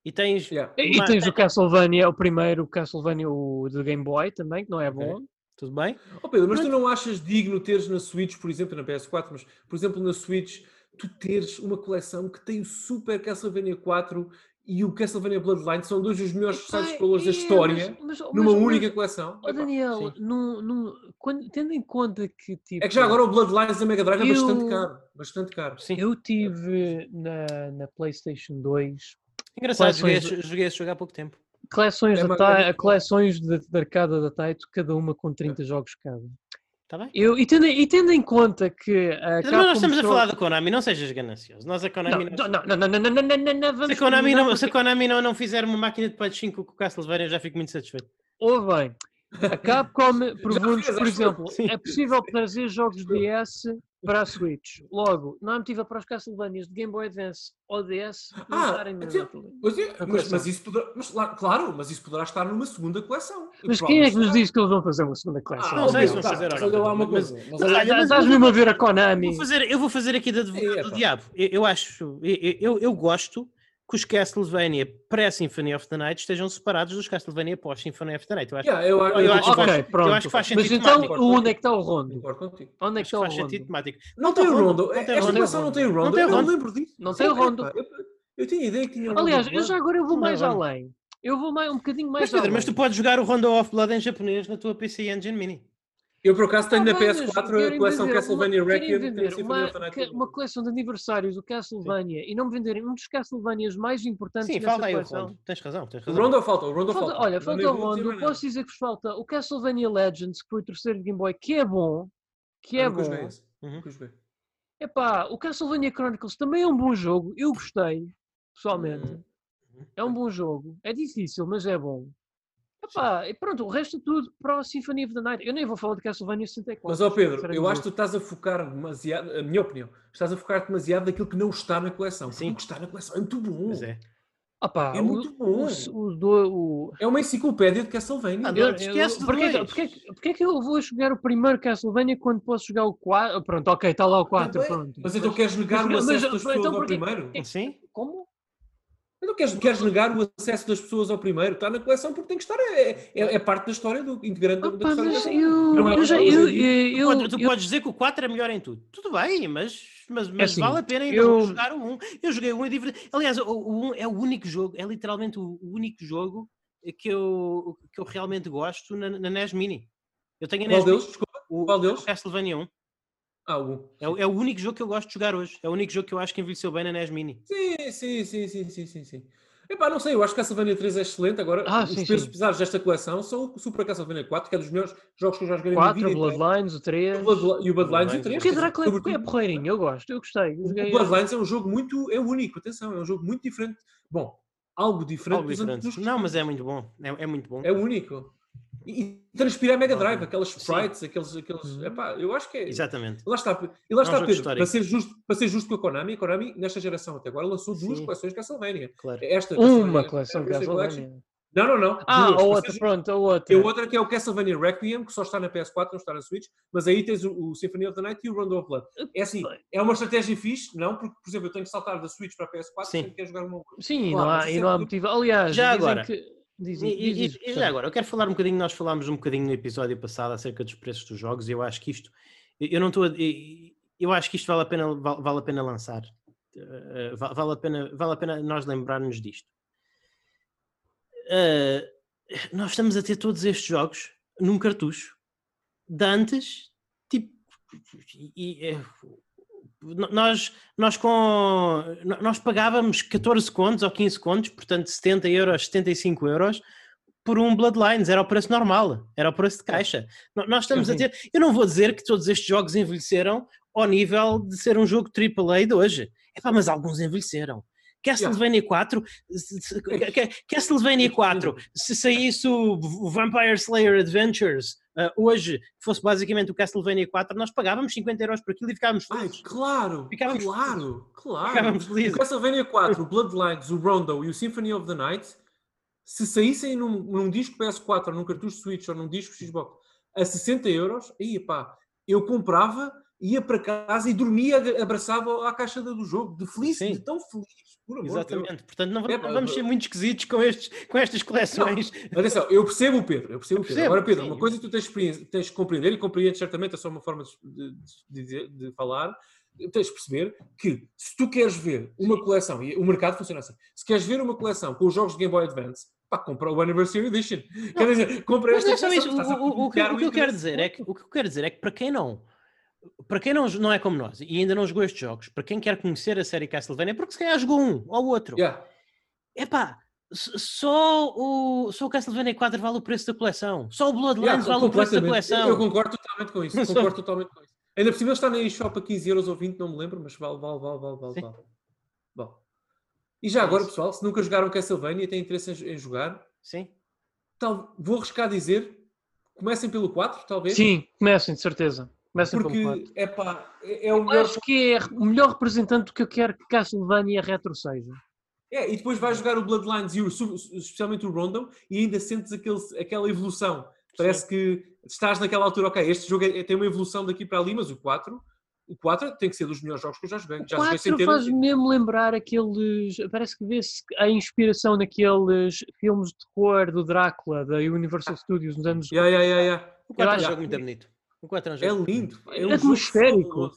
E tens, yeah. e, uma... e tens o Castlevania, o primeiro Castlevania o do Game Boy também, que não é bom. Okay. Tudo bem? Oh Pedro, mas tu não achas digno teres na Switch, por exemplo, na PS4, mas por exemplo na Switch tu teres uma coleção que tem o Super Castlevania 4 e o Castlevania Bloodline são dois dos melhores side-scrollers é, da história mas, mas, numa mas, única coleção. Oh, Daniel, num, num, quando, tendo em conta que tipo, É que já agora o Bloodlines da Mega Drive eu, é bastante caro. Bastante caro. Sim. Eu tive na, na PlayStation 2. Engraçado, joguei, joguei esse jogo há pouco tempo. Coleções, é de, coleções de, de arcada da Taito, cada uma com 30 é. jogos cada. Tá bem? Eu, e, tendo, e tendo em conta que. A Mas nós estamos a falar da Konami, não sejas ganancioso. Nós a Konami não. Não, não, não, não, não, não, não, não, não Se a Konami, não, se a Konami não, não fizer uma máquina de patch 5 com o Castlevania, eu já fico muito satisfeito. Ou bem, a *laughs* Capcom pergunta, por exemplo, é possível trazer jogos DS para a Switch. Logo, não há motivo para os Castlevanias de Game Boy Advance ou DS ah, estarem mas, mas, mas, isso poderá, mas, claro, mas isso poderá estar numa segunda coleção. Mas quem é que nos diz que eles vão fazer uma segunda coleção? Ah, não sei se vão fazer. Olha lá uma coisa. Estás mesmo a ver a Konami. Vou fazer, eu vou fazer aqui da advogado do diabo. Eu, eu acho, eu, eu, eu gosto que os Castlevania pré-Symphony of the Night estejam separados dos Castlevania pós-Symphony of the Night. Eu acho, yeah, eu, eu, eu, acho okay, faz, eu, acho que faz sentido Mas então, temático. onde é que está o Rondo? Onde é que está o Rondo? Faz sentido temático. Não, não tem o Rondo. Esta coleção não tem o Rondo. Não tem o Rondo. Eu lembro disso. Não tem o Rondo. Eu tinha ideia que tinha Aliás, eu já agora eu vou mais além. Eu vou mais, um bocadinho mais mas, Pedro, além. Mas tu podes jogar o Rondo of Blood em japonês na tua PC Engine Mini. Eu, por acaso, tenho ah, na PS4 a coleção Castlevania Requiem. Uma, uma coleção de aniversários do Castlevania Sim. e não me venderem um dos Castlevanias mais importantes Sim, falta aí coleção. o Rondo. Tens razão, tens razão. O Rondo falta, o Rondo falta. falta. Olha, falta o Rondo. Posso dizer que vos falta o Castlevania Legends, que foi o terceiro de Game Boy, que é bom. Que é ah, bom. Uhum. Epá, o Castlevania Chronicles também é um bom jogo. Eu gostei, pessoalmente. Uhum. É um bom jogo. É difícil, mas é bom. Epá, e pronto, o resto tudo para o Symphony of the Night. Eu nem vou falar de Castlevania 64. Mas, ó Pedro, eu acho que tu estás a focar demasiado, a minha opinião, estás a focar demasiado daquilo que não está na coleção. Sim. O que está na coleção é muito bom. Pois é. Opa, é muito bom. O, o, o, é uma enciclopédia de Castlevania. Ah, eu, esquece porquê, porquê, porquê, que eu vou jogar o primeiro Castlevania quando posso jogar o 4? Pronto, ok, está lá o 4. Pronto. Mas então queres negar o acesso das pessoas então, ao primeiro? Sim. Como? Não queres, queres negar o acesso das pessoas ao primeiro? Está na coleção porque tem que estar. É, é, é parte da história do integrante da, da história. Eu, eu, já, eu, eu, tu, tu podes dizer que o 4 é melhor em tudo. Tudo bem, mas, mas, mas assim, vale a pena ainda eu... jogar o 1. Eu joguei o 1 e Aliás, o, o 1 é o único jogo, é literalmente o único jogo que eu, que eu realmente gosto na, na NES Mini. Eu tenho a NES Qual Mini, deles? Desculpa. O, Qual deles? Castlevania 1. Ah, o... É, é, o único jogo que eu gosto de jogar hoje. É o único jogo que eu acho que envelheceu bem na NES Mini. Sim, sim, sim, sim, sim, sim. sim. Epá, não sei, eu acho que Castlevania 3 é excelente. Agora, ah, os pesos pesados desta coleção são o Super Castlevania 4, que é dos melhores jogos que eu já joguei 4, na vida. 4, Bloodlines, o 3. O Bloodlines, e o Bloodlines e o 3. Porque Drácula é, é porreirinho, eu gosto, eu gostei. O Bloodlines é um jogo muito, é único, atenção, é um jogo muito diferente. Bom, algo diferente. Algo diferente. Não, mas é muito bom, é, é muito bom. É único. E, transpira a Mega Drive, aquelas sprites, aqueles. aqueles uhum. epá, eu acho que é. Exatamente. Lá está, e lá está Pedro, para ser, justo, para ser justo com a Konami, a Konami, nesta geração até agora, lançou duas Sim. coleções de Castlevania. Claro. Esta, Uma coleção de Castlevania. Não, não, não. Ah, duas. a outra, seja, pronto, a outra. a outra que é o Castlevania Requiem, que só está na PS4, não está na Switch, mas aí tens o, o Symphony of the Night e o Rondo of Blood. É assim, é uma estratégia fixe, não? Porque, por exemplo, eu tenho que saltar da Switch para a PS4 Sim. e jogar uma outra. Sim, claro, não há, e não há motivo. Aliás, já agora. Que Diz, e, diz, e, e, já agora, eu quero falar um bocadinho, nós falámos um bocadinho no episódio passado acerca dos preços dos jogos e eu acho que isto, eu não estou eu acho que isto vale a pena, vale, vale a pena lançar, uh, vale, a pena, vale a pena nós lembrarmos disto. Uh, nós estamos a ter todos estes jogos num cartucho de antes, tipo, e, e, nós, nós, com, nós pagávamos 14 contos ou 15 contos, portanto 70 euros, 75 euros, por um Bloodlines, era o preço normal, era o preço de caixa. Nós estamos a ter, eu não vou dizer que todos estes jogos envelheceram ao nível de ser um jogo AAA de hoje, é mas alguns envelheceram. Castlevania 4, Castlevania 4, se saísse o Vampire Slayer Adventures hoje, que fosse basicamente o Castlevania 4, nós pagávamos 50 euros por aquilo e ficávamos felizes. Ai, claro, ficávamos claro, felizes. claro. Ficávamos felizes. O Castlevania 4, o Bloodlines, o Rondo e o Symphony of the Night, se saíssem num, num disco PS4 ou num cartucho Switch ou num disco Xbox a 60 euros, aí pá, eu comprava ia para casa e dormia abraçado à caixa do jogo, de feliz, Sim. de tão feliz. Exatamente, portanto não é, vamos ser muito esquisitos com, estes, com estas coleções. Não, atenção, eu percebo o Pedro, eu percebo, eu percebo Pedro. Agora, Pedro, sim. uma coisa que tu tens, tens de compreender, e compreendes certamente, é só uma forma de, de, de, falar, tens de perceber que se tu queres ver uma coleção, e o mercado funciona assim, se queres ver uma coleção com os jogos de Game Boy Advance, pá, compra o Anniversary Edition. Não. Quer dizer, compra esta coleção. Isso, o, o, o, que, o, que eu quero dizer é que, o que eu quero dizer é que para quem não para quem não, não é como nós e ainda não jogou estes jogos, para quem quer conhecer a série Castlevania, é porque se calhar jogou um ou outro. Yeah. Epá, só o, só o Castlevania 4 vale o preço da coleção. Só o Bloodlines yeah, vale o preço da coleção. Eu, concordo totalmente com isso. *laughs* Concordo totalmente com isso. Ainda por cima está na eShop a 15 euros ou 20, não me lembro, mas vale, vale, vale, vale, vale. vale. Bom. E já é agora, pessoal, se nunca jogaram Castlevania e têm interesse em, em jogar, Sim. Tal, vou arriscar dizer, comecem pelo 4, talvez. Sim, comecem, de certeza. Começa Porque é pá, é, é o melhor. Acho que é o melhor representante do que eu quero que Castlevania retro seja. É, e depois vais jogar o Bloodlines e o, especialmente o Rondo e ainda sentes aquele, aquela evolução. Parece Sim. que estás naquela altura, ok, este jogo é, tem uma evolução daqui para ali, mas o 4, o 4 tem que ser dos melhores jogos que eu já joguei. Já o 4 faz mesmo lembrar aqueles. Parece que vê-se a inspiração naqueles filmes de terror do Drácula da Universal ah. Studios nos anos. Yeah, yeah, yeah, yeah. O 4 é um jogo muito bonito. O é lindo. É, um atmosférico.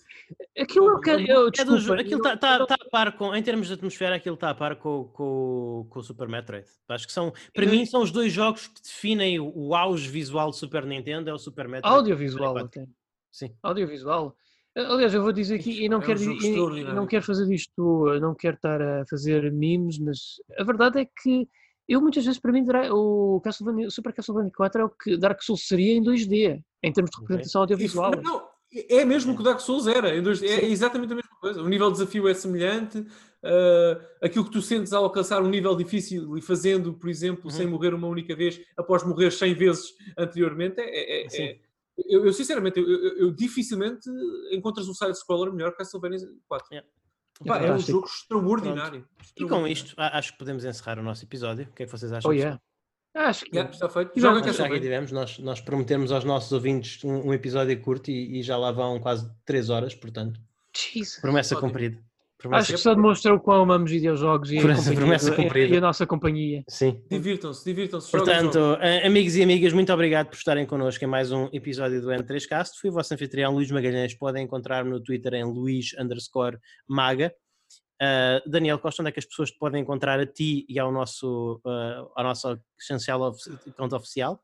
Aquilo é, que eu, desculpa, é aquilo está tá, tá a par com, em termos de atmosfera, aquilo está a par com, com, com o Super Metroid. Acho que são, para mim, são os dois jogos que definem o, o auge visual do Super Nintendo, é o Super Metroid. Audiovisual até. Sim. Audiovisual. Aliás, eu vou dizer aqui, e não, é quero, um e, não quero fazer disto, não quero estar a fazer memes, mas a verdade é que eu muitas vezes, para mim, o, Castlevania, o Super Castlevania 4 é o que Dark Souls seria em 2D, em termos de representação okay. audiovisual. Isso, não, é mesmo o que o Dark Souls era, em 2D, é exatamente a mesma coisa. O nível de desafio é semelhante, uh, aquilo que tu sentes ao alcançar um nível difícil e fazendo, por exemplo, uhum. sem morrer uma única vez, após morrer 100 vezes anteriormente, é, é, é eu, eu, sinceramente, eu, eu, eu, dificilmente encontras um side-scroller melhor que Castlevania 4. Yeah. Pá, é um jogo extraordinário, extraordinário, E com isto, acho que podemos encerrar o nosso episódio. O que é que vocês acham? Oh, yeah. Acho que yeah, está feito. Joga nós, já aqui tivemos, nós, nós prometemos aos nossos ouvintes um, um episódio curto e, e, já lá vão quase 3 horas, portanto. Jesus. Promessa cumprida. Acho que só demonstra o quão amamos videojogos e a, e a, nossa companhia. Sim. Divirtam-se, divirtam-se. Portanto, amigos e amigas, muito obrigado por estarem connosco em mais um episódio do N3Cast. Fui o vosso anfitrião Luís Magalhães. Podem encontrar-me no Twitter em Luís underscore Maga. Uh, Daniel Costa, onde é que as pessoas te podem encontrar a ti e ao nosso, uh, ao nosso essencial conta oficial?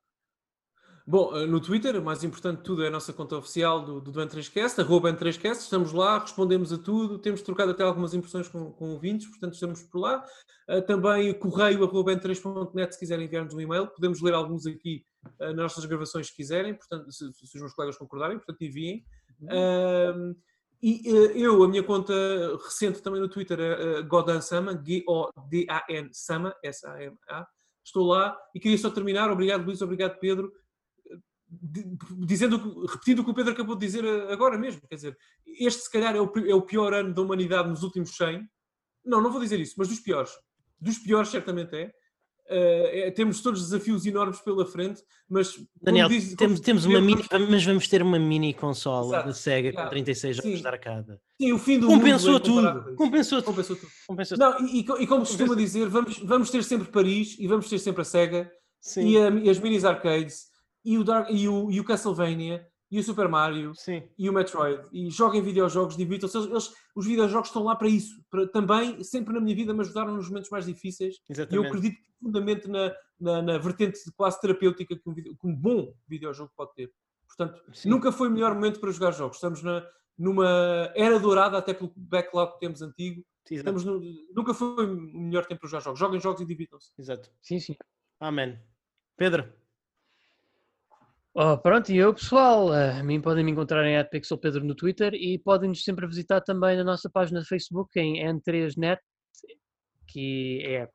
Bom, eh, no Twitter, mais importante de tudo é a nossa conta oficial do, do N3Cast, arroba N3Cast, estamos lá, respondemos a tudo, temos trocado até algumas impressões com, com ouvintes, portanto estamos por lá. Uh, também correio arroba N3.net se quiserem enviar-nos um e-mail, podemos ler alguns aqui uh, nas nossas gravações se quiserem, portanto, se, se os meus colegas concordarem, portanto enviem. Uh, e eu, a minha conta recente também no Twitter é Godan Sama, G-O-D-A-N Sama, S-A-M-A. Estou lá e queria só terminar. Obrigado, Luís, obrigado, Pedro dizendo, repetindo o que o Pedro acabou de dizer agora mesmo, quer dizer, este se calhar é o, é o pior ano da humanidade nos últimos 100, não, não vou dizer isso, mas dos piores, dos piores certamente é, Uh, é, temos todos desafios enormes pela frente, mas Daniel, diz, temos, temos uma mini, mas vamos ter uma mini consola da Sega com 36 jogos de arcada. Sim, o fim do compensou mundo tudo. Compensou, compensou tudo. Compensou tudo. Não, e, e, como costuma dizer, vamos, vamos ter sempre Paris e vamos ter sempre a Sega e, a, e as minis arcades e o, Dark, e o, e o Castlevania e o Super Mario Sim. e o Metroid e joguem videojogos, divirtam-se. Eles, os videojogos estão lá para isso, para, também, sempre na minha vida, me ajudaram nos momentos mais difíceis. Exatamente. E eu acredito profundamente na, na, na vertente quase terapêutica que um, que um, bom videojogo pode ter. Portanto, Sim. nunca foi o melhor momento para jogar jogos. Estamos na, numa era dourada, até pelo backlog que temos antigo. Estamos no, nunca foi o melhor tempo para jogar jogos. Joguem jogos e divirtam-se. Exato. Sim, sim. Amém. Pedro. Oh, pronto, e eu pessoal, a mim podem me encontrar em @pixelpedro no Twitter e podem-nos sempre visitar também na nossa página de Facebook em N3Net, que é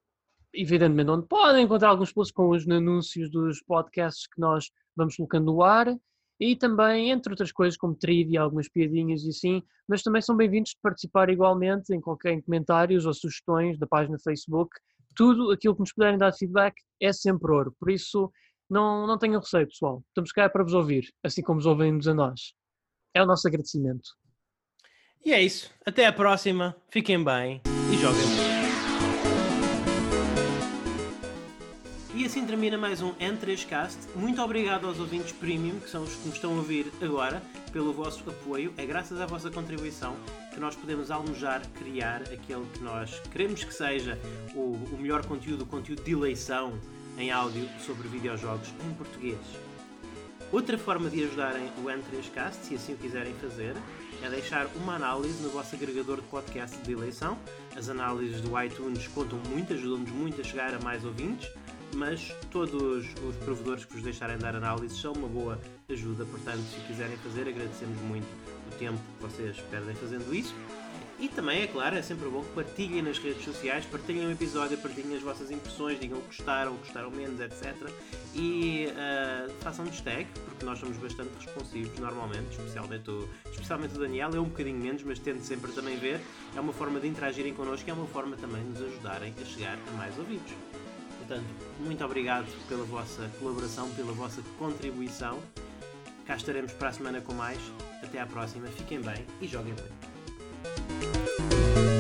evidentemente onde podem encontrar alguns posts com os anúncios dos podcasts que nós vamos colocando no ar e também, entre outras coisas, como trivia, algumas piadinhas e assim, mas também são bem-vindos de participar igualmente em qualquer em comentários ou sugestões da página Facebook. Tudo aquilo que nos puderem dar feedback é sempre ouro, por isso não, não tenham receio, pessoal. Estamos cá para vos ouvir, assim como os ouvem-nos a nós. É o nosso agradecimento. E é isso. Até a próxima. Fiquem bem e joguem E assim termina mais um N3Cast. Muito obrigado aos ouvintes premium, que são os que nos estão a ouvir agora, pelo vosso apoio. É graças à vossa contribuição que nós podemos almojar criar aquele que nós queremos que seja o, o melhor conteúdo, o conteúdo de eleição em áudio sobre videojogos em português. Outra forma de ajudarem o N3Cast, se assim o quiserem fazer, é deixar uma análise no vosso agregador de podcast de eleição. As análises do iTunes contam muito, ajudam-nos muito a chegar a mais ouvintes, mas todos os provedores que vos deixarem dar análises são uma boa ajuda, portanto, se quiserem fazer, agradecemos muito o tempo que vocês perdem fazendo isso. E também, é claro, é sempre bom que partilhem nas redes sociais, partilhem o episódio, partilhem as vossas impressões, digam que gostaram, gostaram menos, etc. E uh, façam-nos tag, porque nós somos bastante responsivos normalmente, especialmente o, especialmente o Daniel, é um bocadinho menos, mas tento sempre também ver. É uma forma de interagirem connosco e é uma forma também de nos ajudarem a chegar a mais ouvidos. Portanto, muito obrigado pela vossa colaboração, pela vossa contribuição. Cá estaremos para a semana com mais. Até à próxima, fiquem bem e joguem muito. Thank you.